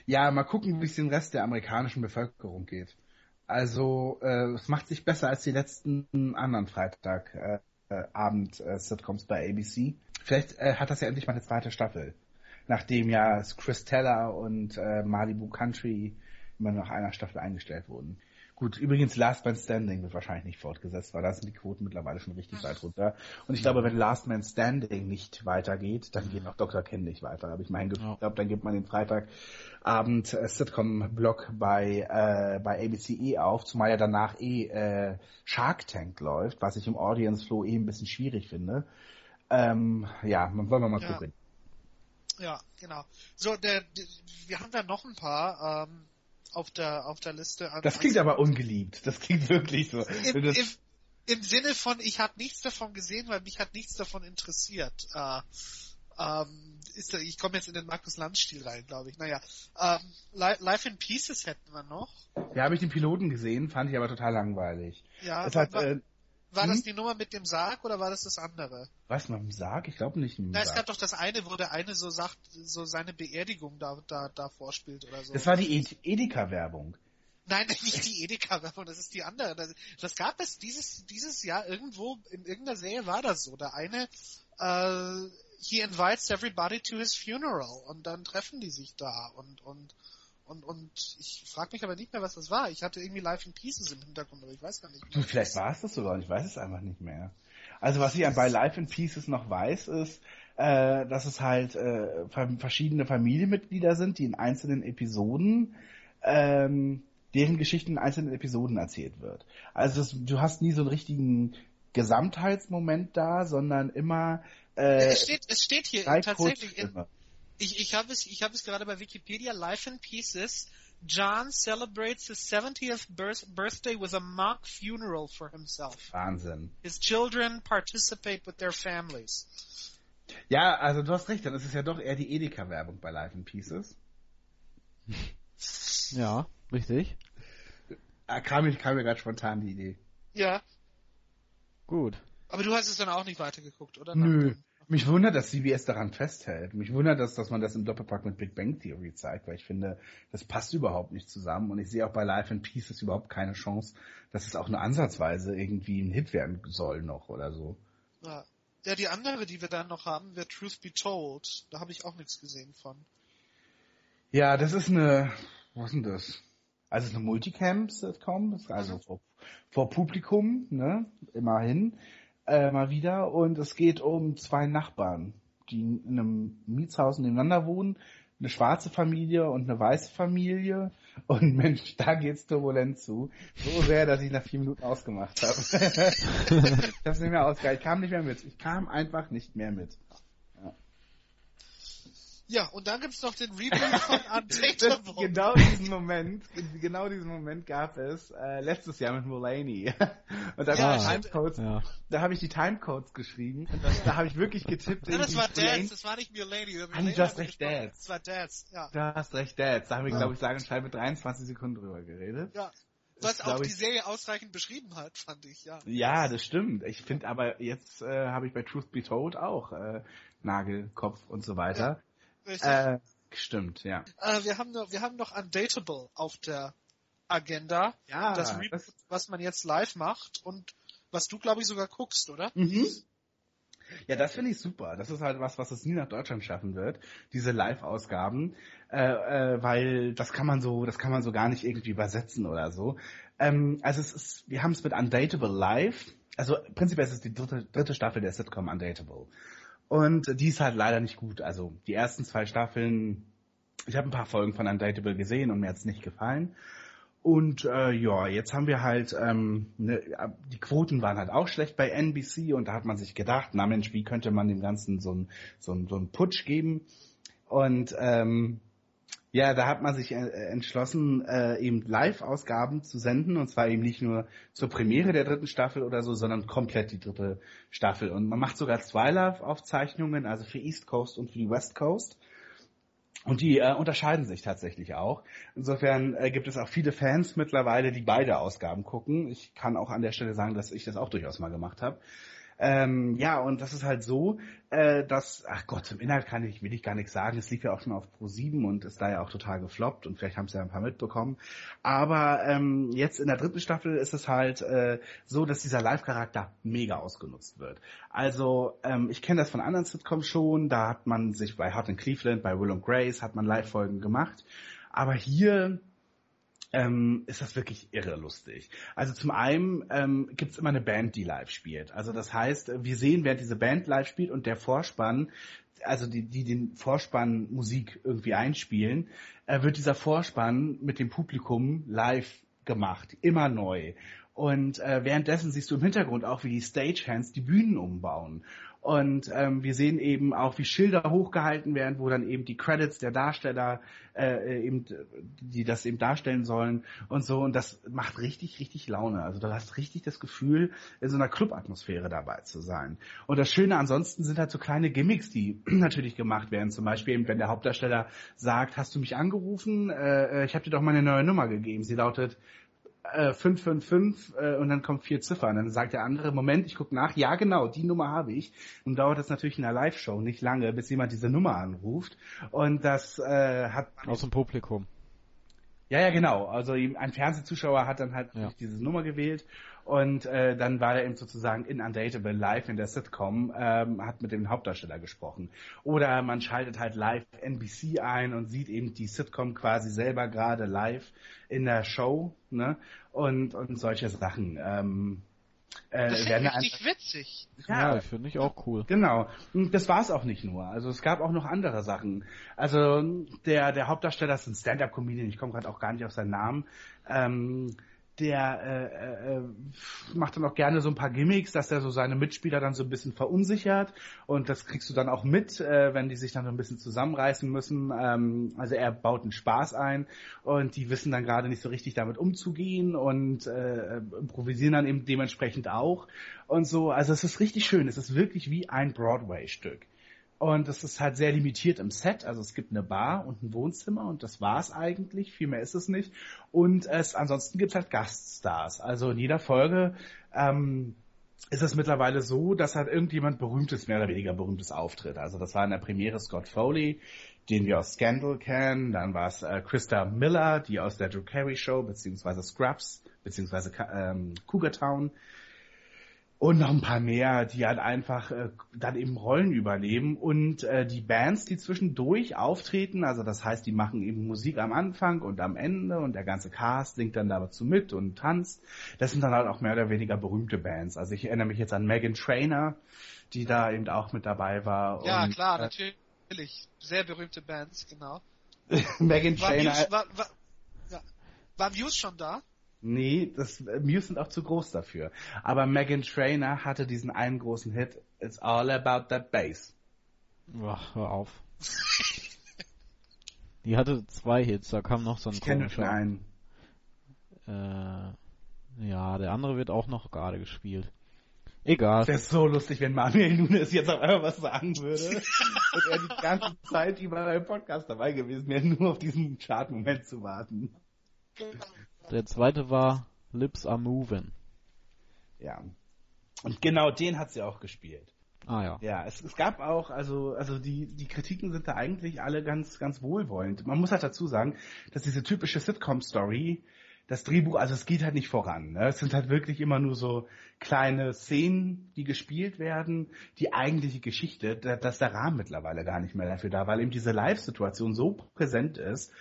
Ja, mal gucken, wie es den Rest der amerikanischen Bevölkerung geht. Also, äh, es macht sich besser als die letzten anderen Freitag. Äh, äh, Abend-Sitcoms bei ABC. Vielleicht äh, hat das ja endlich mal eine zweite Staffel. Nachdem ja Chris Teller und äh, Malibu Country immer nach einer Staffel eingestellt wurden. Gut, übrigens Last Man Standing wird wahrscheinlich nicht fortgesetzt, weil da sind die Quoten mittlerweile schon richtig weit runter. Und ich glaube, wenn Last Man Standing nicht weitergeht, dann geht auch Dr. Ken nicht weiter. Aber ich meine, ich glaube, dann gibt man den Freitagabend äh, Sitcom-Block bei, äh, bei ABC eh auf, zumal ja danach eh äh, Shark Tank läuft, was ich im Audience Flow eh ein bisschen schwierig finde. Ähm, ja, wollen wir mal ja. gucken. Ja, genau. So, der, der, wir haben da noch ein paar. Ähm, auf der, auf der Liste an. Das klingt aber ungeliebt. Das klingt wirklich so. Im, im, im Sinne von, ich habe nichts davon gesehen, weil mich hat nichts davon interessiert. Äh, ähm, ist, ich komme jetzt in den Markus Lanz-Stil rein, glaube ich. Naja, ähm, Life in Pieces hätten wir noch. Ja, habe ich den Piloten gesehen, fand ich aber total langweilig. Ja, es hat, äh, war hm? das die Nummer mit dem Sarg oder war das das andere? Was, mit dem Sarg? Ich glaube nicht Na, es gab doch das eine, wo der eine so sagt, so seine Beerdigung da, da, da vorspielt oder so. Das war die Ed Edeka-Werbung. Nein, nicht die Edeka-Werbung, das ist die andere. Das, das, gab es dieses, dieses Jahr irgendwo, in irgendeiner Serie war das so. Der eine, äh, he invites everybody to his funeral und dann treffen die sich da und, und und, und ich frage mich aber nicht mehr, was das war. Ich hatte irgendwie Live in Pieces im Hintergrund, aber ich weiß gar nicht mehr. Vielleicht war es das sogar, ich weiß es einfach nicht mehr. Also was ich bei Live in Pieces noch weiß, ist, äh, dass es halt äh, verschiedene Familienmitglieder sind, die in einzelnen Episoden ähm, deren Geschichten in einzelnen Episoden erzählt wird. Also das, du hast nie so einen richtigen Gesamtheitsmoment da, sondern immer äh, es steht, es steht hier tatsächlich in, ich, ich habe es, ich habe es gerade bei Wikipedia, Life in Pieces. John celebrates his 70th birth birthday with a mock funeral for himself. Wahnsinn. His children participate with their families. Ja, also du hast recht, dann ist es ja doch eher die Edeka-Werbung bei Life in Pieces. Ja, richtig. Da kam, ich, kam mir gerade spontan die Idee. Ja. Gut. Aber du hast es dann auch nicht weitergeguckt, oder? Nö. Mich wundert, dass CBS daran festhält. Mich wundert, dass, dass man das im Doppelpack mit Big Bang Theory zeigt, weil ich finde, das passt überhaupt nicht zusammen und ich sehe auch bei Life in Pieces überhaupt keine Chance, dass es auch nur ansatzweise irgendwie ein Hit werden soll noch oder so. Ja. Ja, die andere, die wir dann noch haben, wird Truth Be Told. Da habe ich auch nichts gesehen von. Ja, das ist eine, was ist denn das? Also es ist eine Multicam-Sitcom, also mhm. vor, vor Publikum, ne, immerhin äh, mal wieder und es geht um zwei Nachbarn, die in einem Mietshaus nebeneinander wohnen, eine schwarze Familie und eine weiße Familie und Mensch, da geht's turbulent zu. So sehr, dass ich nach vier Minuten ausgemacht habe. ich hab's nicht mehr ausgehalten. Ich kam nicht mehr mit. Ich kam einfach nicht mehr mit. Ja, und dann gibt's noch den Reboot von Undateable. genau diesen Moment, genau diesen Moment gab es äh, letztes Jahr mit Mulaney. und da ja, habe ich Timecodes, ja. da habe ich die Timecodes geschrieben und das, da habe ich wirklich getippt. Ja, das war Dance, das war nicht Mulaney. Mulaney du hast recht, Dance. Das war Dance, ja. Du hast recht, Dance. Da haben wir, ja. glaube ich, sagen und schreiben mit 23 Sekunden drüber geredet. Ja. Was auch die Serie ausreichend beschrieben hat, fand ich, ja. Ja, das stimmt. Ich finde aber jetzt äh, habe ich bei Truth Be Told auch äh, Nagel, Kopf und so weiter. Richtig. Äh, stimmt, ja. Äh, wir haben noch, wir haben noch Undateable auf der Agenda. Ja. Das, das was man jetzt live macht und was du, glaube ich, sogar guckst, oder? Mhm. Ja, das finde ich super. Das ist halt was, was es nie nach Deutschland schaffen wird, diese Live-Ausgaben, äh, äh, weil das kann man so, das kann man so gar nicht irgendwie übersetzen oder so. Ähm, also es ist, wir haben es mit Undateable Live. Also prinzipiell ist es die dritte, dritte Staffel der Sitcom Undateable. Und die ist halt leider nicht gut. Also die ersten zwei Staffeln ich habe ein paar Folgen von Undateable gesehen und mir hat's nicht gefallen. Und äh, ja, jetzt haben wir halt, ähm, ne, die Quoten waren halt auch schlecht bei NBC und da hat man sich gedacht, na Mensch, wie könnte man dem Ganzen so ein so so Putsch geben? Und ähm, ja, da hat man sich äh, entschlossen, äh, eben Live-Ausgaben zu senden und zwar eben nicht nur zur Premiere der dritten Staffel oder so, sondern komplett die dritte Staffel. Und man macht sogar zwei Live-Aufzeichnungen, also für East Coast und für die West Coast. Und die äh, unterscheiden sich tatsächlich auch. Insofern äh, gibt es auch viele Fans mittlerweile, die beide Ausgaben gucken. Ich kann auch an der Stelle sagen, dass ich das auch durchaus mal gemacht habe. Ähm, ja, und das ist halt so, äh, dass, ach Gott, zum Inhalt kann ich, will ich gar nichts sagen. Es lief ja auch schon auf Pro 7 und ist da ja auch total gefloppt und vielleicht haben es ja ein paar mitbekommen. Aber ähm, jetzt in der dritten Staffel ist es halt äh, so, dass dieser Live-Charakter mega ausgenutzt wird. Also ähm, ich kenne das von anderen Sitcoms schon, da hat man sich bei Hot in Cleveland, bei Will und Grace hat man Live-Folgen gemacht. Aber hier ähm, ist das wirklich irre lustig. Also zum einen ähm, gibt es immer eine Band, die live spielt. Also das heißt, wir sehen, während diese Band live spielt und der Vorspann, also die, die den Vorspann Musik irgendwie einspielen, äh, wird dieser Vorspann mit dem Publikum live gemacht, immer neu. Und äh, währenddessen siehst du im Hintergrund auch, wie die Stagehands die Bühnen umbauen. Und ähm, wir sehen eben auch, wie Schilder hochgehalten werden, wo dann eben die Credits der Darsteller äh, eben, die das eben darstellen sollen und so. Und das macht richtig, richtig Laune. Also du hast richtig das Gefühl, in so einer Club-Atmosphäre dabei zu sein. Und das Schöne ansonsten sind halt so kleine Gimmicks, die natürlich gemacht werden. Zum Beispiel eben, wenn der Hauptdarsteller sagt, hast du mich angerufen? Äh, äh ich habe dir doch meine neue Nummer gegeben. Sie lautet äh, 555 äh, und dann kommen vier Ziffern. Dann sagt der andere, Moment, ich gucke nach, ja genau, die Nummer habe ich. Und dauert das natürlich in einer Live-Show nicht lange, bis jemand diese Nummer anruft. Und das äh, hat... Aus dem Publikum. Ja, ja, genau. Also ein Fernsehzuschauer hat dann halt ja. diese Nummer gewählt und äh, dann war er eben sozusagen in Undateable live in der Sitcom, ähm, hat mit dem Hauptdarsteller gesprochen. Oder man schaltet halt live NBC ein und sieht eben die Sitcom quasi selber gerade live in der Show, ne? Und, und solche Sachen. Ähm, äh, das ist richtig witzig. Ja, ja finde ich auch cool. Genau. Und das war es auch nicht nur. Also es gab auch noch andere Sachen. Also der der Hauptdarsteller ist ein Stand-up-Comedian. Ich komme gerade auch gar nicht auf seinen Namen. Ähm, der äh, äh, macht dann auch gerne so ein paar Gimmicks, dass er so seine Mitspieler dann so ein bisschen verunsichert und das kriegst du dann auch mit, äh, wenn die sich dann so ein bisschen zusammenreißen müssen. Ähm, also er baut einen Spaß ein und die wissen dann gerade nicht so richtig damit umzugehen und äh, improvisieren dann eben dementsprechend auch und so. Also es ist richtig schön, es ist wirklich wie ein Broadway-Stück. Und es ist halt sehr limitiert im Set. Also es gibt eine Bar und ein Wohnzimmer und das war's eigentlich. Viel mehr ist es nicht. Und es ansonsten gibt halt Gaststars. Also in jeder Folge ähm, ist es mittlerweile so, dass halt irgendjemand berühmtes, mehr oder weniger berühmtes auftritt. Also das war in der Premiere Scott Foley, den wir aus Scandal kennen. Dann war es äh, Krista Miller, die aus der Drew Carey Show, beziehungsweise Scrubs, beziehungsweise ähm, Cougar Town und noch ein paar mehr, die halt einfach äh, dann eben Rollen übernehmen und äh, die Bands, die zwischendurch auftreten, also das heißt, die machen eben Musik am Anfang und am Ende und der ganze Cast singt dann dazu mit und tanzt. Das sind dann halt auch mehr oder weniger berühmte Bands. Also ich erinnere mich jetzt an Megan Trainer, die da eben auch mit dabei war. Ja, und, klar, äh, natürlich. Sehr berühmte Bands, genau. Megan Trainer. War, war, war, ja. war Muse schon da? Nee, das Muse sind auch zu groß dafür. Aber Megan Trainer hatte diesen einen großen Hit, It's all about that bass. Ach, hör auf. Die hatte zwei Hits, da kam noch so ein ich komischer. einen. Äh, ja, der andere wird auch noch gerade gespielt. Egal. Wäre so lustig, wenn Manuel Nunes jetzt auf einmal was sagen würde und er die ganze Zeit über beim Podcast dabei gewesen wäre, nur auf diesen Chartmoment zu warten. Der zweite war Lips Are Moving. Ja. Und genau den hat sie auch gespielt. Ah ja. Ja, es, es gab auch, also, also die, die Kritiken sind da eigentlich alle ganz, ganz wohlwollend. Man muss halt dazu sagen, dass diese typische Sitcom-Story, das Drehbuch, also es geht halt nicht voran. Ne? Es sind halt wirklich immer nur so kleine Szenen, die gespielt werden. Die eigentliche Geschichte, da, dass der Rahmen mittlerweile gar nicht mehr dafür da, weil eben diese Live-Situation so präsent ist,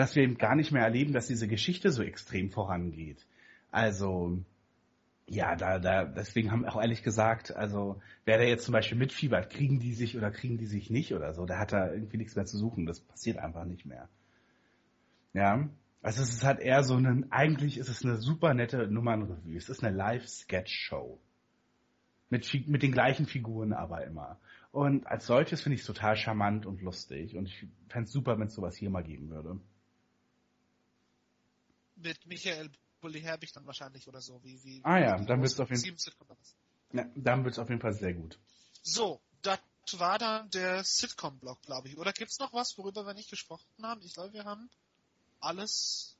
dass wir eben gar nicht mehr erleben, dass diese Geschichte so extrem vorangeht. Also, Ja, da, da, deswegen haben auch ehrlich gesagt, also wer da jetzt zum Beispiel mitfiebert, kriegen die sich oder kriegen die sich nicht oder so, der hat da irgendwie nichts mehr zu suchen. Das passiert einfach nicht mehr. Ja. Also es ist halt eher so ein, eigentlich ist es eine super nette Nummernrevue. Es ist eine Live-Sketch-Show. Mit, mit den gleichen Figuren aber immer. Und als solches finde ich es total charmant und lustig. Und ich fände es super, wenn es sowas hier mal geben würde. Mit Michael Bulli Herbig dann wahrscheinlich oder so. Wie, wie, ah ja, dann wird es auf jeden Fall. Ja, dann wird es auf jeden Fall sehr gut. So, das war dann der Sitcom-Block, glaube ich. Oder gibt's noch was, worüber wir nicht gesprochen haben? Ich glaube, wir haben alles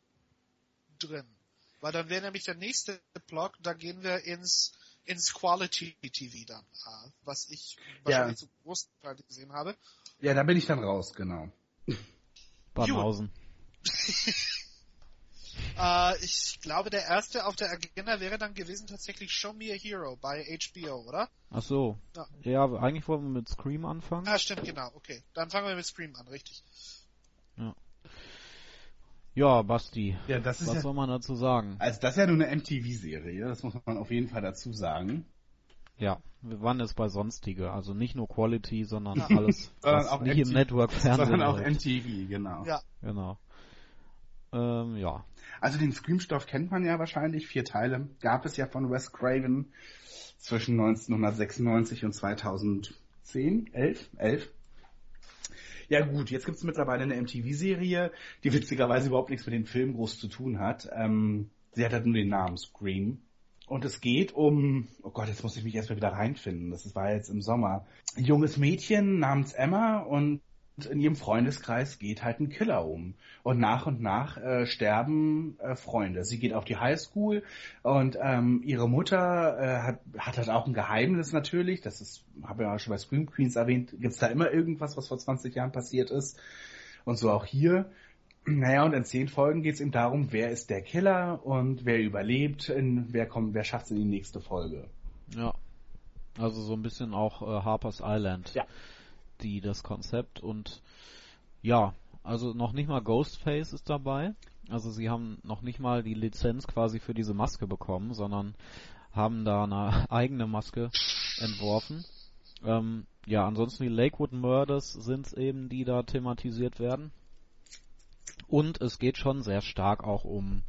drin. Weil dann wäre nämlich der nächste Block, da gehen wir ins ins Quality TV dann, äh, was ich wahrscheinlich ja. zu großen Teil gesehen habe. Ja, da bin ich dann raus, genau. Badenhausen. äh, ich glaube, der erste auf der Agenda wäre dann gewesen tatsächlich Show Me a Hero bei HBO, oder? Ach so. Ja, ja eigentlich wollen wir mit Scream anfangen. Ah, stimmt, genau. Okay, dann fangen wir mit Scream an, richtig. Ja. Ja, Basti. Ja, das ist was ja, soll man dazu sagen? Also das ist ja nur eine MTV-Serie, das muss man auf jeden Fall dazu sagen. Ja, wir waren jetzt bei sonstige, also nicht nur Quality, sondern alles, was auch nicht MTV, im Network Fernsehen Sondern auch MTV, genau. Ja. Genau. Ähm, ja. Also den Scream-Stoff kennt man ja wahrscheinlich, vier Teile gab es ja von Wes Craven zwischen 1996 und 2010, 11, 11. Ja gut, jetzt gibt's mittlerweile eine MTV-Serie, die witzigerweise überhaupt nichts mit dem Film groß zu tun hat. Ähm, sie hat halt nur den Namen Scream. Und es geht um, oh Gott, jetzt muss ich mich erstmal wieder reinfinden. Das war jetzt im Sommer. Ein junges Mädchen namens Emma und in ihrem Freundeskreis geht halt ein Killer um. Und nach und nach äh, sterben äh, Freunde. Sie geht auf die Highschool und ähm, ihre Mutter äh, hat, hat halt auch ein Geheimnis natürlich. Das ist, habe ja auch schon bei Scream Queens erwähnt, gibt's da immer irgendwas, was vor 20 Jahren passiert ist. Und so auch hier. Naja, und in zehn Folgen geht's eben darum, wer ist der Killer und wer überlebt, in, wer kommt, wer schafft's in die nächste Folge. Ja. Also so ein bisschen auch äh, Harper's Island. Ja die das Konzept und ja, also noch nicht mal Ghostface ist dabei. Also sie haben noch nicht mal die Lizenz quasi für diese Maske bekommen, sondern haben da eine eigene Maske entworfen. Ähm, ja, ansonsten die Lakewood Murders sind eben, die da thematisiert werden. Und es geht schon sehr stark auch um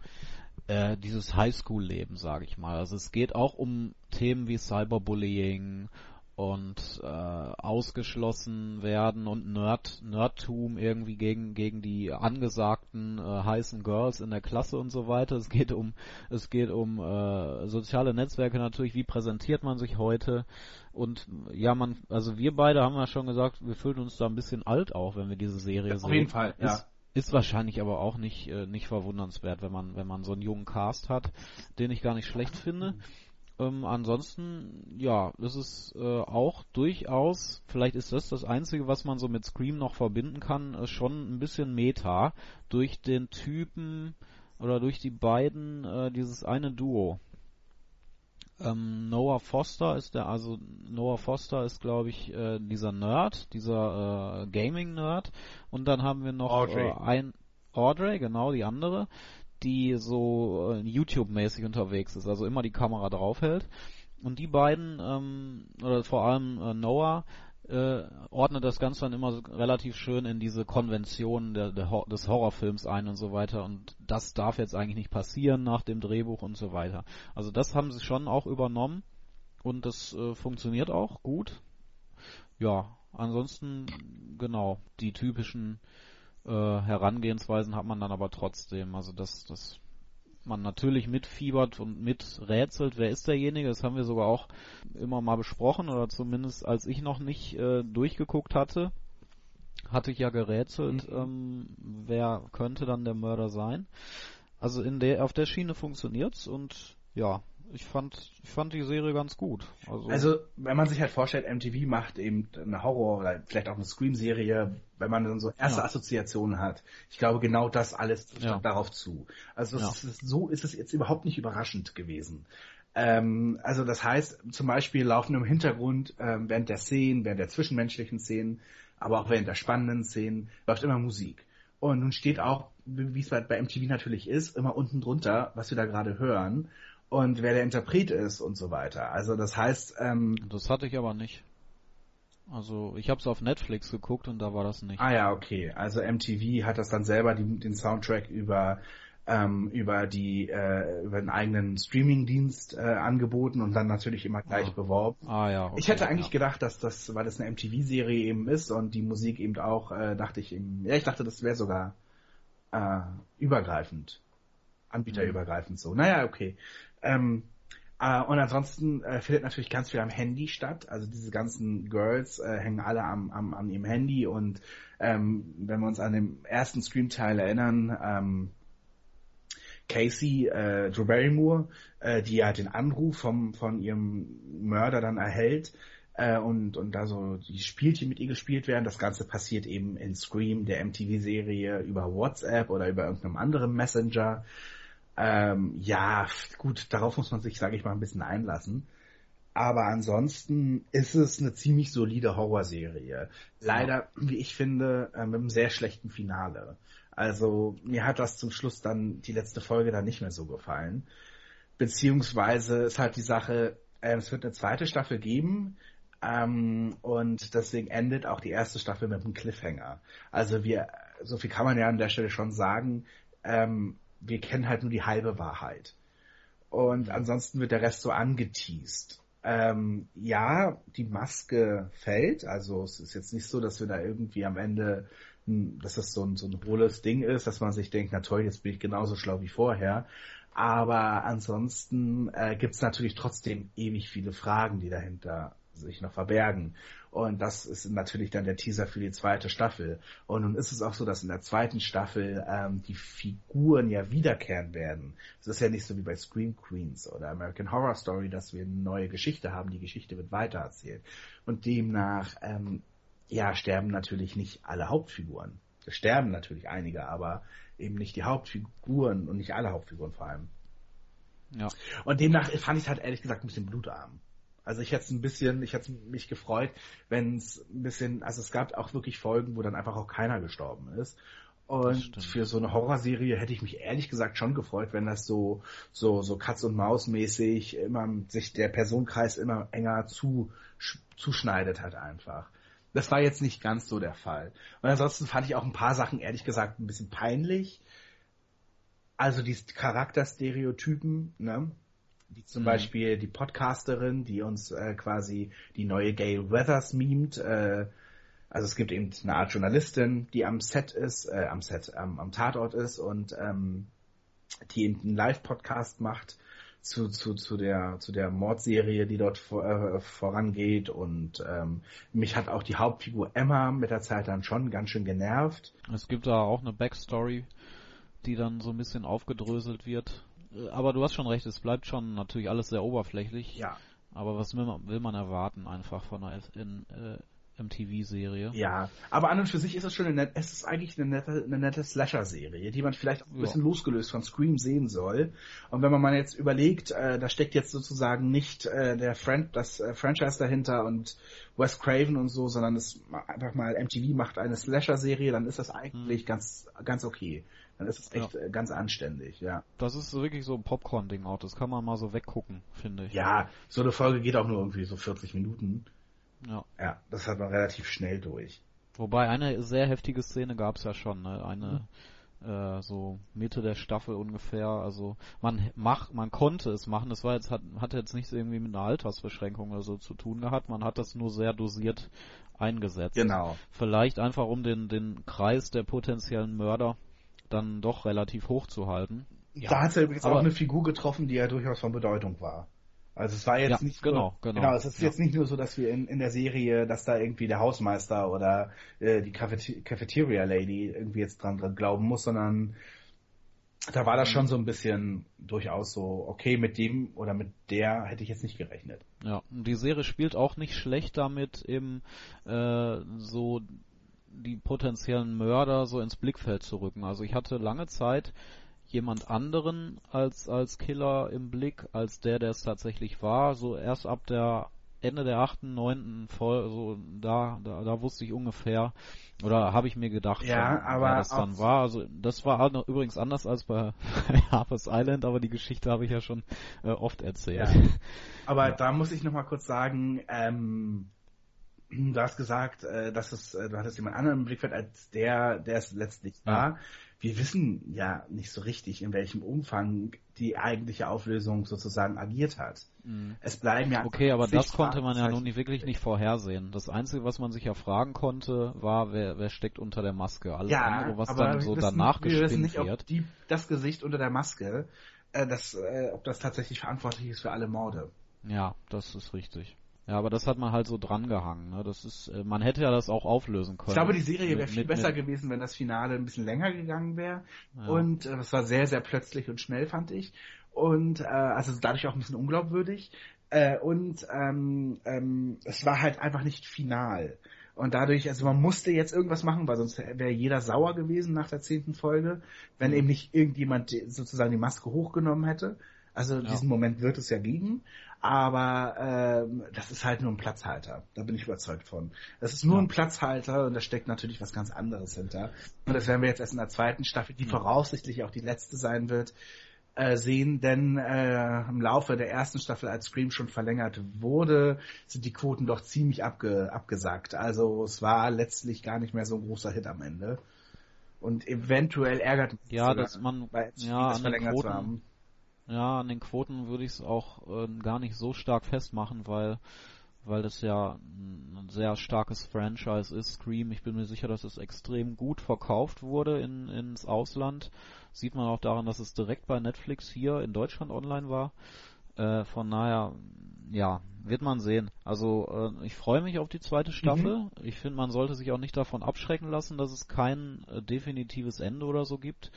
äh, dieses Highschool-Leben, sage ich mal. Also es geht auch um Themen wie Cyberbullying und äh, ausgeschlossen werden und Nerd Nerdtum irgendwie gegen gegen die angesagten äh, heißen Girls in der Klasse und so weiter. Es geht um es geht um äh, soziale Netzwerke natürlich. Wie präsentiert man sich heute? Und ja, man also wir beide haben ja schon gesagt, wir fühlen uns da ein bisschen alt auch, wenn wir diese Serie ja, sehen. Auf jeden Fall, ja. Ist, ist wahrscheinlich aber auch nicht äh, nicht verwundernswert, wenn man wenn man so einen jungen Cast hat, den ich gar nicht schlecht finde. Ähm, ansonsten, ja, ist es äh, auch durchaus, vielleicht ist das das Einzige, was man so mit Scream noch verbinden kann, äh, schon ein bisschen Meta durch den Typen oder durch die beiden, äh, dieses eine Duo. Ähm, Noah Foster ist der, also Noah Foster ist glaube ich äh, dieser Nerd, dieser äh, Gaming-Nerd und dann haben wir noch Audrey. ein Audrey, genau, die andere die so äh, YouTube-mäßig unterwegs ist, also immer die Kamera draufhält. Und die beiden, ähm, oder vor allem äh, Noah, äh, ordnet das Ganze dann immer so relativ schön in diese Konventionen der, der, des Horrorfilms ein und so weiter. Und das darf jetzt eigentlich nicht passieren nach dem Drehbuch und so weiter. Also das haben sie schon auch übernommen und das äh, funktioniert auch gut. Ja, ansonsten genau die typischen äh, Herangehensweisen hat man dann aber trotzdem. Also dass, dass man natürlich mitfiebert und miträtselt, wer ist derjenige, das haben wir sogar auch immer mal besprochen oder zumindest als ich noch nicht äh, durchgeguckt hatte, hatte ich ja gerätselt, mhm. ähm, wer könnte dann der Mörder sein. Also in der auf der Schiene funktioniert's und ja, ich fand, ich fand die Serie ganz gut. Also, also, wenn man sich halt vorstellt, MTV macht eben eine Horror- oder vielleicht auch eine Scream-Serie, wenn man dann so erste ja. Assoziationen hat. Ich glaube, genau das alles ja. darauf zu. Also ja. ist, so ist es jetzt überhaupt nicht überraschend gewesen. Ähm, also das heißt, zum Beispiel laufen im Hintergrund ähm, während der Szenen, während der zwischenmenschlichen Szenen, aber auch während der spannenden Szenen, läuft immer Musik. Und nun steht auch, wie es bei MTV natürlich ist, immer unten drunter, was wir da gerade hören. Und wer der Interpret ist und so weiter. Also das heißt, ähm, Das hatte ich aber nicht. Also ich habe es auf Netflix geguckt und da war das nicht. ah ja, okay. Also MTV hat das dann selber die, den Soundtrack über ähm, über die äh, über den eigenen Streamingdienst äh, angeboten und dann natürlich immer gleich Ah. beworben. Ah ja. Okay, ich hätte eigentlich ja. gedacht, dass das, weil das eine MTV-Serie eben ist und die Musik eben auch, äh, dachte ich eben, ja, ich dachte, das wäre sogar äh, übergreifend, anbieterübergreifend so. Naja, okay. Ähm, äh, und ansonsten äh, findet natürlich ganz viel am Handy statt. Also diese ganzen Girls äh, hängen alle am, am, an ihrem Handy und ähm, wenn wir uns an den ersten Scream-Teil erinnern, ähm, Casey, äh, Drew Barrymore, äh, die ja den Anruf vom, von ihrem Mörder dann erhält äh, und, und da so die Spielchen mit ihr gespielt werden. Das Ganze passiert eben in Scream, der MTV-Serie, über WhatsApp oder über irgendeinem anderen Messenger. Ähm, ja, gut, darauf muss man sich, sage ich mal, ein bisschen einlassen. Aber ansonsten ist es eine ziemlich solide Horrorserie. Leider, wie ich finde, äh, mit einem sehr schlechten Finale. Also mir hat das zum Schluss dann die letzte Folge dann nicht mehr so gefallen. Beziehungsweise ist halt die Sache, äh, es wird eine zweite Staffel geben ähm, und deswegen endet auch die erste Staffel mit einem Cliffhanger. Also wir, so viel kann man ja an der Stelle schon sagen, ähm, wir kennen halt nur die halbe Wahrheit. Und ansonsten wird der Rest so angeteased. Ähm, ja, die Maske fällt, also es ist jetzt nicht so, dass wir da irgendwie am Ende, dass das so ein, so ein hohles Ding ist, dass man sich denkt, na toll, jetzt bin ich genauso schlau wie vorher. Aber ansonsten äh, gibt es natürlich trotzdem ewig viele Fragen, die dahinter sich noch verbergen. Und das ist natürlich dann der Teaser für die zweite Staffel. Und nun ist es auch so, dass in der zweiten Staffel ähm, die Figuren ja wiederkehren werden. Es ist ja nicht so wie bei Scream Queens oder American Horror Story, dass wir eine neue Geschichte haben. Die Geschichte wird weitererzählt. Und demnach, ähm, ja, sterben natürlich nicht alle Hauptfiguren. Es sterben natürlich einige, aber eben nicht die Hauptfiguren und nicht alle Hauptfiguren vor allem. Ja. Und demnach fand ich es halt ehrlich gesagt ein bisschen blutarm. Also ich hätte es ein bisschen, ich hätte mich gefreut, wenn es ein bisschen, also es gab auch wirklich Folgen, wo dann einfach auch keiner gestorben ist. Und für so eine Horrorserie hätte ich mich ehrlich gesagt schon gefreut, wenn das so, so, so Katz und Maus mäßig immer sich der Personenkreis immer enger zu, zuschneidet hat einfach. Das war jetzt nicht ganz so der Fall. Und ansonsten fand ich auch ein paar Sachen ehrlich gesagt ein bisschen peinlich. Also die Charakterstereotypen, ne? Wie zum Mhm. Beispiel die Podcasterin, die uns äh, quasi die neue Gail Weathers mimt. Äh, also es gibt eben eine Art Journalistin, die am Set ist, äh, am Set, am, am Tatort ist und ähm, die eben einen Live-Podcast macht zu, zu, zu, der, zu der Mordserie, die dort vor, äh, vorangeht. Und ähm, mich hat auch die Hauptfigur Emma mit der Zeit dann schon ganz schön genervt. Es gibt da auch eine Backstory, die dann so ein bisschen aufgedröselt wird. Äh, Aber du hast schon recht, es bleibt schon natürlich alles sehr oberflächlich. Ja, Aber was will man, will man erwarten einfach von einer in, äh, MTV-Serie? ja. Aber an und für sich ist es schon eine, net- es ist eigentlich eine nette, eine nette Slasher-Serie, die man vielleicht auch ein Ja. bisschen losgelöst von Scream sehen soll. Und wenn man mal jetzt überlegt, äh, da steckt jetzt sozusagen nicht äh, der Fran das äh, Franchise dahinter und Wes Craven und so, sondern es einfach mal MTV macht eine Slasher-Serie, dann ist das eigentlich ganz, ganz okay. Dann ist es echt äh, ganz anständig, ja. Das ist wirklich so ein Popcorn-Ding auch. Das kann man mal so weggucken, finde ich. Ja, so eine Folge geht auch nur irgendwie so 40 Minuten. Ja. Ja, das hat man relativ schnell durch. Wobei eine sehr heftige Szene gab es ja schon, ne? Eine äh, so Mitte der Staffel ungefähr. Also man macht, man konnte es machen. Das war jetzt hat, hat jetzt nichts irgendwie mit einer Altersbeschränkung oder so zu tun gehabt. Man hat das nur sehr dosiert eingesetzt. Genau. Vielleicht einfach um den den Kreis der potenziellen Mörder dann doch relativ hoch zu halten. Da hat er übrigens aber- auch eine Figur getroffen, die ja durchaus von Bedeutung war. Also es war jetzt Ja, nicht genau, nur, genau. genau, es ist Ja. jetzt nicht nur so, dass wir in, in der Serie, dass da irgendwie der Hausmeister oder äh, die Cafete Cafeteria Lady irgendwie jetzt dran, dran glauben muss, sondern da war das schon so ein bisschen durchaus so, okay, mit dem oder mit der hätte ich jetzt nicht gerechnet. Ja, und die Serie spielt auch nicht schlecht damit, eben äh, so die potenziellen Mörder so ins Blickfeld zu rücken. Also ich hatte lange Zeit jemand anderen als als Killer im Blick, als der, der es tatsächlich war. So erst ab der Ende der achten, neunten Folge, so da, da, da wusste ich ungefähr, oder habe ich mir gedacht, ja, schon, aber wer das dann war. Also das war halt noch, übrigens anders als bei Harper's Island, aber die Geschichte habe ich ja schon äh, oft erzählt. Ja. Aber ja. da muss ich noch mal kurz sagen, ähm, du hast gesagt, äh, dass es, äh, du hattest jemand anderen im Blickfeld als der, der es letztlich war. Wir wissen ja nicht so richtig, in welchem Umfang die eigentliche Auflösung sozusagen agiert hat. Mhm. Es bleiben ja. Okay, aber das konnte man ja nun nicht wirklich nicht vorhersehen. Das Einzige, was man sich ja fragen konnte, war, wer, wer steckt unter der Maske. Alles ja, andere, was dann so wissen, danach wir wissen nicht, wird. Ob die, das Gesicht unter der Maske, äh, das, äh, ob das tatsächlich verantwortlich ist für alle Morde. Ja, das ist richtig. Ja, aber das hat man halt so drangehangen. Ne? Das ist, äh, man hätte ja das auch auflösen können. Ich glaube, die Serie wäre viel mit, besser mit, gewesen, wenn das Finale ein bisschen länger gegangen wäre. Ja. Und äh, das war sehr, sehr plötzlich und schnell, fand ich. Und äh, also dadurch auch ein bisschen unglaubwürdig. Äh, und ähm, ähm, es war halt einfach nicht final. Und dadurch, also man musste jetzt irgendwas machen, weil sonst wäre jeder sauer gewesen nach der zehnten Folge, wenn eben nicht irgendjemand sozusagen die Maske hochgenommen hätte. Also ja. diesen Moment wird es ja geben, aber ähm, das ist halt nur ein Platzhalter. Da bin ich überzeugt von. Das ist nur ja. ein Platzhalter und da steckt natürlich was ganz anderes hinter. Und das werden wir jetzt erst in der zweiten Staffel, die ja. voraussichtlich auch die letzte sein wird, äh, sehen, denn äh, im Laufe der ersten Staffel, als Scream schon verlängert wurde, sind die Quoten doch ziemlich abge abgesackt. Also es war letztlich gar nicht mehr so ein großer Hit am Ende. Und eventuell ärgert mich ja, dass man ja, das verlängert Quoten. Ja, an den Quoten würde ich es auch äh, gar nicht so stark festmachen, weil weil das ja ein sehr starkes Franchise ist, Scream. Ich bin mir sicher, dass es extrem gut verkauft wurde in, ins Ausland. Sieht man auch daran, dass es direkt bei Netflix hier in Deutschland online war. Äh, von daher, ja, wird man sehen. Also äh, ich freue mich auf die zweite Staffel. Mhm. Ich finde, man sollte sich auch nicht davon abschrecken lassen, dass es kein äh, definitives Ende oder so gibt.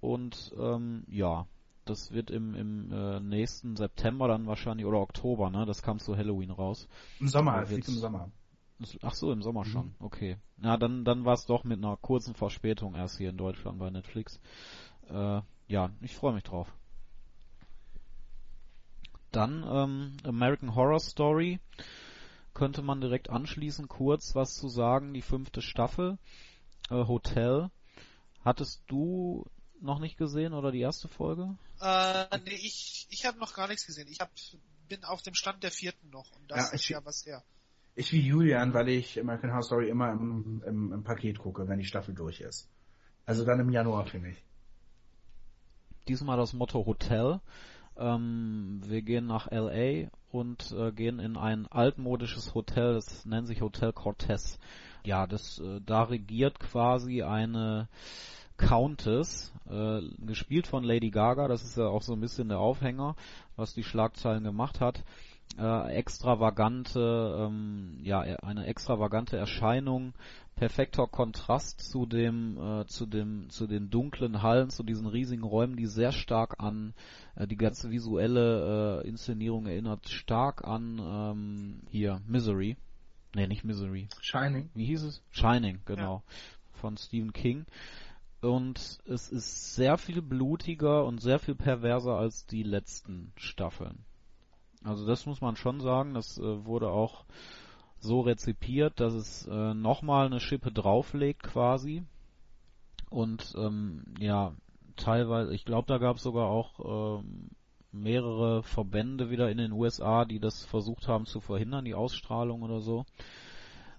Und ähm, ja, das wird im, im äh, nächsten September dann wahrscheinlich oder Oktober, ne? Das kam zu Halloween raus. Im Sommer, es liegt im Sommer. Ach so, im Sommer mhm. schon. Okay. Na, dann dann war es doch mit einer kurzen Verspätung erst hier in Deutschland bei Netflix. Äh, ja, ich freue mich drauf. Dann ähm, American Horror Story könnte man direkt anschließen, kurz was zu sagen. Die fünfte Staffel äh, Hotel. Hattest du noch nicht gesehen oder die erste Folge? Äh, nee, ich, ich habe noch gar nichts gesehen. Ich hab, bin auf dem Stand der vierten noch und das ja, ist ja was her. Ich wie Julian, weil ich American Horror Story immer im, im, im Paket gucke, wenn die Staffel durch ist. Also dann im Januar für mich. Diesmal das Motto Hotel. Ähm, wir gehen nach LA und äh, gehen in ein altmodisches Hotel, das nennt sich Hotel Cortez. Ja, das äh, da regiert quasi eine Countess, äh, gespielt von Lady Gaga, das ist ja auch so ein bisschen der Aufhänger, was die Schlagzeilen gemacht hat. Äh, extravagante, ähm, ja, eine extravagante Erscheinung, perfekter Kontrast zu dem, äh, zu dem, zu den dunklen Hallen, zu diesen riesigen Räumen, die sehr stark an äh, die ganze visuelle äh, Inszenierung erinnert stark an ähm, hier Misery. Nee, nicht Misery. Shining. Wie hieß es? Shining, genau. Ja. Von Stephen King und es ist sehr viel blutiger und sehr viel perverser als die letzten Staffeln. Also das muss man schon sagen, das äh, wurde auch so rezipiert, dass es äh, nochmal eine Schippe drauflegt quasi. Und ähm, ja, teilweise, ich glaube, da gab es sogar auch ähm, mehrere Verbände wieder in den USA, die das versucht haben zu verhindern, die Ausstrahlung oder so.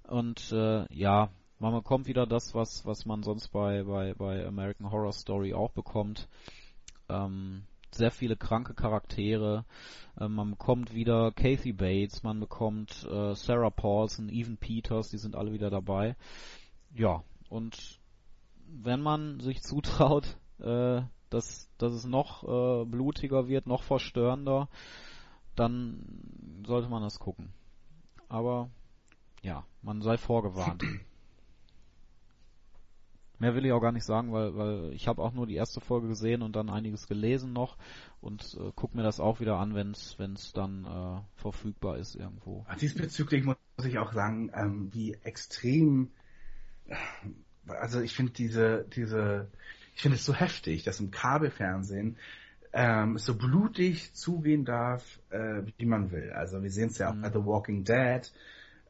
Und äh, ja, man bekommt wieder das, was, was man sonst bei, bei, bei American Horror Story auch bekommt. Ähm, sehr viele kranke Charaktere. Äh, man bekommt wieder Kathy Bates, man bekommt äh, Sarah Paulson, Evan Peters, die sind alle wieder dabei. Ja, und wenn man sich zutraut, äh, dass, dass es noch äh, blutiger wird, noch verstörender, dann sollte man das gucken. Aber ja, man sei vorgewarnt. Mehr will ich auch gar nicht sagen, weil, weil ich habe auch nur die erste Folge gesehen und dann einiges gelesen noch und äh, guck mir das auch wieder an, wenn es dann äh, verfügbar ist irgendwo. Diesbezüglich muss ich auch sagen, ähm, wie extrem, also ich finde diese, diese, ich finde es so heftig, dass im Kabelfernsehen ähm, so blutig zugehen darf, äh, wie man will. Also wir sehen es ja auch Mhm. bei The Walking Dead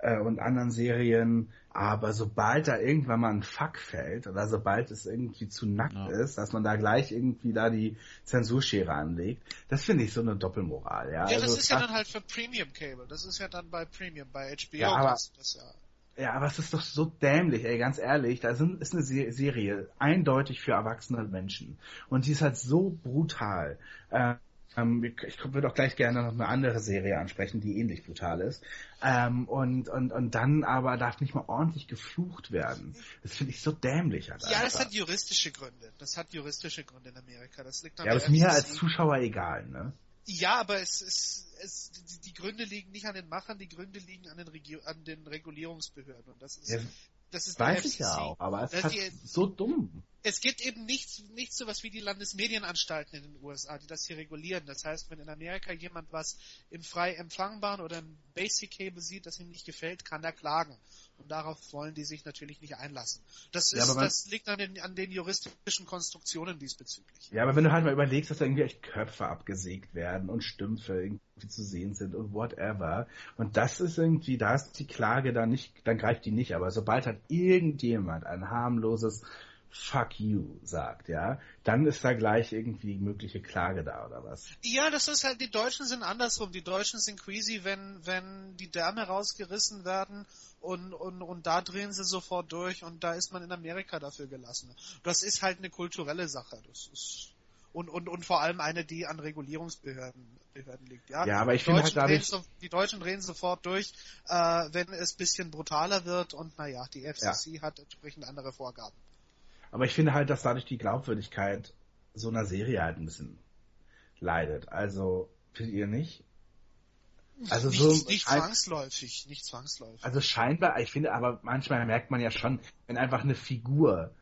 äh, und anderen Serien, aber sobald da irgendwann mal ein Fuck fällt oder sobald es irgendwie zu nackt Ja. ist, dass man da gleich irgendwie da die Zensurschere anlegt, das finde ich so eine Doppelmoral. Ja, Ja, also das ist ja das- dann halt für Premium Cable. Das ist ja dann bei Premium, bei HBO. Ja, aber- du das ja. Ja, aber es ist doch so dämlich, ey, ganz ehrlich. Da sind, ist eine Se- Serie eindeutig für erwachsene Menschen. Und die ist halt so brutal. Äh, ähm, ich würde auch gleich gerne noch eine andere Serie ansprechen, die ähnlich brutal ist. Ähm, und, und, und dann aber darf nicht mal ordentlich geflucht werden. Das finde ich so dämlich. Halt Ja, das hat juristische Gründe. Das hat juristische Gründe in Amerika. Das liegt an ja, aber ist mir als Zuschauer egal, ne? Ja, aber es ist, es, die, die Gründe liegen nicht an den Machern, die Gründe liegen an den, Regio an den Regulierungsbehörden. Und das ist, Ja, das ist Weiß ich ja auch, aber es ist die- so dumm. Es gibt eben nicht, nicht sowas wie die Landesmedienanstalten in den USA, die das hier regulieren. Das heißt, wenn in Amerika jemand was im frei empfangbaren oder im Basic Cable sieht, das ihm nicht gefällt, kann er klagen. Und darauf wollen die sich natürlich nicht einlassen. Das, Ja, ist, man- das liegt an den, an den juristischen Konstruktionen diesbezüglich. Ja, aber wenn du halt mal überlegst, dass da irgendwie echt Köpfe abgesägt werden und Stümpfe irgendwie zu sehen sind und whatever. Und das ist irgendwie, da ist die Klage dann nicht, dann greift die nicht. Aber sobald halt irgendjemand ein harmloses Fuck you sagt, ja, dann ist da gleich irgendwie mögliche Klage da oder was. Ja, das ist halt, die Deutschen sind andersrum. Die Deutschen sind queasy, wenn, wenn die Därme rausgerissen werden und, und, und da drehen sie sofort durch und da ist man in Amerika dafür gelassen. Das ist halt eine kulturelle Sache. Das ist, und, und, und vor allem eine, die an Regulierungsbehörden Behörden liegt. Ja, Ja, aber ich Die finde halt dadurch, so, die Deutschen drehen sofort durch, äh, wenn es bisschen brutaler wird und naja, die FCC hat entsprechend andere Vorgaben. aber ich finde halt, dass dadurch die Glaubwürdigkeit so einer Serie halt ein bisschen leidet. Also, findet ihr nicht? Also nicht, so, nicht zwangsläufig, nicht zwangsläufig. Also scheinbar, ich finde aber manchmal merkt man ja schon, wenn einfach eine Figur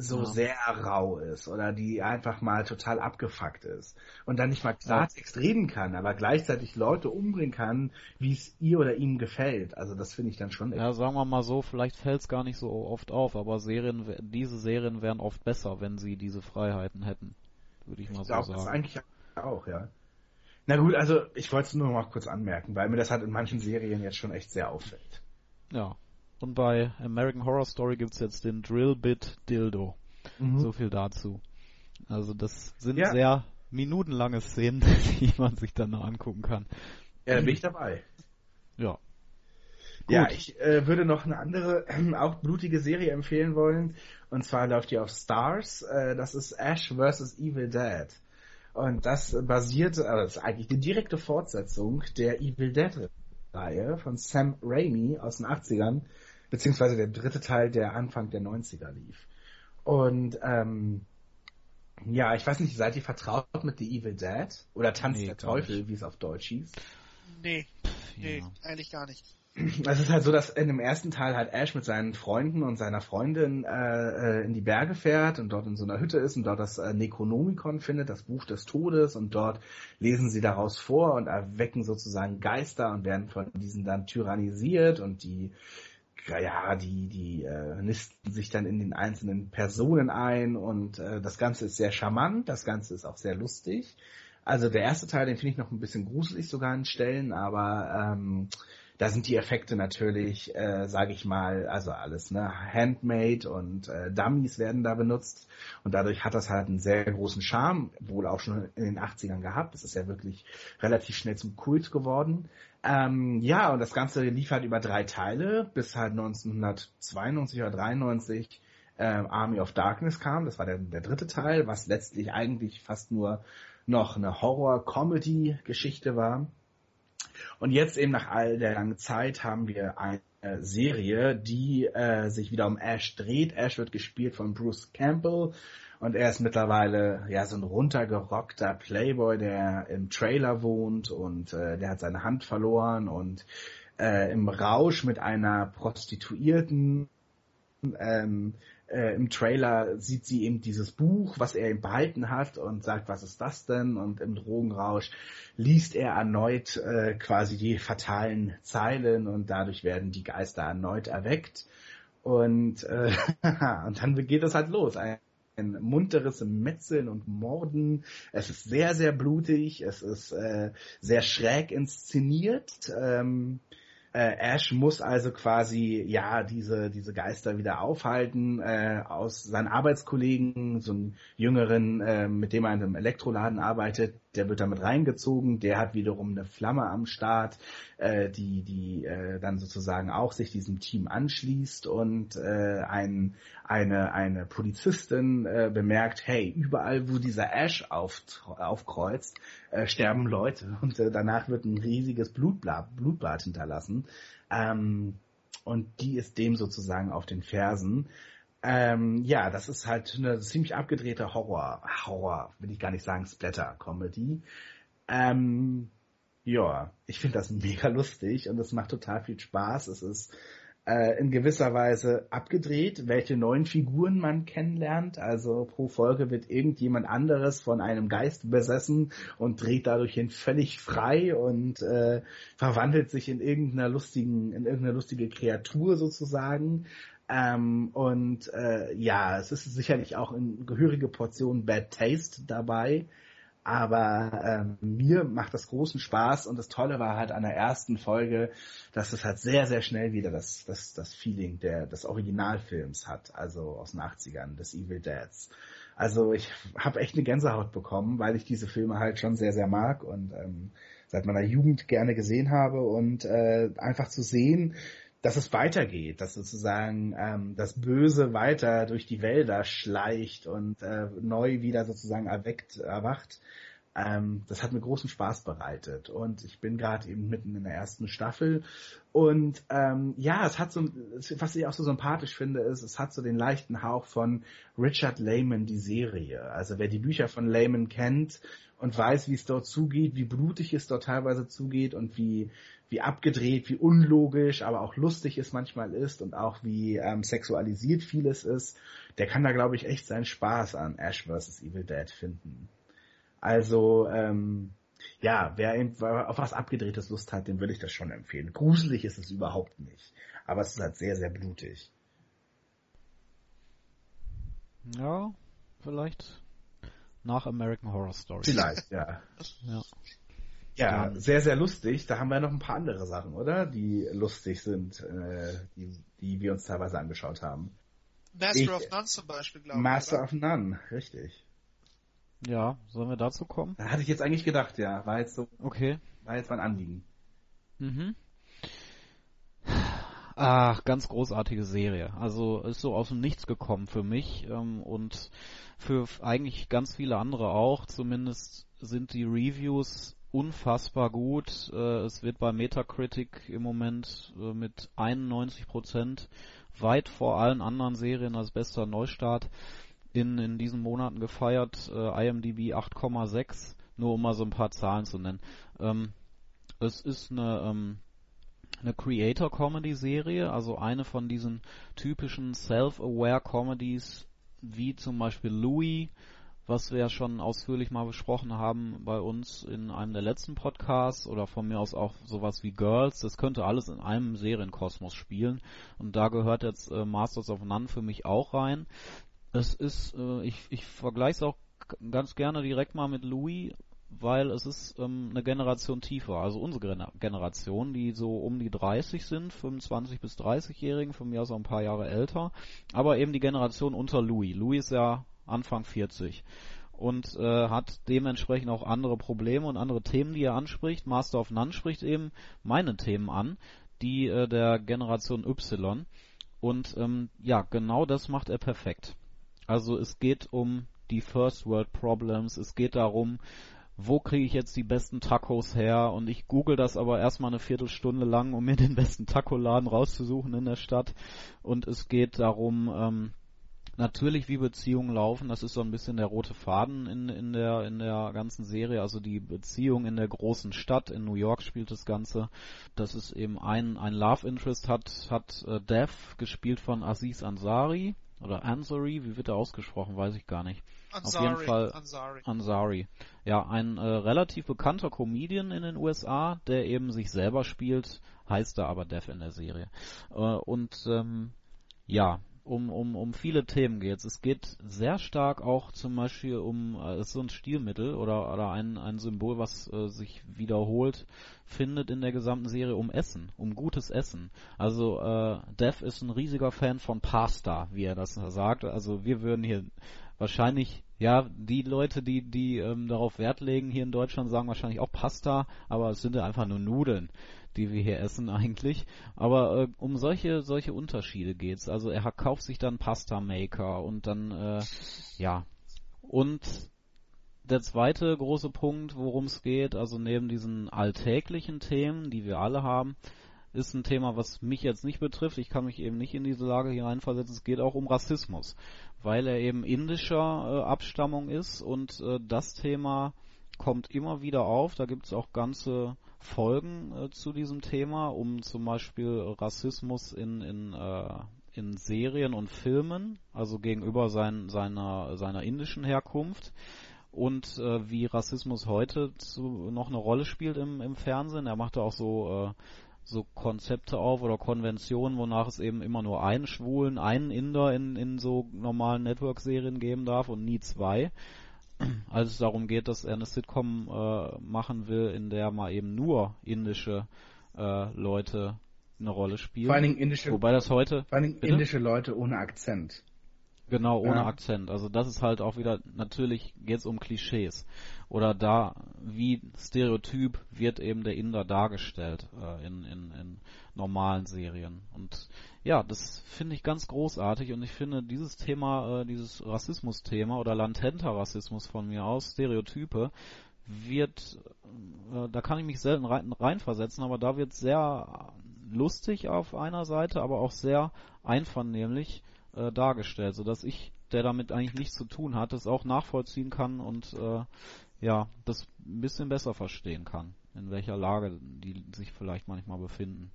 so Ja. sehr rau ist oder die einfach mal total abgefuckt ist und dann nicht mal Klartext reden kann, aber gleichzeitig Leute umbringen kann, wie es ihr oder ihm gefällt. Also das finde ich dann schon Ja, sagen wir mal so, vielleicht fällt es gar nicht so oft auf, aber Serien, diese Serien wären oft besser, wenn sie diese Freiheiten hätten. Würde ich mal Ich so glaube das sagen. eigentlich auch, ja. Na gut, also ich wollte es nur mal kurz anmerken, weil mir das halt in manchen Serien jetzt schon echt sehr auffällt. Ja. Und bei American Horror Story gibt's jetzt den Drill Bit Dildo. So viel dazu. Also das sind Ja. sehr minutenlange Szenen, die man sich dann noch angucken kann. Ja, da bin ich dabei. Ja. Ja, Gut. ich äh, würde noch eine andere, auch blutige Serie empfehlen wollen. Und zwar läuft die auf Stars. Äh, das ist Ash vs. Evil Dead. Und das basiert, äh, das ist eigentlich die direkte Fortsetzung der Evil Dead Reihe von Sam Raimi aus den 80ern, beziehungsweise der dritte Teil, der Anfang der 90er lief. Und ähm, ja, ich weiß nicht, seid ihr vertraut mit The Evil Dead? Oder Tanz Nee, der Teufel, wie es auf Deutsch hieß? Nee, nee, Ja. eigentlich gar nicht. Es ist halt so, dass in dem ersten Teil halt Ash mit seinen Freunden und seiner Freundin äh, äh, in die Berge fährt und dort in so einer Hütte ist und dort das äh, Necronomicon findet, das Buch des Todes und dort lesen sie daraus vor und erwecken sozusagen Geister und werden von diesen dann tyrannisiert und die ja, die, die äh, nisten sich dann in den einzelnen Personen ein und äh, das Ganze ist sehr charmant, das Ganze ist auch sehr lustig. Also der erste Teil, den finde ich noch ein bisschen gruselig sogar an Stellen, aber ähm, da sind die Effekte natürlich, äh, sage ich mal, also alles, ne, handmade und äh, Dummies werden da benutzt und dadurch hat das halt einen sehr großen Charme, wohl auch schon in den 80ern gehabt. Das ist ja wirklich relativ schnell zum Kult geworden. Ähm, ja, und das Ganze lief halt über drei Teile, bis halt 1992 oder 93 ähm, Army of Darkness kam. Das war der, der dritte Teil, was letztlich eigentlich fast nur noch eine Horror-Comedy-Geschichte war. Und jetzt eben nach all der langen Zeit haben wir eine Serie, die äh, sich wieder um Ash dreht. Ash wird gespielt von Bruce Campbell und er ist mittlerweile ja so ein runtergerockter Playboy, der im Trailer wohnt und äh, der hat seine Hand verloren und äh, im Rausch mit einer Prostituierten ähm, äh, im Trailer sieht sie eben dieses Buch, was er ihm behalten hat und sagt, was ist das denn? Und im Drogenrausch liest er erneut äh, quasi die fatalen Zeilen und dadurch werden die Geister erneut erweckt. Und, äh, und dann geht es halt los. Ein, ein munteres Metzeln und Morden. Es ist sehr, sehr blutig. Es ist äh, sehr schräg inszeniert. Ähm, äh, Ash muss also quasi ja diese diese Geister wieder aufhalten. Äh, aus seinen Arbeitskollegen, so einen jüngeren, äh, mit dem er in einem Elektroladen arbeitet, der wird damit reingezogen. Der hat wiederum eine Flamme am Start, äh, die die äh, dann sozusagen auch sich diesem Team anschließt und äh, ein eine eine Polizistin äh, bemerkt, hey, überall wo dieser Ash auf, aufkreuzt, äh, sterben Leute und äh, danach wird ein riesiges Blutbad, Blutbad hinterlassen. Ähm, und die ist dem sozusagen auf den Fersen. Ähm, ja, das ist halt eine ziemlich abgedrehte Horror, Horror, will ich gar nicht sagen, Splatter-Comedy. Ähm, ja, ich finde das mega lustig und es macht total viel Spaß. Es ist äh, in gewisser Weise abgedreht, welche neuen Figuren man kennenlernt. Also pro Folge wird irgendjemand anderes von einem Geist besessen und dreht dadurch hin völlig frei und äh, verwandelt sich in irgendeiner lustigen, in irgendeine lustige Kreatur sozusagen. Ähm, und äh, ja, es ist sicherlich auch eine gehörige Portion Bad Taste dabei. Aber ähm, mir macht das großen Spaß und das Tolle war halt an der ersten Folge, dass es halt sehr, sehr schnell wieder das, das, das Feeling der, des Originalfilms hat, also aus den 80ern, des Evil Deads. Also ich habe echt eine Gänsehaut bekommen, weil ich diese Filme halt schon sehr, sehr mag und ähm, seit meiner Jugend gerne gesehen habe und äh, einfach zu sehen, dass es weitergeht, dass sozusagen ähm, das Böse weiter durch die Wälder schleicht und äh, neu wieder sozusagen erweckt, erwacht. Ähm, das hat mir großen Spaß bereitet und ich bin gerade eben mitten in der ersten Staffel und ähm, ja, es hat so, was ich auch so sympathisch finde, ist, es hat so den leichten Hauch von Richard Lehman, die Serie. Also wer die Bücher von Lehman kennt und weiß, wie es dort zugeht, wie blutig es dort teilweise zugeht und wie wie abgedreht, wie unlogisch, aber auch lustig es manchmal ist und auch wie ähm, sexualisiert vieles ist, der kann da glaube ich echt seinen Spaß an Ash vs. Evil Dead finden. Also ähm, ja, wer auf was abgedrehtes Lust hat, dem würde ich das schon empfehlen. Gruselig ist es überhaupt nicht, aber es ist halt sehr sehr blutig. Ja, vielleicht nach American Horror Story. Vielleicht, ja. ja. Ja, sehr, sehr lustig. Da haben wir noch ein paar andere Sachen, oder? Die lustig sind, äh, die, die wir uns teilweise angeschaut haben. Master ich, of None zum Beispiel, glaube ich. Master oder? of None, richtig. Ja, sollen wir dazu kommen? Da hatte ich jetzt eigentlich gedacht, ja. War jetzt so. Okay. War jetzt mein Anliegen. Mhm. Ach, ganz großartige Serie. Also ist so aus dem Nichts gekommen für mich ähm, und für eigentlich ganz viele andere auch. Zumindest sind die Reviews unfassbar gut. Äh, es wird bei Metacritic im Moment äh, mit 91 Prozent weit vor allen anderen Serien als bester Neustart in, in diesen Monaten gefeiert. Äh, IMDb 8,6, nur um mal so ein paar Zahlen zu nennen. Ähm, es ist eine, ähm, eine Creator-Comedy-Serie, also eine von diesen typischen Self-Aware Comedies, wie zum Beispiel Louis, was wir ja schon ausführlich mal besprochen haben bei uns in einem der letzten Podcasts oder von mir aus auch sowas wie Girls. Das könnte alles in einem Serienkosmos spielen und da gehört jetzt äh, Masters of None für mich auch rein. Es ist, äh, ich, ich vergleiche es auch ganz gerne direkt mal mit Louis, weil es ist ähm, eine Generation tiefer. Also unsere Generation, die so um die 30 sind, 25 bis 30-Jährigen, von mir aus auch ein paar Jahre älter, aber eben die Generation unter Louis. Louis ist ja Anfang 40 und äh, hat dementsprechend auch andere Probleme und andere Themen, die er anspricht. Master of None spricht eben meine Themen an, die äh, der Generation Y. Und ähm, ja, genau das macht er perfekt. Also es geht um die First World Problems, es geht darum, wo kriege ich jetzt die besten Tacos her? Und ich google das aber erstmal eine Viertelstunde lang, um mir den besten Tacoladen rauszusuchen in der Stadt. Und es geht darum, ähm, natürlich wie Beziehungen laufen, das ist so ein bisschen der rote Faden in, in der in der ganzen Serie, also die Beziehung in der großen Stadt, in New York spielt das Ganze. Das ist eben ein ein Love Interest hat hat äh, Dev gespielt von Aziz Ansari oder Ansari, wie wird er ausgesprochen, weiß ich gar nicht. Ansari, Auf jeden Fall Ansari. Ansari. Ja, ein äh, relativ bekannter Comedian in den USA, der eben sich selber spielt, heißt da aber Dev in der Serie. Äh, und ähm, ja, um, um, um viele Themen geht. Es geht sehr stark auch zum Beispiel um, äh, es ist so ein Stilmittel oder, oder ein, ein Symbol, was äh, sich wiederholt, findet in der gesamten Serie um Essen, um gutes Essen. Also äh, Dev ist ein riesiger Fan von Pasta, wie er das sagt. Also wir würden hier wahrscheinlich, ja, die Leute, die, die ähm, darauf Wert legen hier in Deutschland, sagen wahrscheinlich auch Pasta, aber es sind ja einfach nur Nudeln die wir hier essen eigentlich. Aber äh, um solche solche Unterschiede geht's. Also er kauft sich dann Pasta Maker und dann äh, ja und der zweite große Punkt, worum es geht, also neben diesen alltäglichen Themen, die wir alle haben, ist ein Thema, was mich jetzt nicht betrifft. Ich kann mich eben nicht in diese Lage hineinversetzen. Es geht auch um Rassismus, weil er eben indischer äh, Abstammung ist und äh, das Thema kommt immer wieder auf. Da gibt es auch ganze Folgen äh, zu diesem Thema, um zum Beispiel Rassismus in, in, äh, in Serien und Filmen, also gegenüber sein, seiner, seiner indischen Herkunft und äh, wie Rassismus heute zu, noch eine Rolle spielt im, im Fernsehen. Er machte auch so äh, so Konzepte auf oder Konventionen, wonach es eben immer nur einen Schwulen, einen Inder in, in so normalen Network-Serien geben darf und nie zwei als es darum geht, dass er eine Sitcom äh, machen will, in der mal eben nur indische äh, Leute eine Rolle spielen. Vor allen Dingen indische, Wobei das heute. Vor allen Dingen bitte? indische Leute ohne Akzent. Genau, ohne Ja. Akzent. Also das ist halt auch wieder, natürlich geht's um Klischees. Oder da, wie stereotyp wird eben der Inder dargestellt äh, in, in, in normalen Serien. Und ja, das finde ich ganz großartig und ich finde dieses Thema, äh, dieses Rassismus-Thema oder latenter Rassismus von mir aus, Stereotype, wird, äh, da kann ich mich selten rein, reinversetzen, aber da wird sehr lustig auf einer Seite, aber auch sehr einvernehmlich äh, dargestellt, sodass ich, der damit eigentlich nichts zu tun hat, das auch nachvollziehen kann und äh, ja, das ein bisschen besser verstehen kann, in welcher Lage die sich vielleicht manchmal befinden.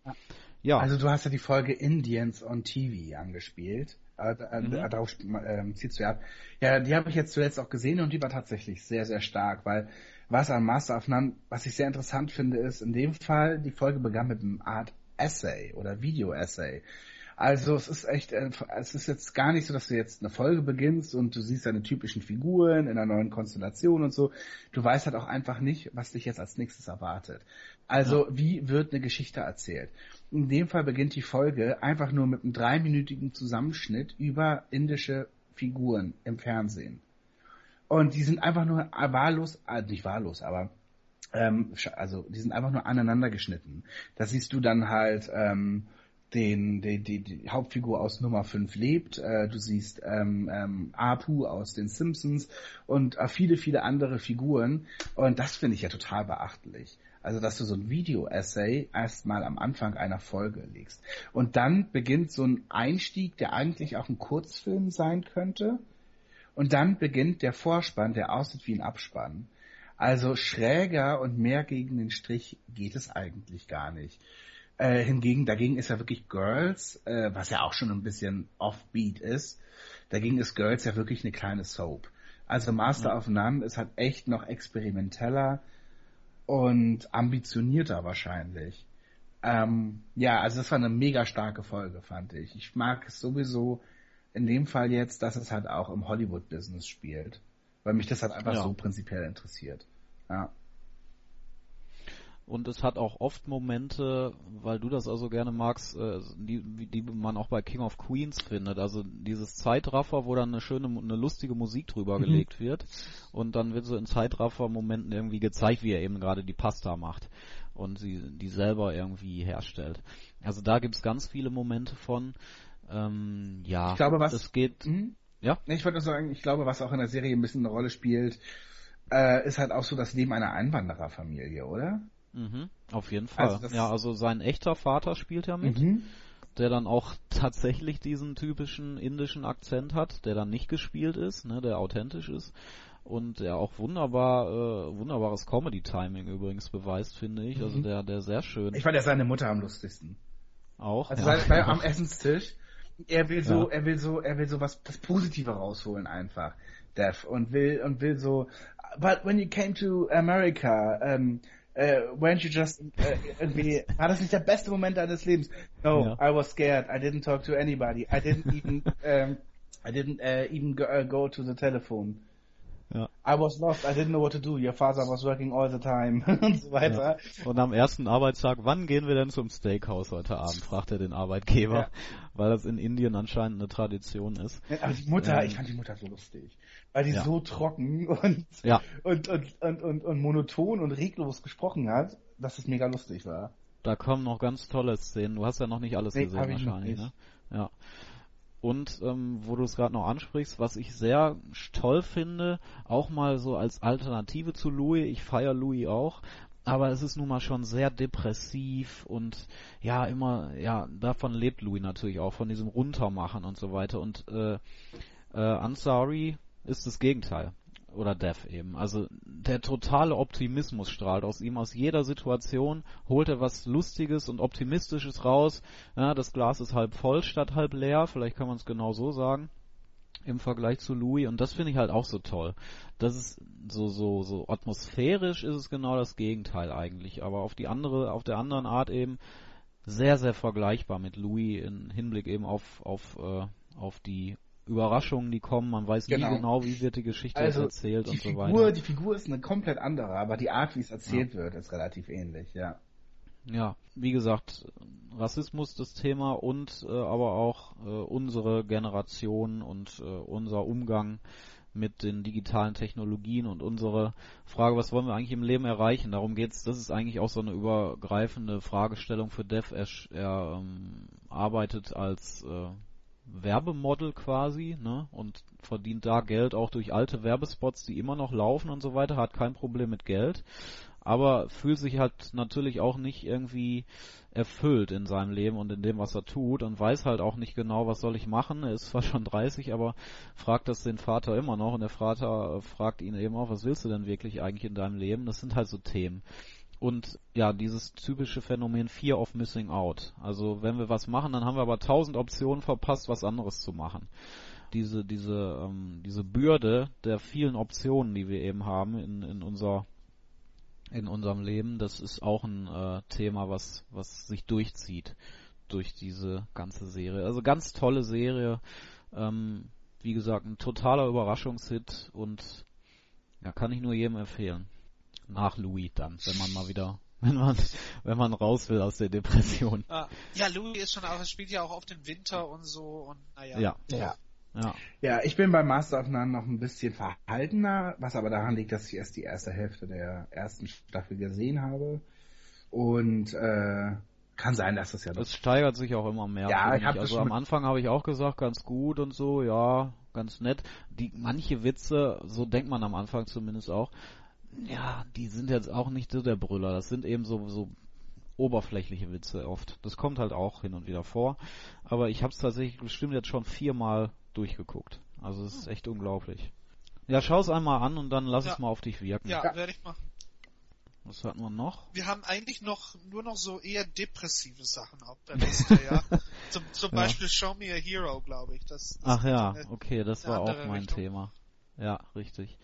Ja, Also du hast ja die Folge Indians on TV angespielt. Äh, äh, Mhm. Darauf ähm, ziehst du ja ab. Ja, die habe ich jetzt zuletzt auch gesehen und die war tatsächlich sehr, sehr stark, weil was an Master of None, was ich sehr interessant finde, ist in dem Fall, die Folge begann mit einem Art Essay oder Video-Essay. Also es ist echt, äh, es ist jetzt gar nicht so, dass du jetzt eine Folge beginnst und du siehst deine typischen Figuren in einer neuen Konstellation und so. Du weißt halt auch einfach nicht, was dich jetzt als nächstes erwartet. Also wie wird eine Geschichte erzählt? In dem Fall beginnt die Folge einfach nur mit einem dreiminütigen Zusammenschnitt über indische Figuren im Fernsehen. Und die sind einfach nur wahllos, äh, nicht wahllos, aber ähm, also die sind einfach nur aneinander geschnitten. Da siehst du dann halt ähm, den, die, die, die Hauptfigur aus Nummer 5 lebt, äh, du siehst ähm, ähm, Apu aus den Simpsons und äh, viele, viele andere Figuren und das finde ich ja total beachtlich. Also, dass du so ein Video-Essay erstmal am Anfang einer Folge legst. Und dann beginnt so ein Einstieg, der eigentlich auch ein Kurzfilm sein könnte. Und dann beginnt der Vorspann, der aussieht wie ein Abspann. Also schräger und mehr gegen den Strich geht es eigentlich gar nicht. Äh, hingegen, dagegen ist ja wirklich Girls, äh, was ja auch schon ein bisschen offbeat ist. Dagegen ist Girls ja wirklich eine kleine Soap. Also Master of None ist halt echt noch experimenteller und ambitionierter wahrscheinlich. Ähm, ja, also das war eine mega starke Folge, fand ich. Ich mag es sowieso in dem Fall jetzt, dass es halt auch im Hollywood-Business spielt. Weil mich das halt einfach Ja. so prinzipiell interessiert. Ja. Und es hat auch oft Momente, weil du das also gerne magst, äh, die, die man auch bei King of Queens findet. Also dieses Zeitraffer, wo dann eine schöne, eine lustige Musik drüber Mhm. gelegt wird. Und dann wird so in Zeitraffer-Momenten irgendwie gezeigt, wie er eben gerade die Pasta macht. Und sie die selber irgendwie herstellt. Also da gibt's ganz viele Momente von. Ähm, ja, Ich glaube, was- es geht. Mhm. Ja? Ich wollte nur sagen, ich glaube, was auch in der Serie ein bisschen eine Rolle spielt, äh, ist halt auch so das Leben einer Einwandererfamilie, oder? Mhm, auf jeden Fall. Also ja, also sein echter Vater spielt ja mit. Mhm. der dann auch tatsächlich diesen typischen indischen Akzent hat, der dann nicht gespielt ist, ne, der authentisch ist und der auch wunderbar, äh, wunderbares Comedy-Timing übrigens beweist, finde ich. Also Mhm. der, der sehr schön Ich fand ja seine Mutter am lustigsten. auch. Also ja. weil am Essenstisch, er will so, Ja. er will so, er will so was das Positive rausholen einfach, Dev und will und will so. But when you came to America, um, äh, weren't you just äh, irgendwie, war das nicht der beste Moment deines Lebens? No, Ja. I was scared. I didn't talk to anybody. I didn't even, ähm, I didn't äh, even go, äh, go to the telephone. Ja. I was lost. I didn't know what to do. Your father was working all the time und so weiter. Und am ersten Arbeitstag, wann gehen wir denn zum Steakhouse heute Abend? fragt er den Arbeitgeber, Ja. weil das in Indien anscheinend eine Tradition ist. Aber die Mutter, Ähm. ich fand die Mutter so lustig. Weil die Ja. so trocken und, Ja. und, und, und, und, und monoton und reglos gesprochen hat, dass es mega lustig war. Da kommen noch ganz tolle Szenen. Du hast ja noch nicht alles Nee, gesehen wahrscheinlich, ne? Ja. Und ähm, wo du es gerade noch ansprichst, was ich sehr toll finde, auch mal so als Alternative zu Louis, ich feiere Louis auch, aber es ist nun mal schon sehr depressiv und ja, immer, ja, davon lebt Louis natürlich auch, von diesem Runtermachen und so weiter. Und äh, äh, Ansari ist das Gegenteil. Oder Dev eben. Also der totale Optimismus strahlt aus ihm. Aus jeder Situation holt er was Lustiges und Optimistisches raus. Ja, das Glas ist halb voll statt halb leer. Vielleicht kann man es genau so sagen im Vergleich zu Louis und das finde ich halt auch so toll. Das ist so so so atmosphärisch ist es genau das Gegenteil eigentlich, aber auf die andere auf der anderen Art eben sehr sehr vergleichbar mit Louis im Hinblick eben auf auf äh, auf die Überraschungen, die kommen. Man weiß Genau. nie genau, wie wird die Geschichte Also erzählt die und so Figur, weiter. die Figur ist eine komplett andere, aber die Art, wie es erzählt wird, ist relativ ähnlich, ja. Ja, wie gesagt, Rassismus das Thema und äh, aber auch äh, unsere Generation und äh, unser Umgang mit den digitalen Technologien und unsere Frage, was wollen wir eigentlich im Leben erreichen? Darum geht's. Das ist eigentlich auch so eine übergreifende Fragestellung für Dev. Er, er ähm, arbeitet als äh, Werbemodel quasi, ne, und verdient da Geld auch durch alte Werbespots, die immer noch laufen und so weiter, hat kein Problem mit Geld, aber fühlt sich halt natürlich auch nicht irgendwie erfüllt in seinem Leben und in dem, was er tut und weiß halt auch nicht genau, was soll ich machen. Er ist zwar schon 30, aber fragt das den Vater immer noch und der Vater fragt ihn eben auch, was willst du denn wirklich eigentlich in deinem Leben? Das sind halt so Themen. Und ja, dieses typische Phänomen Fear of Missing Out. Also wenn wir was machen, dann haben wir aber tausend Optionen verpasst, was anderes zu machen. Diese, diese, ähm, diese Bürde der vielen Optionen, die wir eben haben in, in unser in unserem Leben, das ist auch ein äh, Thema, was, was sich durchzieht durch diese ganze Serie. Also ganz tolle Serie. Ähm, wie gesagt, ein totaler Überraschungshit und ja, kann ich nur jedem empfehlen. Nach Louis dann, wenn man mal wieder, wenn man, wenn man raus will aus der Depression. Ah, ja, Louis ist schon auch, es spielt ja auch oft im Winter und so und naja. Ja, Ja. ja. Ja, ich bin bei Master of None noch ein bisschen verhaltener, was aber daran liegt, dass ich erst die erste Hälfte der ersten Staffel gesehen habe. Und äh, kann sein, dass das ja noch Es steigert sich auch immer mehr. Ja, ich hab also am Anfang habe ich auch gesagt, ganz gut und so, ja, ganz nett. Die manche Witze, so denkt man am Anfang zumindest auch, ja, die sind jetzt auch nicht so der Brüller. Das sind eben so so oberflächliche Witze oft. Das kommt halt auch hin und wieder vor. Aber ich habe es tatsächlich bestimmt jetzt schon viermal durchgeguckt. Also es ist echt unglaublich. Ja, schau es einmal an und dann lass Ja. es mal auf dich wirken. Ja, werde ich machen. Was hatten wir noch? Wir haben eigentlich noch nur noch so eher depressive Sachen auf der Liste, ja. Zum, zum Ja. Beispiel Show Me a Hero, glaube ich. Das, das Ach ja, in eine- okay, das war auch mein Richtung. Thema. Ja, richtig.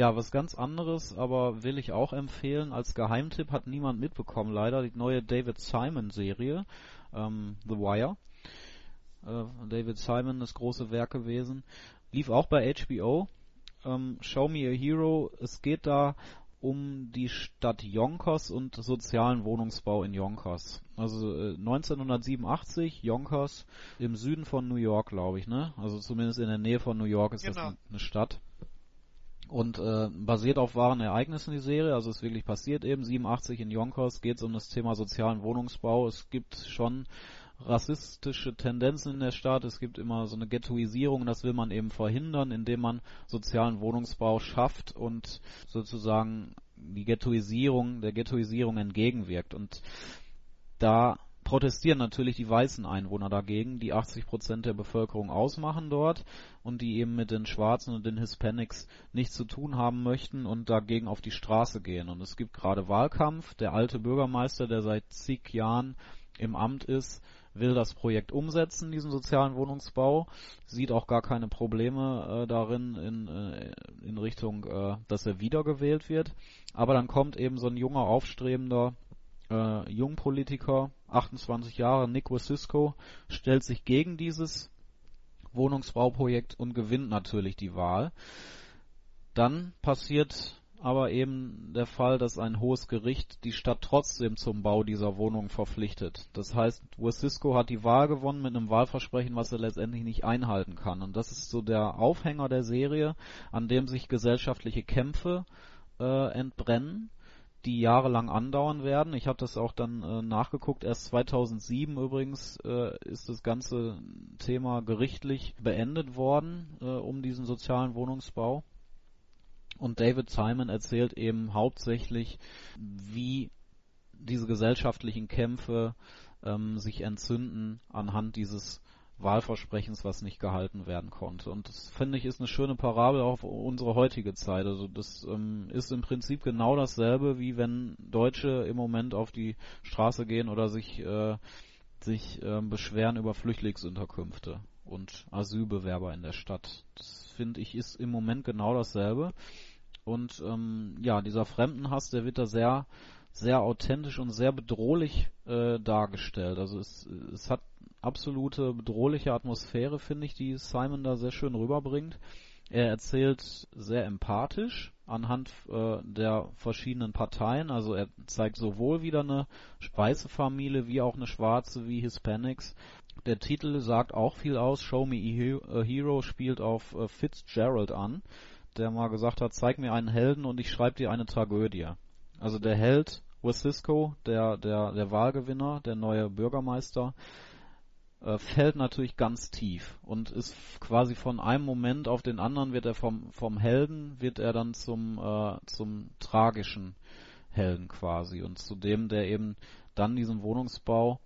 Ja, was ganz anderes, aber will ich auch empfehlen. Als Geheimtipp hat niemand mitbekommen, leider, die neue David Simon Serie, ähm, The Wire. Äh, David Simon, das große Werk gewesen. Lief auch bei HBO. Ähm, Show Me a Hero. Es geht da um die Stadt Yonkers und sozialen Wohnungsbau in Yonkers. Also äh, 1987, Yonkers im Süden von New York, glaube ich, ne? Also zumindest in der Nähe von New York ist das Genau. ein- eine Stadt. Und äh, basiert auf wahren Ereignissen die Serie, also ist wirklich passiert eben. 87 in Yonkers geht es um das Thema sozialen Wohnungsbau. Es gibt schon rassistische Tendenzen in der Stadt. Es gibt immer so eine Ghettoisierung, das will man eben verhindern, indem man sozialen Wohnungsbau schafft und sozusagen die Ghettoisierung, der Ghettoisierung entgegenwirkt. Und da protestieren natürlich die weißen Einwohner dagegen, die 80 Prozent der Bevölkerung ausmachen dort und die eben mit den Schwarzen und den Hispanics nichts zu tun haben möchten und dagegen auf die Straße gehen. Und es gibt gerade Wahlkampf. Der alte Bürgermeister, der seit zig Jahren im Amt ist, will das Projekt umsetzen, diesen sozialen Wohnungsbau, sieht auch gar keine Probleme äh, darin in, äh, in Richtung, äh, dass er wiedergewählt wird. Aber dann kommt eben so ein junger, aufstrebender äh, Jungpolitiker, 28 Jahre, Nick Wacisco, stellt sich gegen dieses Wohnungsbauprojekt und gewinnt natürlich die Wahl. Dann passiert aber eben der Fall, dass ein hohes Gericht die Stadt trotzdem zum Bau dieser Wohnung verpflichtet. Das heißt, Wacisco hat die Wahl gewonnen mit einem Wahlversprechen, was er letztendlich nicht einhalten kann. Und das ist so der Aufhänger der Serie, an dem sich gesellschaftliche Kämpfe äh, entbrennen die jahrelang andauern werden. Ich habe das auch dann äh, nachgeguckt. Erst 2007 übrigens äh, ist das ganze Thema gerichtlich beendet worden äh, um diesen sozialen Wohnungsbau. Und David Simon erzählt eben hauptsächlich, wie diese gesellschaftlichen Kämpfe ähm, sich entzünden anhand dieses Wahlversprechens, was nicht gehalten werden konnte. Und das finde ich ist eine schöne Parabel auf unsere heutige Zeit. Also das ähm, ist im Prinzip genau dasselbe, wie wenn Deutsche im Moment auf die Straße gehen oder sich äh, sich äh, beschweren über Flüchtlingsunterkünfte und Asylbewerber in der Stadt. Das finde ich ist im Moment genau dasselbe. Und ähm, ja, dieser Fremdenhass, der wird da sehr, sehr authentisch und sehr bedrohlich äh, dargestellt. Also es, es hat absolute bedrohliche Atmosphäre, finde ich, die Simon da sehr schön rüberbringt. Er erzählt sehr empathisch anhand äh, der verschiedenen Parteien. Also er zeigt sowohl wieder eine weiße Familie wie auch eine schwarze wie Hispanics. Der Titel sagt auch viel aus. Show Me a Hero spielt auf äh, Fitzgerald an der mal gesagt hat, zeig mir einen Helden und ich schreibe dir eine Tragödie. Also der Held Wacisco, der, der, der Wahlgewinner, der neue Bürgermeister, äh, fällt natürlich ganz tief und ist quasi von einem Moment auf den anderen wird er vom, vom Helden, wird er dann zum, äh, zum tragischen Helden quasi und zu dem, der eben dann diesen Wohnungsbau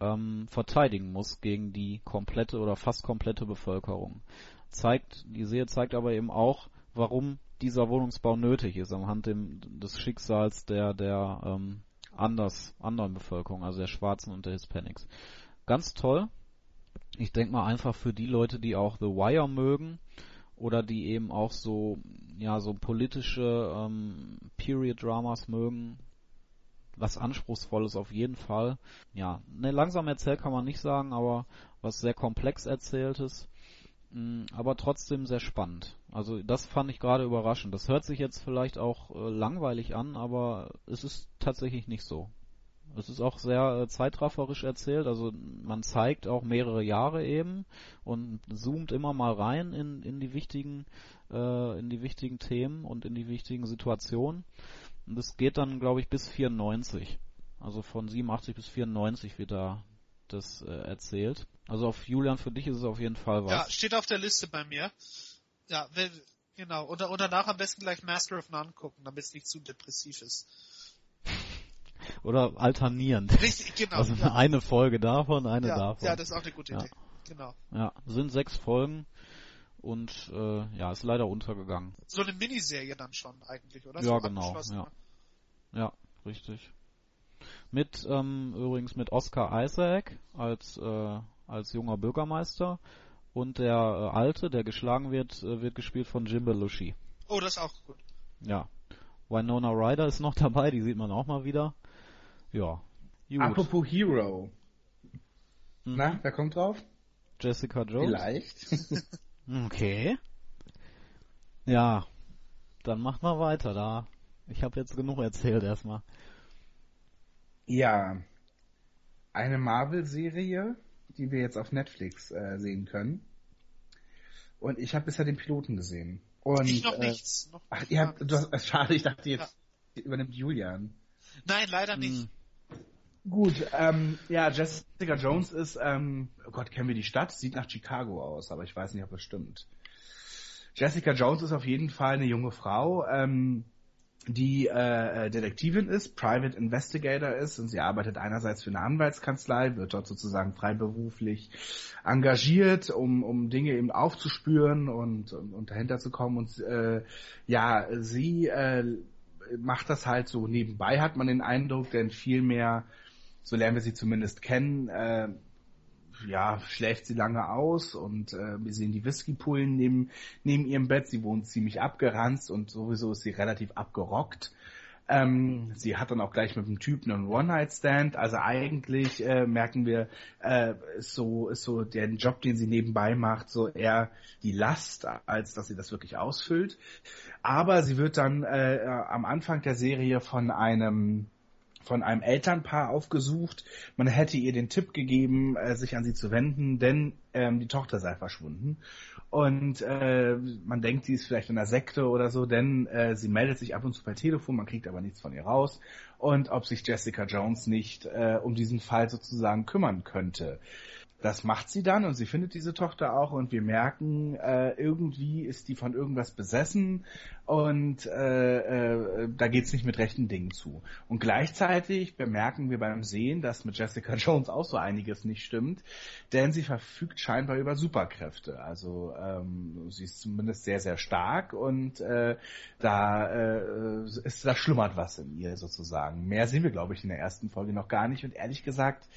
ähm, verteidigen muss gegen die komplette oder fast komplette Bevölkerung zeigt, die Serie zeigt aber eben auch, warum dieser Wohnungsbau nötig ist, anhand dem, des Schicksals der, der ähm, anders, anderen Bevölkerung, also der Schwarzen und der Hispanics. Ganz toll. Ich denke mal einfach für die Leute, die auch The Wire mögen oder die eben auch so, ja, so politische ähm, Period-Dramas mögen, was Anspruchsvolles auf jeden Fall. Ja, ne, langsam erzählt kann man nicht sagen, aber was sehr komplex erzähltes. Mm, aber trotzdem sehr spannend. Also das fand ich gerade überraschend. Das hört sich jetzt vielleicht auch äh, langweilig an, aber es ist tatsächlich nicht so. Es ist auch sehr äh, zeitrafferisch erzählt, also man zeigt auch mehrere Jahre eben und zoomt immer mal rein in, in die wichtigen äh, in die wichtigen Themen und in die wichtigen Situationen. Und es geht dann, glaube ich, bis 94. Also von 87 bis 94 wird da das äh, erzählt. Also auf Julian, für dich ist es auf jeden Fall was. Ja, steht auf der Liste bei mir. Ja, wenn, genau. Und, und danach am besten gleich Master of None gucken, damit es nicht zu depressiv ist. Oder alternierend. Richtig, genau. Also ja. eine Folge davon, eine ja, davon. Ja, das ist auch eine gute Idee. Genau. Ja, sind sechs Folgen und äh, ja, ist leider untergegangen. So eine Miniserie dann schon eigentlich, oder? Ja, so genau. Ja. ja, richtig. Mit ähm, übrigens mit Oscar Isaac als äh, als junger Bürgermeister und der äh, Alte, der geschlagen wird, äh, wird gespielt von Jim Belushi. Oh, das ist auch gut. Ja. Winona Ryder ist noch dabei, die sieht man auch mal wieder. Ja. Gut. Apropos Hero. Mhm. Na, wer kommt drauf? Jessica Jones. Vielleicht. okay. Ja. Dann macht mal weiter da. Ich habe jetzt genug erzählt erstmal. Ja. Eine Marvel-Serie die wir jetzt auf Netflix äh, sehen können. Und ich habe bisher den Piloten gesehen. Und, ich noch äh, nichts. Noch ach, ihr habt, du hast, schade, ich dachte jetzt ja. übernimmt Julian. Nein, leider hm. Gut, ähm, ja, Jessica Jones ist, ähm, oh Gott, kennen wir die Stadt? Sieht nach Chicago aus, aber ich weiß nicht, ob es stimmt. Jessica Jones ist auf jeden Fall eine junge Frau, ähm, die äh, äh, Detektivin ist, Private Investigator ist und sie arbeitet einerseits für eine Anwaltskanzlei, wird dort sozusagen freiberuflich engagiert, um, um Dinge eben aufzuspüren und, und, und dahinter zu kommen. Und äh, ja, sie äh, macht das halt so nebenbei, hat man den Eindruck, denn viel mehr, so lernen wir sie zumindest kennen, äh, ja, schläft sie lange aus und äh, wir sehen die Whiskypullen neben, neben ihrem Bett. Sie wohnt ziemlich abgeranzt und sowieso ist sie relativ abgerockt. Ähm, sie hat dann auch gleich mit dem Typen einen One-Night-Stand. Also eigentlich äh, merken wir, äh, so ist so der Job, den sie nebenbei macht, so eher die Last, als dass sie das wirklich ausfüllt. Aber sie wird dann äh, am Anfang der Serie von einem von einem Elternpaar aufgesucht. Man hätte ihr den Tipp gegeben, äh, sich an sie zu wenden, denn ähm, die Tochter sei verschwunden. Und äh, man denkt, sie ist vielleicht in einer Sekte oder so, denn äh, sie meldet sich ab und zu per Telefon, man kriegt aber nichts von ihr raus. Und ob sich Jessica Jones nicht äh, um diesen Fall sozusagen kümmern könnte. Das macht sie dann und sie findet diese Tochter auch und wir merken, äh, irgendwie ist die von irgendwas besessen und äh, äh, da geht's nicht mit rechten Dingen zu. Und gleichzeitig bemerken wir beim Sehen, dass mit Jessica Jones auch so einiges nicht stimmt, denn sie verfügt scheinbar über Superkräfte. Also ähm, sie ist zumindest sehr, sehr stark und äh, da äh, ist da schlummert was in ihr sozusagen. Mehr sehen wir, glaube ich, in der ersten Folge noch gar nicht und ehrlich gesagt,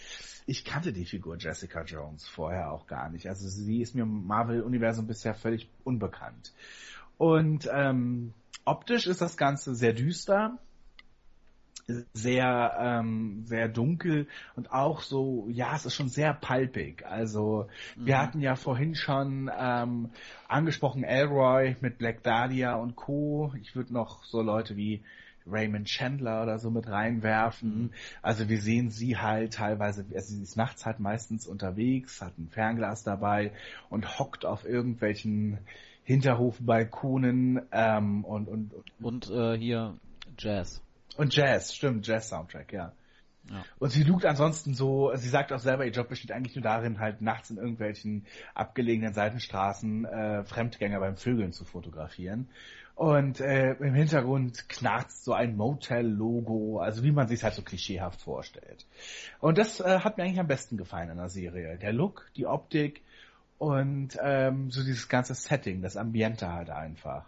ich kannte die Figur Jessica Jones vorher auch gar nicht. Also sie ist mir im Marvel-Universum bisher völlig unbekannt. Und ähm, optisch ist das Ganze sehr düster, sehr ähm, sehr dunkel und auch so ja es ist schon sehr palpig also mhm. wir hatten ja vorhin schon ähm, angesprochen Elroy mit Black Dahlia und Co ich würde noch so Leute wie Raymond Chandler oder so mit reinwerfen. Mhm. Also wir sehen sie halt teilweise, also sie ist nachts halt meistens unterwegs, hat ein Fernglas dabei und hockt auf irgendwelchen Hinterhofbalkonen ähm, und und und äh, hier Jazz. Und Jazz, stimmt, Jazz-Soundtrack, ja. Ja. Und sie lugt ansonsten so, sie sagt auch selber, ihr Job besteht eigentlich nur darin, halt nachts in irgendwelchen abgelegenen Seitenstraßen äh, Fremdgänger beim Vögeln zu fotografieren. Und äh, im Hintergrund knarzt so ein Motel-Logo, also wie man sich halt so klischeehaft vorstellt. Und das äh, hat mir eigentlich am besten gefallen in der Serie. Der Look, die Optik und ähm, so dieses ganze Setting, das Ambiente halt einfach.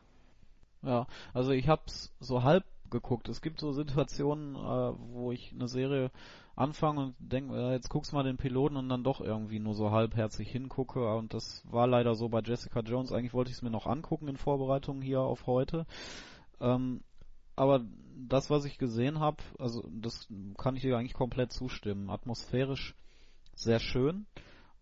Ja, also ich hab's so halb geguckt. Es gibt so Situationen, äh, wo ich eine Serie anfange und denke, äh, jetzt guckst mal den Piloten und dann doch irgendwie nur so halbherzig hingucke. Und das war leider so bei Jessica Jones. Eigentlich wollte ich es mir noch angucken in Vorbereitung hier auf heute. Ähm, aber das, was ich gesehen habe, also das kann ich dir eigentlich komplett zustimmen. Atmosphärisch sehr schön.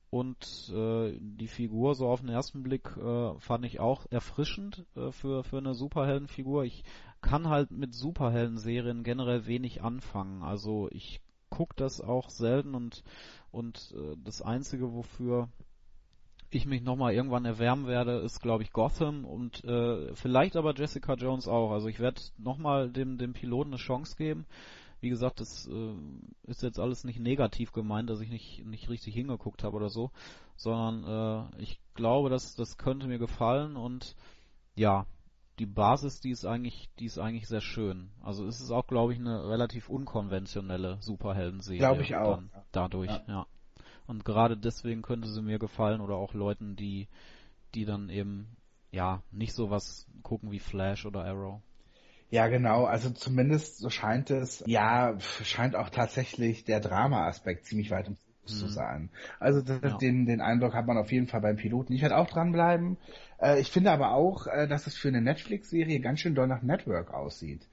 Und äh, die Figur so auf den ersten Blick äh, fand ich auch erfrischend äh, für, für eine Superheldenfigur. Ich kann halt mit Superhelden-Serien generell wenig anfangen. Also ich gucke das auch selten und, und äh, das Einzige, wofür ich mich nochmal irgendwann erwärmen werde, ist glaube ich Gotham und äh, vielleicht aber Jessica Jones auch. Also ich werde nochmal dem, dem Piloten eine Chance geben. Wie gesagt, das äh, ist jetzt alles nicht negativ gemeint, dass ich nicht, nicht richtig hingeguckt habe oder so, sondern äh, ich glaube, dass das könnte mir gefallen und ja, die Basis, die ist eigentlich, die ist eigentlich sehr schön. Also es ist auch, glaube ich, eine relativ unkonventionelle Superhelden-Serie. Glaube ich auch. dadurch, ja. ja. Und gerade deswegen könnte sie mir gefallen oder auch Leuten, die, die dann eben, ja, nicht so was gucken wie Flash oder Arrow. Ja, genau. Also zumindest so scheint es, ja, scheint auch tatsächlich der Drama-Aspekt ziemlich weit im. Zu sein. Also das, ja. den, den Eindruck hat man auf jeden Fall beim Piloten. Ich werde auch dranbleiben. Äh, ich finde aber auch, äh, dass es für eine Netflix-Serie ganz schön doll nach Network aussieht.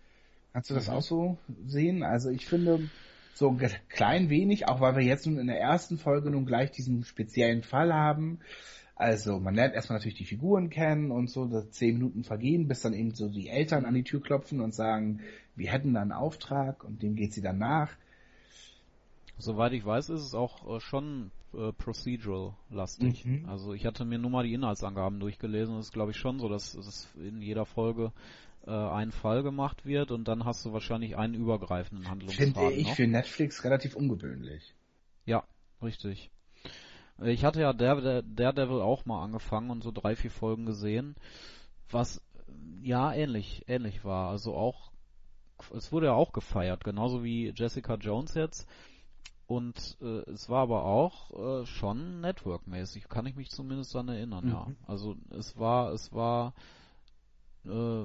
Kannst du das mhm. auch so sehen? Also ich finde so ein klein wenig, auch weil wir jetzt nun in der ersten Folge nun gleich diesen speziellen Fall haben. Also man lernt erstmal natürlich die Figuren kennen und so, dass zehn Minuten vergehen, bis dann eben so die Eltern an die Tür klopfen und sagen, wir hätten da einen Auftrag und dem geht sie dann nach. Soweit ich weiß, ist es auch äh, schon äh, procedural-lastig. Mhm. Also ich hatte mir nur mal die Inhaltsangaben durchgelesen und es ist glaube ich schon so, dass es in jeder Folge äh, ein Fall gemacht wird und dann hast du wahrscheinlich einen übergreifenden Handlungsfaden. Finde ich noch. für Netflix relativ ungewöhnlich. Ja, richtig. Ich hatte ja Daredevil auch mal angefangen und so drei, vier Folgen gesehen, was ja ähnlich, ähnlich war. Also auch, es wurde ja auch gefeiert, genauso wie Jessica Jones jetzt. Und äh, es war aber auch äh, schon Network-mäßig, kann ich mich zumindest daran erinnern, mhm. ja. Also es war, es war äh,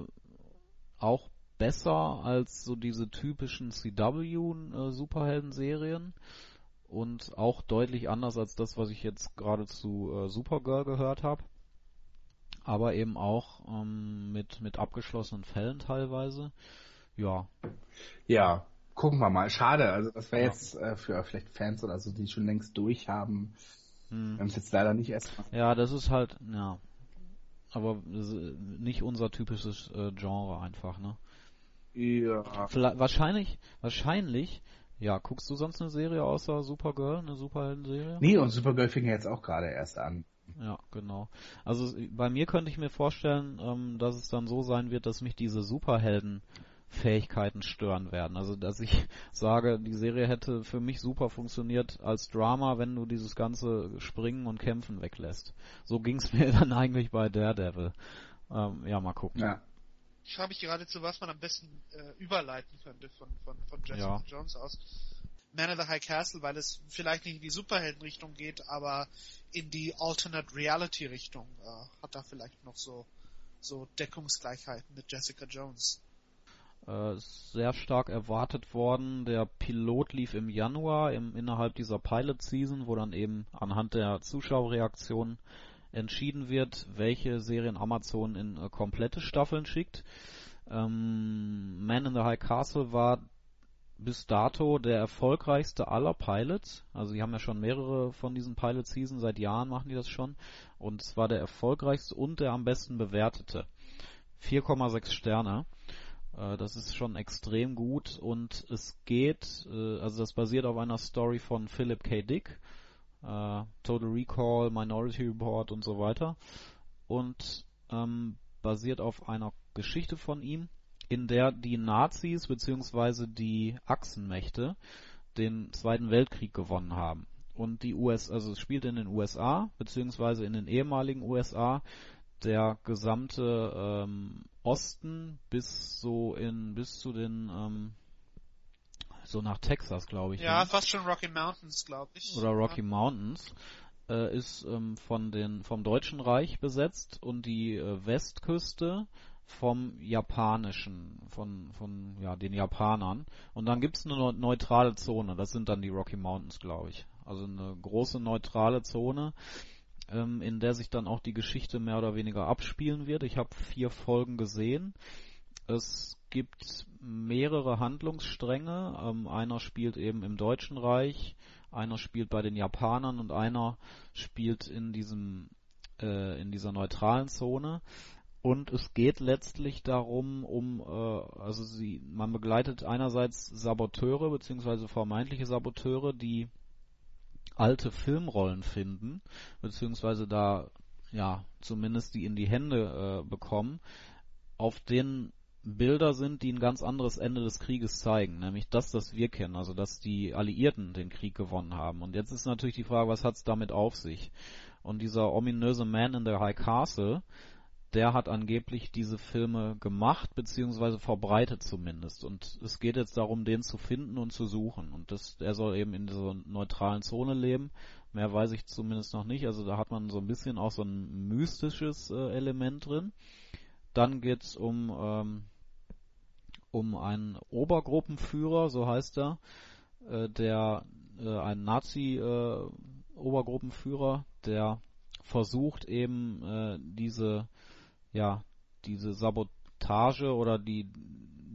auch besser als so diese typischen CW äh, Superhelden-Serien. und auch deutlich anders als das, was ich jetzt gerade zu äh, Supergirl gehört habe. Aber eben auch ähm, mit, mit abgeschlossenen Fällen teilweise. Ja. Ja, gucken wir mal. Schade, also das wäre ja. jetzt äh, für vielleicht Fans oder so, die schon längst durch haben. Hm. Wir haben es jetzt leider nicht erst. Ja, das ist halt, ja. Aber nicht unser typisches äh, Genre einfach, ne? Ja. Vielleicht, wahrscheinlich, wahrscheinlich, ja, guckst du sonst eine Serie außer Supergirl, eine Superhelden-Serie? Nee, und Supergirl fing ja jetzt auch gerade erst an. Ja, genau. Also bei mir könnte ich mir vorstellen, ähm, dass es dann so sein wird, dass mich diese Superhelden Fähigkeiten stören werden. Also dass ich sage, die Serie hätte für mich super funktioniert als Drama, wenn du dieses ganze Springen und Kämpfen weglässt. So ging es mir dann eigentlich bei Daredevil. Ähm, ja, mal gucken. Ja. Ich frage mich gerade zu was man am besten äh, überleiten könnte von, von, von Jessica ja. Jones aus. Man of the High Castle, weil es vielleicht nicht in die Superheldenrichtung geht, aber in die Alternate Reality Richtung äh, hat da vielleicht noch so so Deckungsgleichheiten mit Jessica Jones äh, sehr stark erwartet worden. Der Pilot lief im Januar im, innerhalb dieser Pilot Season, wo dann eben anhand der Zuschauerreaktionen entschieden wird, welche Serien Amazon in äh, komplette Staffeln schickt. Ähm, Man in the High Castle war bis dato der erfolgreichste aller Pilots. Also sie haben ja schon mehrere von diesen Pilot Season, seit Jahren machen die das schon. Und es war der erfolgreichste und der am besten bewertete. 4,6 Sterne. Äh, das ist schon extrem gut und es geht, äh, also das basiert auf einer Story von Philip K. Dick, äh, Total Recall, Minority Report und so weiter und ähm, basiert auf einer Geschichte von ihm, in der die Nazis bzw. die Achsenmächte den Zweiten Weltkrieg gewonnen haben. Und die US, also es spielt in den USA, beziehungsweise in den ehemaligen USA, der gesamte ähm, Osten bis so in bis zu den ähm, so nach Texas, glaube ich. Ja, ne? fast schon Rocky Mountains, glaube ich. Oder Rocky ja. Mountains äh, ist ähm, von den vom Deutschen Reich besetzt und die äh, Westküste vom japanischen, von von ja den Japanern. Und dann gibt's eine neutrale Zone. Das sind dann die Rocky Mountains, glaube ich. Also eine große neutrale Zone ähm, in der sich dann auch die Geschichte mehr oder weniger abspielen wird. Ich habe vier Folgen gesehen. Es gibt mehrere Handlungsstränge. Ähm, einer spielt eben im Deutschen Reich, einer spielt bei den Japanern und einer spielt in diesem äh, in dieser neutralen Zone. Und es geht letztlich darum, um, äh, also sie, man begleitet einerseits Saboteure beziehungsweise vermeintliche Saboteure, die alte Filmrollen finden, beziehungsweise da ja zumindest die in die Hände äh, bekommen, auf denen Bilder sind, die ein ganz anderes Ende des Krieges zeigen, nämlich das, das wir kennen, also dass die Alliierten den Krieg gewonnen haben. Und jetzt ist natürlich die Frage, was hat's damit auf sich? Und dieser ominöse Man in the High Castle, der hat angeblich diese Filme gemacht, beziehungsweise verbreitet zumindest. Und es geht jetzt darum, den zu finden und zu suchen. Und das, er soll eben in dieser neutralen Zone leben. Mehr weiß ich zumindest noch nicht. Also da hat man so ein bisschen auch so ein mystisches äh, Element drin. Dann geht's um, ähm, um einen Obergruppenführer, so heißt er, äh, der äh, ein Nazi-Obergruppenführer, äh, der versucht eben äh, diese ja, diese Sabotage oder die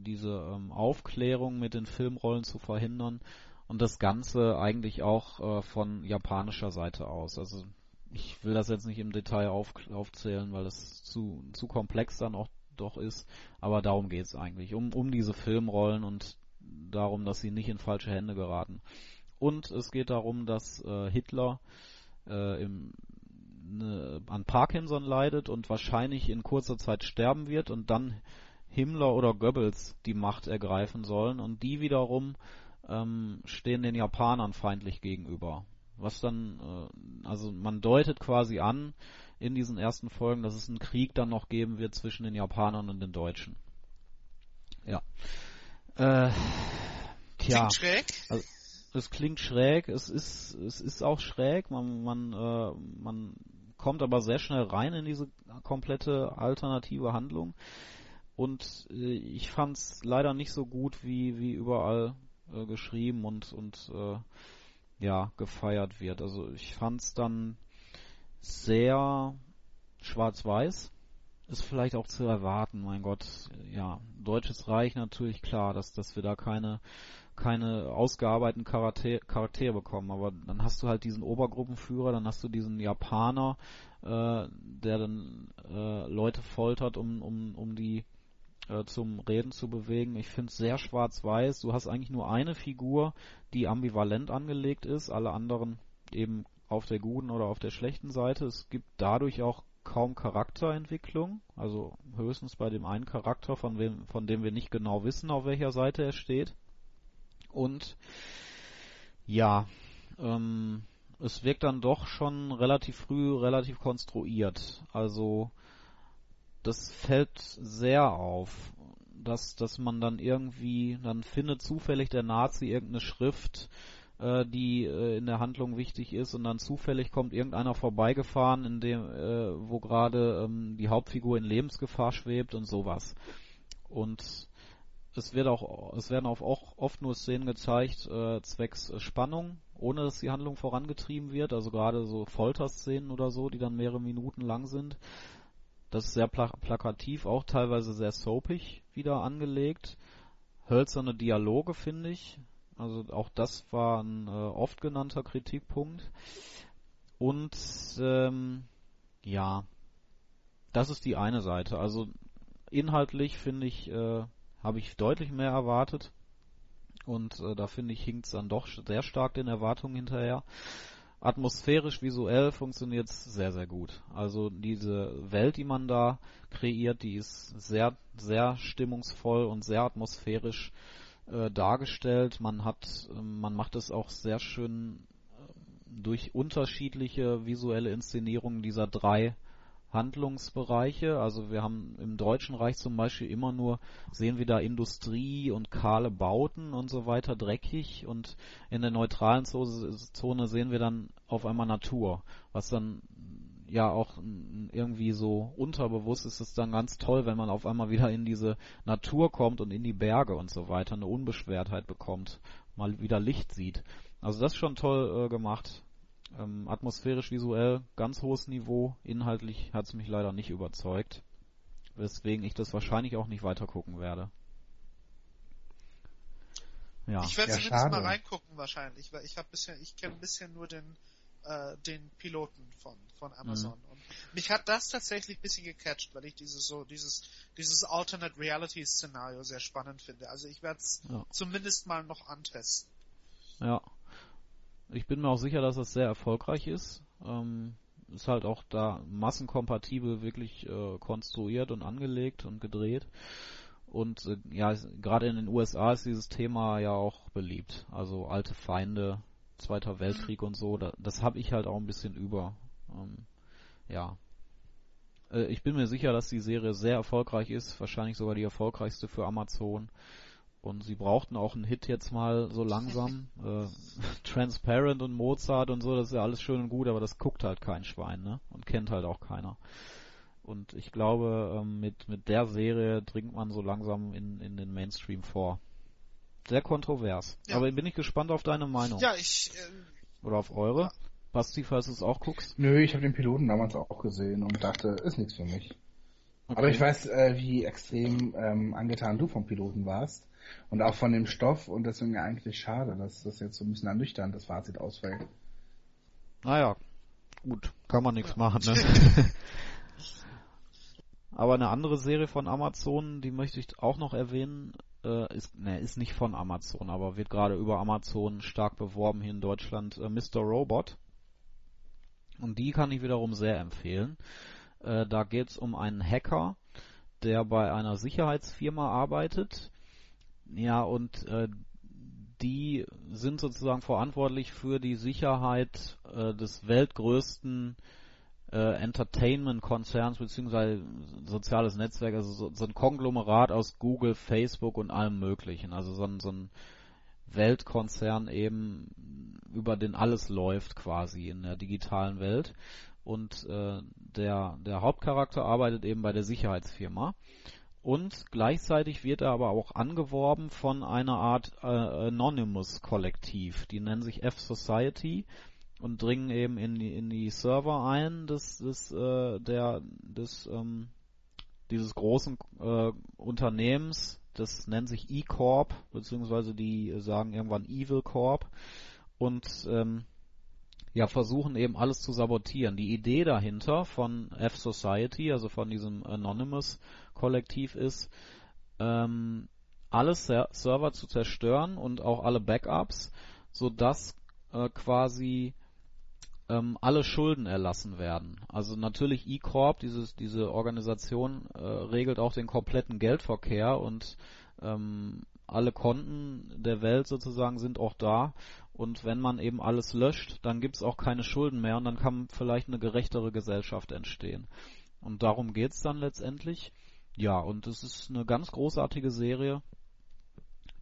diese ähm, Aufklärung mit den Filmrollen zu verhindern und das Ganze eigentlich auch äh, von japanischer Seite aus. Also ich will das jetzt nicht im Detail auf, aufzählen, weil es zu, zu komplex dann auch doch ist, aber darum geht's eigentlich, um, um diese Filmrollen und darum, dass sie nicht in falsche Hände geraten. Und es geht darum, dass äh, Hitler äh, im ne, an Parkinson leidet und wahrscheinlich in kurzer Zeit sterben wird und dann Himmler oder Goebbels die Macht ergreifen sollen und die wiederum ähm, stehen den Japanern feindlich gegenüber. Was dann, äh, also man deutet quasi an in diesen ersten Folgen, dass es einen Krieg dann noch geben wird zwischen den Japanern und den Deutschen. Ja. Äh, tja. Klingt schräg. Also, es klingt schräg, es ist, es ist auch schräg, man, man, äh, man kommt aber sehr schnell rein in diese komplette alternative Handlung. Und äh, ich fand es leider nicht so gut wie, wie überall äh, geschrieben und, und äh, ja, gefeiert wird. Also ich fand's dann sehr schwarz-weiß. Ist vielleicht auch zu erwarten, mein Gott. Ja, Deutsches Reich natürlich klar, dass, dass wir da keine, keine ausgearbeiteten Charakter, Charaktere bekommen. Aber dann hast du halt diesen Obergruppenführer, dann hast du diesen Japaner, äh, der dann äh, Leute foltert, um, um, um die äh, zum Reden zu bewegen. Ich finde es sehr schwarz-weiß. Du hast eigentlich nur eine Figur, die ambivalent angelegt ist, alle anderen eben auf der guten oder auf der schlechten Seite. Es gibt dadurch auch kaum Charakterentwicklung, also höchstens bei dem einen Charakter, von, wem, von dem wir nicht genau wissen, auf welcher Seite er steht. Und ja, ähm, es wirkt dann doch schon relativ früh relativ konstruiert. Also das fällt sehr auf, dass, dass man dann irgendwie, dann findet zufällig der Nazi irgendeine Schrift, äh, die äh, in der Handlung wichtig ist und dann zufällig kommt irgendeiner vorbeigefahren, in dem, äh, wo gerade ähm, die Hauptfigur in Lebensgefahr schwebt und sowas. Und es wird auch, es werden auch, oft nur Szenen gezeigt, äh, zwecks Spannung, ohne dass die Handlung vorangetrieben wird, also gerade so Folterszenen oder so, die dann mehrere Minuten lang sind. Das ist sehr pla plakativ, auch teilweise sehr soapig wieder angelegt. Hölzerne Dialoge, finde ich. Also auch das war ein äh, oft genannter Kritikpunkt. Und ähm, ja, das ist die eine Seite. Also inhaltlich finde ich, äh, habe ich deutlich mehr erwartet. Und äh, da finde ich, hinkt es dann doch sehr stark den Erwartungen hinterher atmosphärisch, visuell funktioniert es sehr, sehr gut. Also diese Welt, die man da kreiert, die ist sehr, sehr stimmungsvoll und sehr atmosphärisch äh, dargestellt. Man hat, äh, man macht es auch sehr schön äh, durch unterschiedliche visuelle Inszenierungen dieser drei Handlungsbereiche. Also wir haben im Deutschen Reich zum Beispiel immer nur, sehen wir da Industrie und kahle Bauten und so weiter dreckig und in der neutralen Zone sehen wir dann auf einmal Natur, was dann ja auch irgendwie so unterbewusst ist es dann ganz toll, wenn man auf einmal wieder in diese Natur kommt und in die Berge und so weiter, eine Unbeschwertheit bekommt, mal wieder Licht sieht. Also das ist schon toll äh, gemacht. Ähm, atmosphärisch, visuell ganz hohes Niveau. Inhaltlich hat es mich leider nicht überzeugt. Weswegen ich das wahrscheinlich auch nicht weiter gucken werde. Ja. Ich werde ja, zumindest mal reingucken wahrscheinlich, weil ich habe bisher, ich kenne bisher nur den äh, den Piloten von von Amazon mhm. und mich hat das tatsächlich ein bisschen gecatcht, weil ich dieses so dieses dieses Alternate Reality Szenario sehr spannend finde. Also ich werde es ja. zumindest mal noch antesten. Ja, ich bin mir auch sicher, dass das sehr erfolgreich ist. Ähm, ist halt auch da massenkompatibel wirklich äh, konstruiert und angelegt und gedreht. Und äh, ja, gerade in den USA ist dieses Thema ja auch beliebt. Also alte Feinde, Zweiter Weltkrieg und so, da, das habe ich halt auch ein bisschen über. Ähm, ja. Äh, ich bin mir sicher, dass die Serie sehr erfolgreich ist, wahrscheinlich sogar die erfolgreichste für Amazon. Und sie brauchten auch einen Hit jetzt mal so langsam. äh, Transparent und Mozart und so, das ist ja alles schön und gut, aber das guckt halt kein Schwein, ne? Und kennt halt auch keiner. Und ich glaube, ähm, mit, mit der Serie dringt man so langsam in, in den Mainstream vor. Sehr kontrovers. Ja. Aber bin ich gespannt auf deine Meinung. Ja, ich. Äh, Oder auf eure? Ja. Basti, falls du es auch guckst? Nö, ich habe den Piloten damals auch gesehen und dachte, ist nichts für mich. Okay. Aber ich weiß, äh, wie extrem ähm, angetan du vom Piloten warst. Und auch von dem Stoff und deswegen eigentlich schade, dass das jetzt so ein bisschen ernüchternd das Fazit ausfällt. Naja, gut, kann man nichts machen, ne? Aber eine andere Serie von Amazon, die möchte ich auch noch erwähnen, äh, ist, ne, ist nicht von Amazon, aber wird gerade über Amazon stark beworben hier in Deutschland, äh, Mr. Robot. Und die kann ich wiederum sehr empfehlen. Äh, da geht es um einen Hacker, der bei einer Sicherheitsfirma arbeitet ja, und äh, die sind sozusagen verantwortlich für die Sicherheit äh, des weltgrößten äh, Entertainment-Konzerns beziehungsweise soziales Netzwerk, also so, so, ein Konglomerat aus Google, Facebook und allem Möglichen. Also so ein, so ein Weltkonzern eben, über den alles läuft quasi in der digitalen Welt. Und äh, der, der Hauptcharakter arbeitet eben bei der Sicherheitsfirma und gleichzeitig wird er aber auch angeworben von einer Art äh, Anonymous-Kollektiv. Die nennen sich F-Society und dringen eben in die, in die Server ein des, des, äh, der, des, ähm, dieses großen äh, Unternehmens. Das nennt sich E-Corp, beziehungsweise die sagen irgendwann Evil Corp und ähm, ja, versuchen eben alles zu sabotieren. Die Idee dahinter von F-Society, also von diesem Anonymous-Kollektiv ist, ähm, alle Ser Server zu zerstören und auch alle Backups, sodass äh, quasi ähm, alle Schulden erlassen werden. Also natürlich E-Corp, dieses, diese Organisation äh, regelt auch den kompletten Geldverkehr und ähm, alle Konten der Welt sozusagen sind auch da und wenn man eben alles löscht, dann gibt es auch keine Schulden mehr und dann kann vielleicht eine gerechtere Gesellschaft entstehen. Und darum geht's dann letztendlich. Ja, und es ist eine ganz großartige Serie,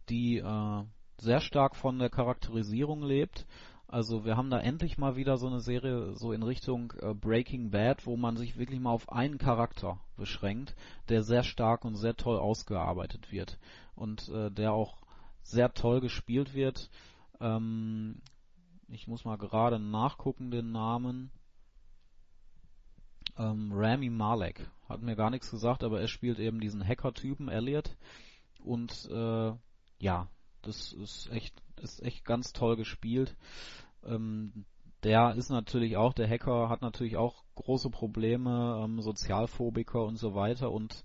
die äh, sehr stark von der Charakterisierung lebt. Also wir haben da endlich mal wieder so eine Serie so in Richtung äh, Breaking Bad, wo man sich wirklich mal auf einen Charakter beschränkt, der sehr stark und sehr toll ausgearbeitet wird und äh, der auch sehr toll gespielt wird. Ähm, ich muss mal gerade nachgucken, den Namen. Ähm, Rami Malek. Hat mir gar nichts gesagt, aber er spielt eben diesen Hacker-Typen, Elliot. Und äh, ja, das ist echt, ist echt ganz toll gespielt. Ähm, der ist natürlich auch, der Hacker hat natürlich auch große Probleme, ähm, Sozialphobiker und so weiter und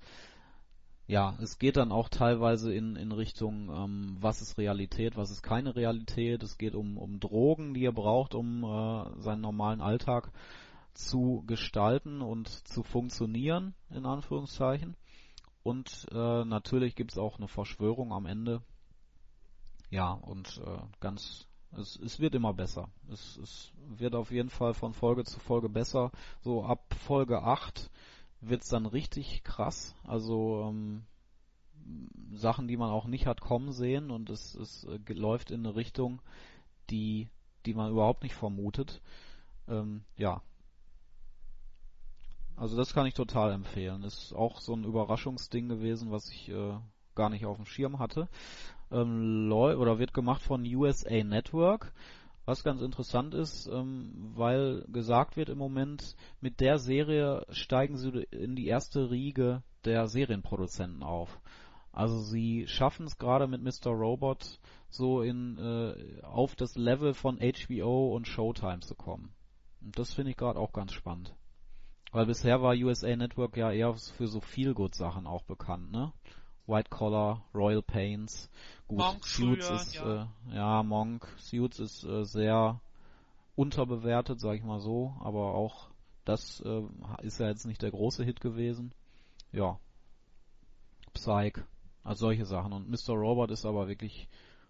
ja, es geht dann auch teilweise in, in Richtung, ähm, was ist Realität, was ist keine Realität. Es geht um, um Drogen, die er braucht, um äh, seinen normalen Alltag zu gestalten und zu funktionieren, in Anführungszeichen. Und äh, natürlich gibt es auch eine Verschwörung am Ende. Ja, und äh, ganz, es, es wird immer besser. Es, es wird auf jeden Fall von Folge zu Folge besser. So ab Folge 8 wird's dann richtig krass. Also ähm, Sachen, die man auch nicht hat kommen sehen und es, es äh, läuft in eine Richtung, die, die man überhaupt nicht vermutet. Ähm, ja. Also das kann ich total empfehlen. Ist auch so ein Überraschungsding gewesen, was ich äh, gar nicht auf dem Schirm hatte. Ähm, oder wird gemacht von USA Network. Was ganz interessant ist, ähm, weil gesagt wird im Moment, mit der Serie steigen sie in die erste Riege der Serienproduzenten auf. Also sie schaffen es gerade mit Mr. Robot so in äh, auf das Level von HBO und Showtime zu kommen. Und das finde ich gerade auch ganz spannend. Weil bisher war USA Network ja eher für so viel Good Sachen auch bekannt, ne? White Collar, Royal Pains, gut, Monk Suits früher, ist ja. Äh, ja Monk, Suits ist äh, sehr unterbewertet, sag ich mal so, aber auch das äh, ist ja jetzt nicht der große Hit gewesen. Ja. Psych, also solche Sachen und Mr. Robot ist aber wirklich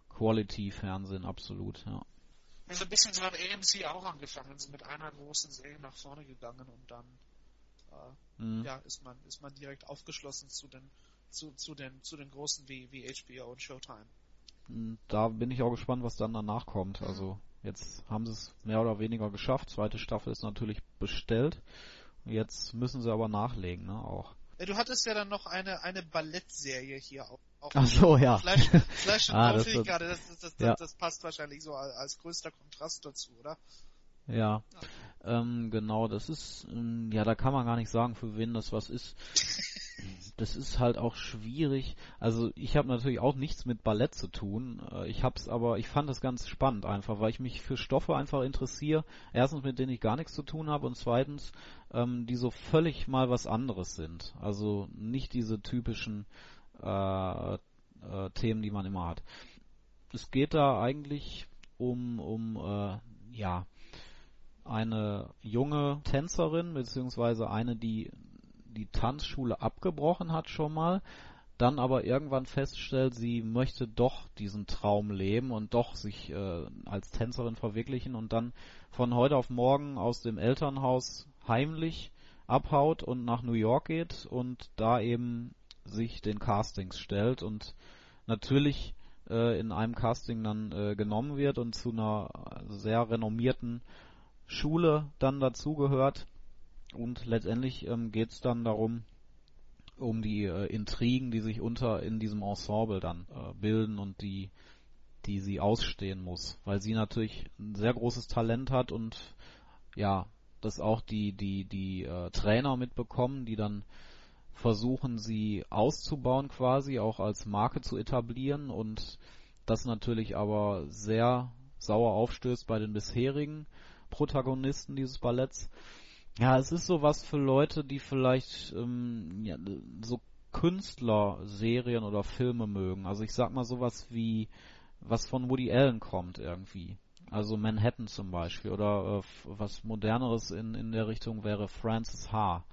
Quality Fernsehen absolut, ja. Also ein bisschen so hat AMC auch angefangen, sind mit einer großen Serie nach vorne gegangen und dann äh, Mhm. ja, ist man ist man direkt aufgeschlossen zu den zu, zu den zu den großen wie, wie HBO und Showtime. Und Da bin ich auch gespannt, was dann danach kommt. Also jetzt haben sie es mehr oder weniger geschafft. Zweite Staffel ist natürlich bestellt. Jetzt müssen sie aber nachlegen, ne, auch. Ja, du hattest ja dann noch eine eine Ballettserie hier auch. auch Ach so, ja. Flash, Flash und Ah, das das, gerade, das, das, das, ja. das passt wahrscheinlich so als, als größter Kontrast dazu, oder? Ja, ähm, genau, das ist, ähm, ja, da kann man gar nicht sagen, für wen das was ist. Das ist halt auch schwierig. Also ich habe natürlich auch nichts mit Ballett zu tun. Äh, Ich hab's aber, ich fand das ganz spannend einfach, weil ich mich für Stoffe einfach interessiere. Erstens, mit denen ich gar nichts zu tun habe und zweitens, ähm, die so völlig mal was anderes sind. Also nicht diese typischen äh, äh, Themen, die man immer hat. Es geht da eigentlich um, um, äh, ja, eine junge Tänzerin, beziehungsweise eine, die die Tanzschule abgebrochen hat schon mal, dann aber irgendwann feststellt, sie möchte doch diesen Traum leben und doch sich äh, als Tänzerin verwirklichen und dann von heute auf morgen aus dem Elternhaus heimlich abhaut und nach New York geht und da eben sich den Castings stellt und natürlich äh, in einem Casting dann äh, genommen wird und zu einer sehr renommierten Schule dann dazugehört. Und letztendlich ähm, geht es dann darum, um die äh, Intrigen, die sich unter in diesem Ensemble dann äh, bilden und die die sie ausstehen muss, weil sie natürlich ein sehr großes Talent hat und ja, das auch die die die äh, Trainer mitbekommen, die dann versuchen sie auszubauen quasi, auch als Marke zu etablieren und das natürlich aber sehr sauer aufstößt bei den bisherigen Protagonisten dieses Balletts. Ja, es ist sowas für Leute, die vielleicht ähm, ja, so Künstlerserien oder Filme mögen. Also ich sag mal sowas wie was von Woody Allen kommt irgendwie. Also Manhattan zum Beispiel oder äh, was moderneres in, in der Richtung wäre Francis H.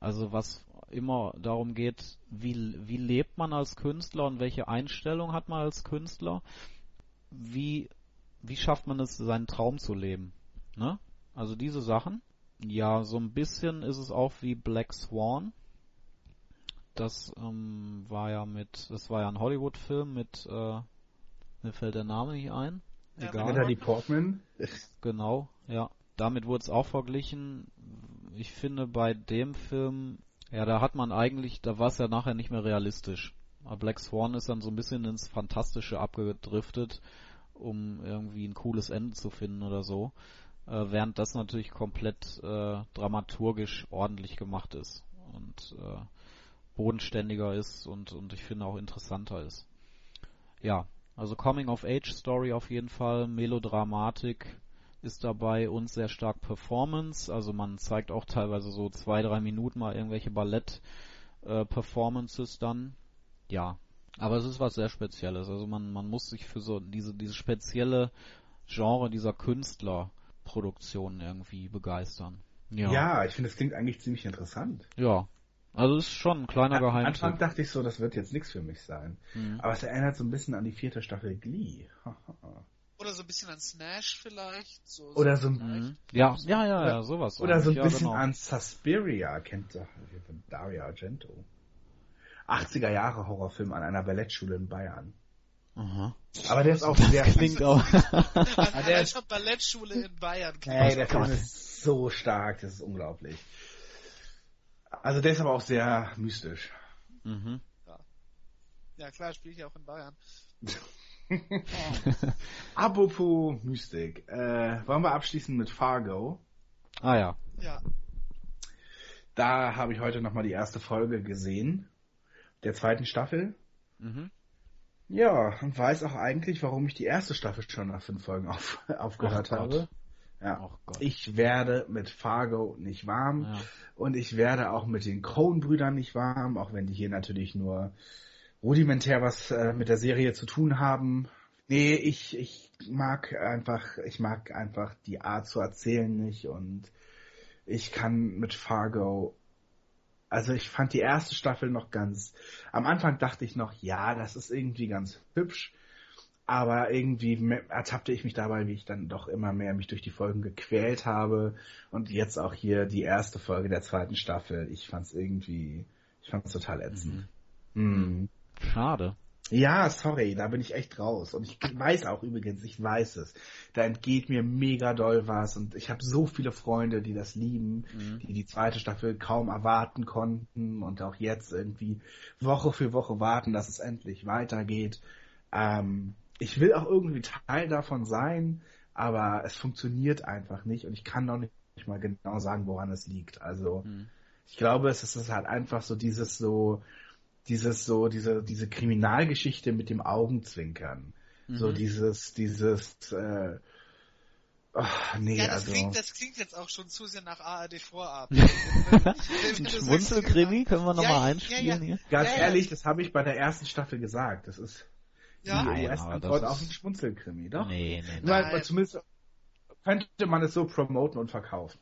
Also was immer darum geht, wie, wie lebt man als Künstler und welche Einstellung hat man als Künstler? Wie, wie schafft man es, seinen Traum zu leben? Ne? Also diese Sachen. Ja, so ein bisschen ist es auch wie Black Swan. Das ähm, war ja mit, das war ja ein Hollywood-Film mit, äh, mir fällt der Name nicht ein. Egal. Ja, Natalie Portman. Genau, ja. Damit wurde es auch verglichen. Ich finde bei dem Film, ja, da hat man eigentlich, da war es ja nachher nicht mehr realistisch. Aber Black Swan ist dann so ein bisschen ins Fantastische abgedriftet, um irgendwie ein cooles Ende zu finden oder so. Äh, während das natürlich komplett äh, dramaturgisch ordentlich gemacht ist und äh, bodenständiger ist und, und ich finde auch interessanter ist. Ja, also Coming of Age Story auf jeden Fall, Melodramatik ist dabei und sehr stark Performance. Also man zeigt auch teilweise so zwei, drei Minuten mal irgendwelche Ballett-Performances äh, dann. Ja, aber es ist was sehr Spezielles. Also man, man muss sich für so diese, diese spezielle Genre dieser Künstlerproduktionen irgendwie begeistern. Ja, ja ich finde, es klingt eigentlich ziemlich interessant. Ja, also es ist schon ein kleiner Geheimtipp. Am Anfang dachte ich so, das wird jetzt nichts für mich sein. Mhm. Aber es erinnert so ein bisschen an die vierte Staffel Glee. oder so ein bisschen an Snash vielleicht. So, oder so, ein, ja, ja, ja, ja, sowas. Oder so ein bisschen genau. an Suspiria, kennt ihr Daria Argento. 80er Jahre Horrorfilm an einer Ballettschule in Bayern. Aha. Aber der ist auch das sehr klingt auch. an der Ballettschule in Bayern. Ey, der Film ist so stark, das ist unglaublich. Also der ist aber auch sehr mystisch. Mhm. Ja. ja, klar, spiele ich ja auch in Bayern. Apropos Mystik, äh, wollen wir abschließen mit Fargo? Ah ja. Ja. Da habe ich heute nochmal die erste Folge gesehen, der zweiten Staffel. Mhm. Ja, und weiß auch eigentlich, warum ich die erste Staffel schon nach fünf Folgen auf, aufgehört habe. Ja. Oh ich werde mit Fargo nicht warm ja. und ich werde auch mit den Coen-Brüdern nicht warm, auch wenn die hier natürlich nur rudimentär was äh, mit der Serie zu tun haben. Nee, ich, ich mag einfach, ich mag einfach die Art zu erzählen nicht und ich kann mit Fargo, also ich fand die erste Staffel noch ganz, am Anfang dachte ich noch, ja, das ist irgendwie ganz hübsch, aber irgendwie ertappte ich mich dabei, wie ich dann doch immer mehr mich durch die Folgen gequält habe. Und jetzt auch hier die erste Folge der zweiten Staffel. Ich fand's irgendwie, ich fand's total ätzend. Mhm. Mhm. Schade. Ja, sorry, da bin ich echt raus. Und ich weiß auch übrigens, ich weiß es. Da entgeht mir mega doll was. Und ich habe so viele Freunde, die das lieben, mhm. die die zweite Staffel kaum erwarten konnten und auch jetzt irgendwie Woche für Woche warten, dass es endlich weitergeht. Ähm, ich will auch irgendwie Teil davon sein, aber es funktioniert einfach nicht und ich kann noch nicht mal genau sagen, woran es liegt. Also mhm. ich glaube, es ist halt einfach so dieses so, dieses so, diese, diese Kriminalgeschichte mit dem Augenzwinkern. Mhm. So dieses, dieses, äh, Oh, nee, ja, das, also... klingt, das klingt jetzt auch schon zu sehr nach ARD Vorabend. Schmunzelkrimi können wir nochmal ja, einspielen ja, ja. hier? Ganz ehrlich, das habe ich bei der ersten Staffel gesagt. Das ist ja, die US-Antwort auf einen Schmunzelkrimi, doch? Nee, nee, nee. Weil, zumindest könnte man es so promoten und verkaufen.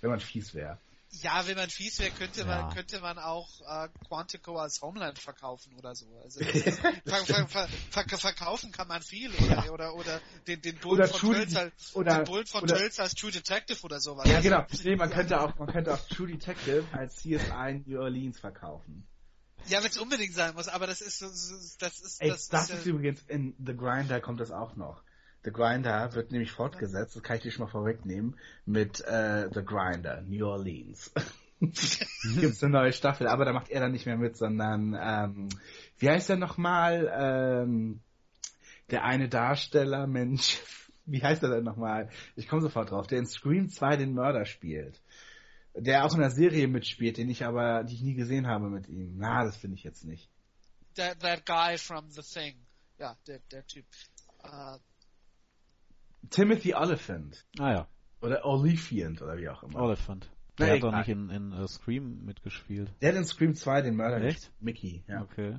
Wenn man fies wäre. Ja, wenn man fies wäre, könnte ja. man könnte man auch äh, Quantico als Homeland verkaufen oder so. Also ist, ver, ver, ver, verkaufen kann man viel oder ja. oder oder den den Bullen von Tölz als oder, den Bullen von oder, Tölz als True Detective oder sowas. Ja, genau. Nee, man könnte auch man könnte auch True Detective als CSI New Orleans verkaufen. Ja, wenn es unbedingt sein muss, aber das ist, das ist, Ey, das, das ist, ist übrigens in The Grinder kommt das auch noch. The Grinder wird nämlich fortgesetzt, das kann ich dir schon mal vorwegnehmen, mit äh, The Grinder, New Orleans. Gibt's eine neue Staffel, aber da macht er dann nicht mehr mit, sondern ähm, wie heißt er nochmal? Ähm, der eine Darsteller, Mensch, wie heißt er denn nochmal? Ich komme sofort drauf, der in Scream 2 den Mörder spielt. Der auch in der Serie mitspielt, den ich aber, die ich nie gesehen habe mit ihm. Na, das finde ich jetzt nicht. That, that guy from The Thing. Ja, der, der Typ. Äh, Timothy Oliphant. Ah ja, Oder Oliphant oder wie auch immer. Oliphant. Der hat doch nicht in, in äh, Scream mitgespielt. Der hat in Scream 2 den Mörder Echt? Mickey, ja. Okay.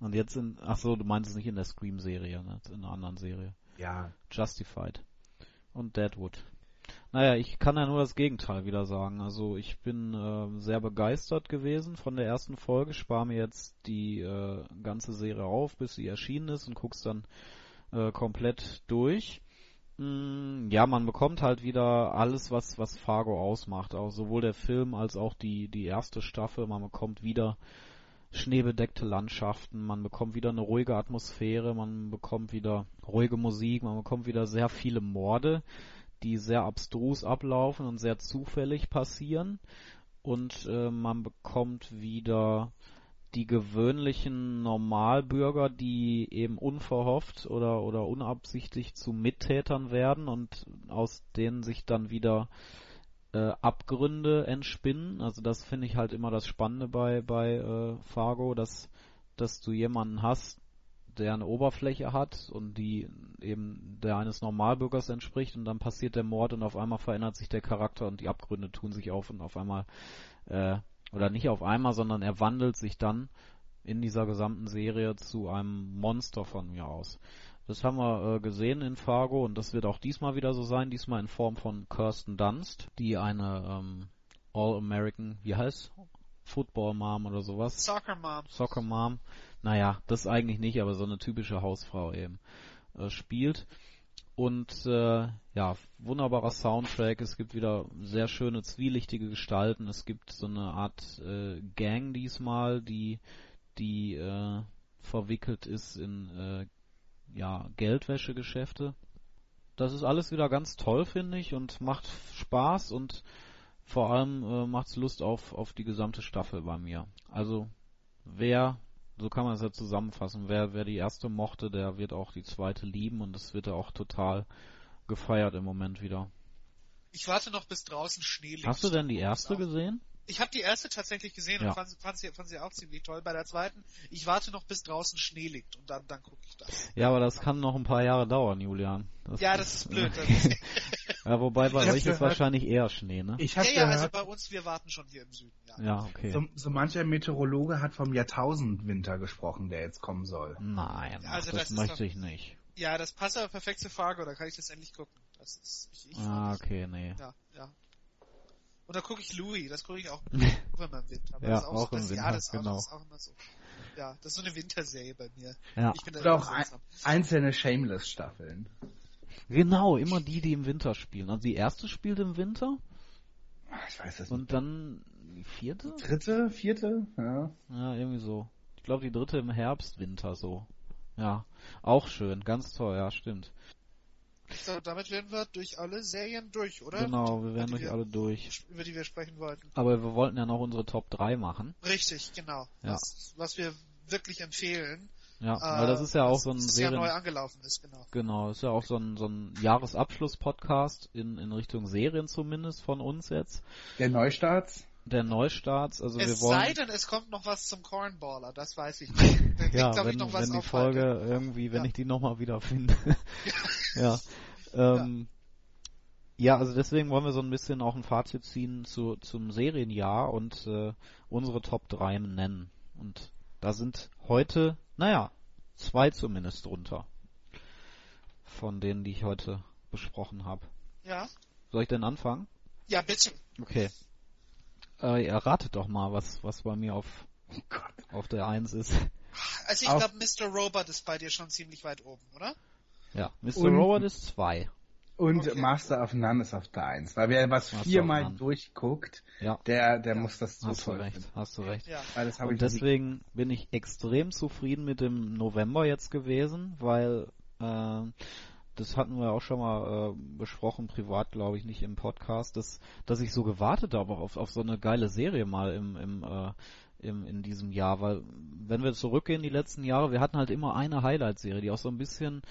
Und jetzt in, ach so, du meinst es nicht in der Scream-Serie, ne? In einer anderen Serie. Ja. Justified. Und Deadwood. Naja, ich kann ja nur das Gegenteil wieder sagen. Also ich bin äh, sehr begeistert gewesen von der ersten Folge, spare mir jetzt die äh, ganze Serie auf, bis sie erschienen ist und guck's dann äh, komplett durch. Mm, ja, man bekommt halt wieder alles, was was Fargo ausmacht, auch sowohl der Film als auch die die erste Staffel. Man bekommt wieder schneebedeckte Landschaften, man bekommt wieder eine ruhige Atmosphäre, man bekommt wieder ruhige Musik, man bekommt wieder sehr viele Morde, die sehr abstrus ablaufen und sehr zufällig passieren. Und äh, man bekommt wieder die gewöhnlichen Normalbürger, die eben unverhofft oder oder unabsichtlich zu Mittätern werden und aus denen sich dann wieder äh, Abgründe entspinnen. Also das finde ich halt immer das Spannende bei bei äh, Fargo, dass dass du jemanden hast, der eine Oberfläche hat und die eben der eines Normalbürgers entspricht und dann passiert der Mord und auf einmal verändert sich der Charakter und die Abgründe tun sich auf und auf einmal äh, oder nicht auf einmal, sondern er wandelt sich dann in dieser gesamten Serie zu einem Monster von mir aus. Das haben wir äh, gesehen in Fargo und das wird auch diesmal wieder so sein, diesmal in Form von Kirsten Dunst, die eine ähm, All-American, wie heißt? Football Mom oder sowas. Soccer Mom. Soccer Mom. Naja, das eigentlich nicht, aber so eine typische Hausfrau eben äh, spielt. Und äh, ja, wunderbarer Soundtrack. Es gibt wieder sehr schöne zwielichtige Gestalten. Es gibt so eine Art äh, Gang diesmal, die die äh, verwickelt ist in äh, ja Geldwäschegeschäfte. Das ist alles wieder ganz toll, finde ich, und macht Spaß und vor allem äh, macht's Lust auf auf die gesamte Staffel bei mir. Also wer so kann man es ja zusammenfassen. Wer, wer die erste mochte, der wird auch die zweite lieben und es wird ja auch total gefeiert im Moment wieder. Ich warte noch bis draußen Schnee liegt. Hast du denn die erste gesehen? Ich habe die erste tatsächlich gesehen Ja. und fand, fand, sie, fand sie auch ziemlich toll. Bei der zweiten, ich warte noch bis draußen Schnee liegt und dann, dann gucke ich das. Ja, aber das kann noch ein paar Jahre dauern, Julian. Ja, das ist blöd. Das ist, ja, wobei bei Ich hab euch ist wahrscheinlich eher Schnee, ne? Ich ja, habe ja, also bei uns, wir warten schon hier im Süden. Ja. Ja, okay. so, so mancher Meteorologe hat vom Jahrtausendwinter gesprochen, der jetzt kommen soll. Nein, ach, Also das, das möchte doch- ich nicht. Ja, das passt aber perfekt zur Frage, da kann ich das endlich gucken. Das ist, ich, ich Ah, okay, nee. Ja, ja. Und da gucke ich Louis, das gucke ich auch immer im Winter. Aber Ja, das ist auch so, im Winter, Ja, das, ist auch, genau. das ist auch immer so. Ja, das ist so eine Winterserie bei mir. Ja. Ich bin da Oder auch ein, einzelne Shameless-Staffeln. Genau, immer die, die im Winter spielen. Also die erste spielt im Winter Ah, Ich weiß das und dann die vierte? nicht. Dritte, vierte? Ja. Ja, irgendwie so. Ich glaube die dritte im Herbst, Winter so. Ja, auch schön, ganz toll, ja, stimmt. So, damit wären wir durch alle Serien durch, oder? Genau, wir werden durch wir, alle durch. Über die wir sprechen wollten. Aber wir wollten ja noch unsere Top 3 machen. Richtig, genau. Ja. Was, was wir wirklich empfehlen. Ja, äh, weil das ist ja auch so ein Serien... neu angelaufen ist, genau. Genau, ist ja auch so ein, so ein Jahresabschluss-Podcast in, in Richtung Serien zumindest von uns jetzt. Der Neustart? Der Neustarts, also wir es wollen... sei denn, es kommt noch was zum Cornballer, das weiß ich nicht. Ja, glaub ich, wenn, noch was wenn die Folge Halde. irgendwie, wenn Ja. ich die nochmal wieder finde. ja. Ähm, ja, also deswegen wollen wir so ein bisschen auch ein Fazit ziehen zu, zum Serienjahr und äh, unsere Top 3 nennen. Und da sind heute, naja, zwei zumindest drunter. Von denen, die ich heute besprochen habe. Ja? Soll ich denn anfangen? Ja, bitte. Okay. Äh, ihr ratet doch mal, was, was bei mir auf, Oh Gott. auf der 1 ist. Also ich glaube, Mr. Robot ist bei dir schon ziemlich weit oben, oder? Ja, Mr. Und- Robot ist 2. Und Okay. Master of None ist auf der Eins. Weil wer was Master viermal durchguckt, Ja. der, der muss das so Hast du recht, finden. hast du recht. Ja. Weil das habe Und ich nie- deswegen bin ich extrem zufrieden mit dem November jetzt gewesen, weil äh, das hatten wir auch schon mal äh, besprochen, privat glaube ich, nicht im Podcast, dass, dass ich so gewartet habe auf, auf so eine geile Serie mal im, im, äh, im, in diesem Jahr, weil wenn wir zurückgehen die letzten Jahre, wir hatten halt immer eine Highlight-Serie, die auch so ein bisschen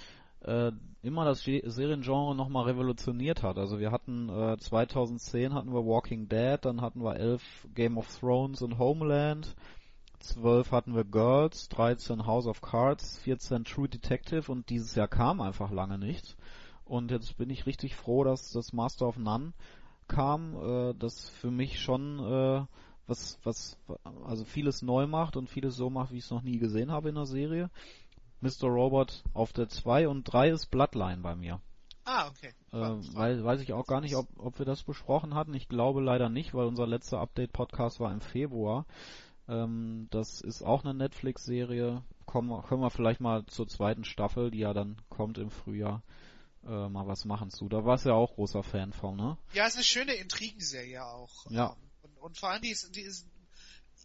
äh, immer das Seriengenre nochmal revolutioniert hat. Also wir hatten äh, 2010 hatten wir Walking Dead, dann hatten wir 11 Game of Thrones und Homeland, 12 hatten wir Girls, 13 House of Cards, 14 True Detective und dieses Jahr kam einfach lange nichts. Und jetzt bin ich richtig froh, dass das Master of None kam, äh, das für mich schon äh, was, was, also vieles neu macht und vieles so macht, wie ich es noch nie gesehen habe in der Serie. Mr. Robot auf der 2 und 3 ist Bloodline bei mir. Ah, okay. Äh, weil, weiß ich auch gar nicht, ob, ob wir das besprochen hatten. Ich glaube leider nicht, weil unser letzter Update-Podcast war im Februar. Ähm, das ist auch eine Netflix-Serie. Kommen, können wir vielleicht mal zur zweiten Staffel, die ja dann kommt im Frühjahr, äh, mal was machen zu. Da warst du ja auch großer Fan von, ne? Ja, ist eine schöne Intrigenserie auch. Ja. Ähm, und, und vor allem die ist, die ist,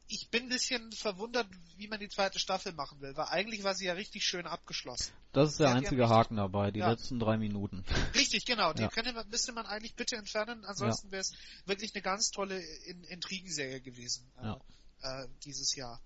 ich bin ein bisschen verwundert, wie man die zweite Staffel machen will, weil eigentlich war sie ja richtig schön abgeschlossen. Das ist der Ja, einzige richtig- Haken dabei, die Ja. letzten drei Minuten. Richtig, genau. Die Ja. könnte man, müsste man eigentlich bitte entfernen. Ansonsten wäre es wirklich eine ganz tolle In Intrigenserie gewesen Ja. Äh, dieses Jahr.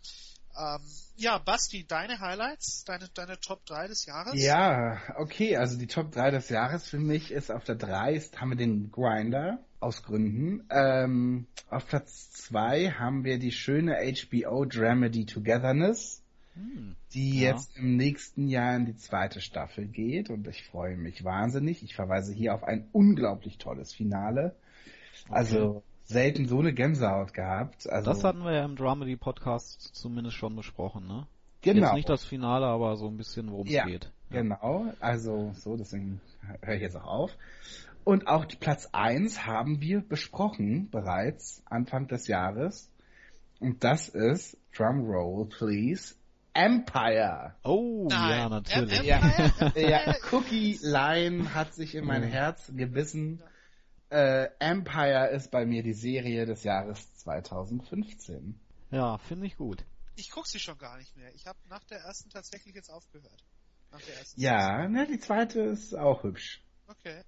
Ähm, ja, Basti, deine Highlights, deine, deine Top 3 des Jahres? Ja, okay, also die Top 3 des Jahres für mich ist auf der 3 ist, haben wir den Grinder aus Gründen. Ähm, auf Platz 2 haben wir die schöne HBO Dramedy Togetherness, Hm. die Ja. jetzt im nächsten Jahr in die zweite Staffel geht und ich freue mich wahnsinnig. Ich verweise hier auf ein unglaublich tolles Finale. Also selten so eine Gänsehaut gehabt. Also Das hatten wir ja im Dramedy Podcast zumindest schon besprochen, ne? genau. Jetzt nicht das Finale, aber so ein bisschen, worum es Ja, geht. Genau, also so, deswegen höre ich jetzt auch auf. Und auch die Platz 1 haben wir besprochen bereits Anfang des Jahres. Und das ist, Drumroll please, Empire. Oh, Nein. ja, natürlich. Ja, ja Cookie Line hat sich in mein Ja. Herz gebissen. Äh, Empire ist bei mir die Serie des Jahres 2015. Ja, finde ich gut. Ich guck sie schon gar nicht mehr. Ich habe nach der ersten tatsächlich jetzt aufgehört. Nach der ersten Ja, ne, die zweite ist auch hübsch. Okay.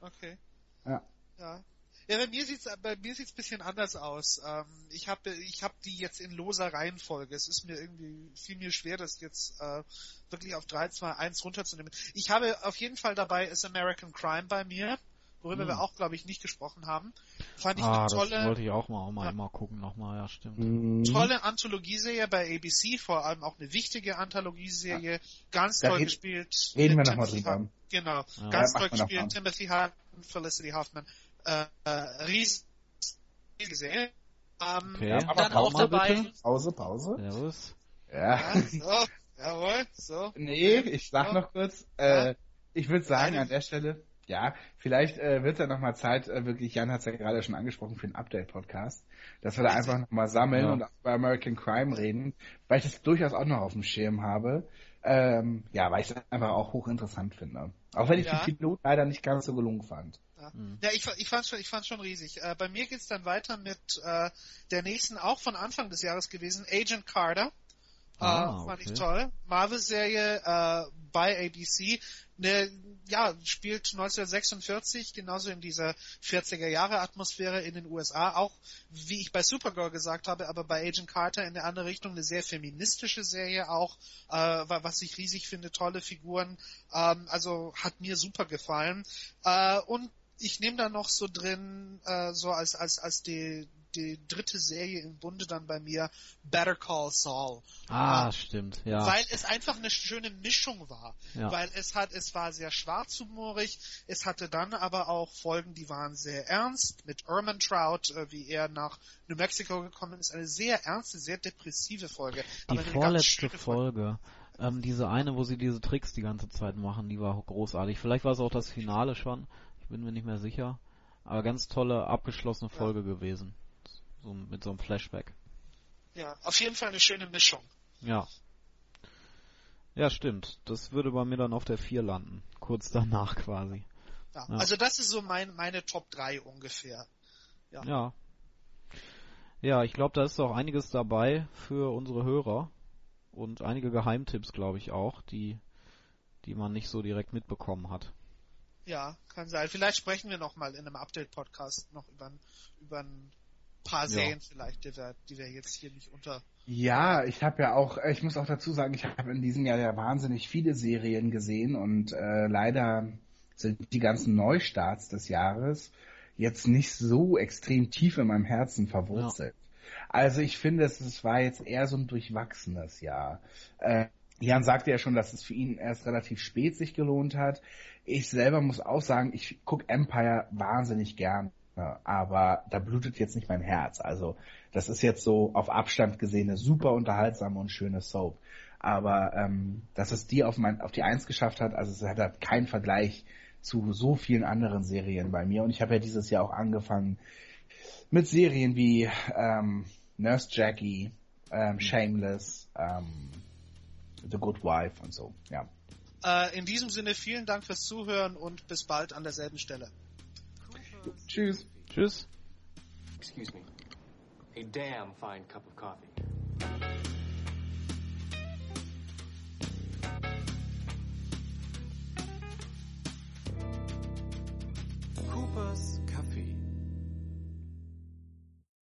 Okay. Ja. Ja. Ja, bei mir sieht's bei mir sieht's bisschen anders aus. Ähm, ich habe ich hab die jetzt in loser Reihenfolge. Es ist mir irgendwie viel mir schwer, das jetzt äh, wirklich auf 3, 2, 1 runterzunehmen. Ich habe auf jeden Fall dabei ist American Crime bei mir, worüber Hm. wir auch, glaube ich, nicht gesprochen haben. Fand ich Ah, eine das tolle, wollte ich auch mal, auch mal Ja. immer gucken nochmal, ja, stimmt. Mhm. tolle Anthologieserie bei ABC, vor allem auch eine wichtige Anthologieserie, ganz Da toll red- gespielt. Reden wir nochmal drüber. Genau, Ja. ganz Ja, toll gespielt. mal. Timothy Hart, Felicity Hoffman, äh, äh, riesige Serie. Ähm, Okay. Ja, dann aber auch Pause dabei. bitte. Pause, Pause. Servus. Ja. Ja, so, jawohl, so. Nee, ich sag Ja. noch kurz, äh, ich würde sagen an der Stelle, ja, vielleicht äh, wird es ja nochmal Zeit, äh, wirklich, Jan hat es ja gerade schon angesprochen, für einen Update-Podcast, dass wir da einfach nochmal sammeln Ja. und auch bei American Crime reden, weil ich das durchaus auch noch auf dem Schirm habe. Ähm, ja, weil ich es einfach auch hochinteressant finde. Auch wenn ich Ja. den Pilot leider nicht ganz so gelungen fand. Ja, Mhm. ja ich, ich fand's schon, ich fand's schon riesig. Äh, bei mir geht's dann weiter mit äh, der nächsten, auch von Anfang des Jahres gewesen, Agent Carter. Ah, äh, fand okay. ich toll. Marvel-Serie äh, bei ABC. Ne, ja, spielt 1946 genauso in dieser 40er Jahre Atmosphäre in den USA. Auch, wie ich bei Supergirl gesagt habe, aber bei Agent Carter in der andere Richtung eine sehr feministische Serie auch, äh, wa- was ich riesig finde, tolle Figuren. Ähm, also hat mir super gefallen. Äh, und ich nehme da noch so drin, äh, so als, als, als die, die dritte Serie im Bunde dann bei mir, Better Call Saul. Ah, Ah, stimmt, ja. Weil es einfach eine schöne Mischung war. Ja. Weil es hat, es war sehr schwarzhumorig, es hatte dann aber auch Folgen, die waren sehr ernst, mit Ermantrout, äh, wie er nach New Mexico gekommen ist, eine sehr ernste, sehr depressive Folge. Die vorletzte schöne Folge, ähm, diese eine, wo sie diese Tricks die ganze Zeit machen, die war großartig. Vielleicht war es auch das Finale schon, ich bin mir nicht mehr sicher. Aber ganz tolle, abgeschlossene Folge gewesen. So, mit so einem Flashback. Ja, auf jeden Fall eine schöne Mischung. Ja. Ja, stimmt. Das würde bei mir dann auf der 4 landen. Kurz danach quasi. Ja, Ja. Also das ist so mein, meine Top 3 ungefähr. Ja. Ja. Ja, ich glaube, da ist auch einiges dabei für unsere Hörer. Und einige Geheimtipps, glaube ich, auch, die die man nicht so direkt mitbekommen hat. Ja, kann sein. Vielleicht sprechen wir noch mal in einem Update-Podcast noch über, über ein paar Serien ja. vielleicht, die wir, die wir jetzt hier nicht unter. Ja, ich habe ja auch, ich muss auch dazu sagen, ich habe in diesem Jahr ja wahnsinnig viele Serien gesehen und äh, leider sind die ganzen Neustarts des Jahres jetzt nicht so extrem tief in meinem Herzen verwurzelt. Ja. Also ich finde, es war jetzt eher so ein durchwachsenes Jahr. Äh, Jan sagte ja schon, dass es für ihn erst relativ spät sich gelohnt hat. Ich selber muss auch sagen, ich gucke Empire wahnsinnig gern. Aber da blutet jetzt nicht mein Herz. Also das ist jetzt so auf Abstand gesehen eine super unterhaltsame und schöne Soap. Aber ähm, dass es die auf, mein, auf die Eins geschafft hat, also es hat halt keinen Vergleich zu so vielen anderen Serien bei mir. Und ich habe ja dieses Jahr auch angefangen mit Serien wie ähm, Nurse Jackie, ähm, Shameless, ähm, The Good Wife und so. Ja. Äh, in diesem Sinne vielen Dank fürs Zuhören und bis bald an derselben Stelle. Tschüss. Tschüss. Excuse me. A damn fine cup of coffee. Coopers Café.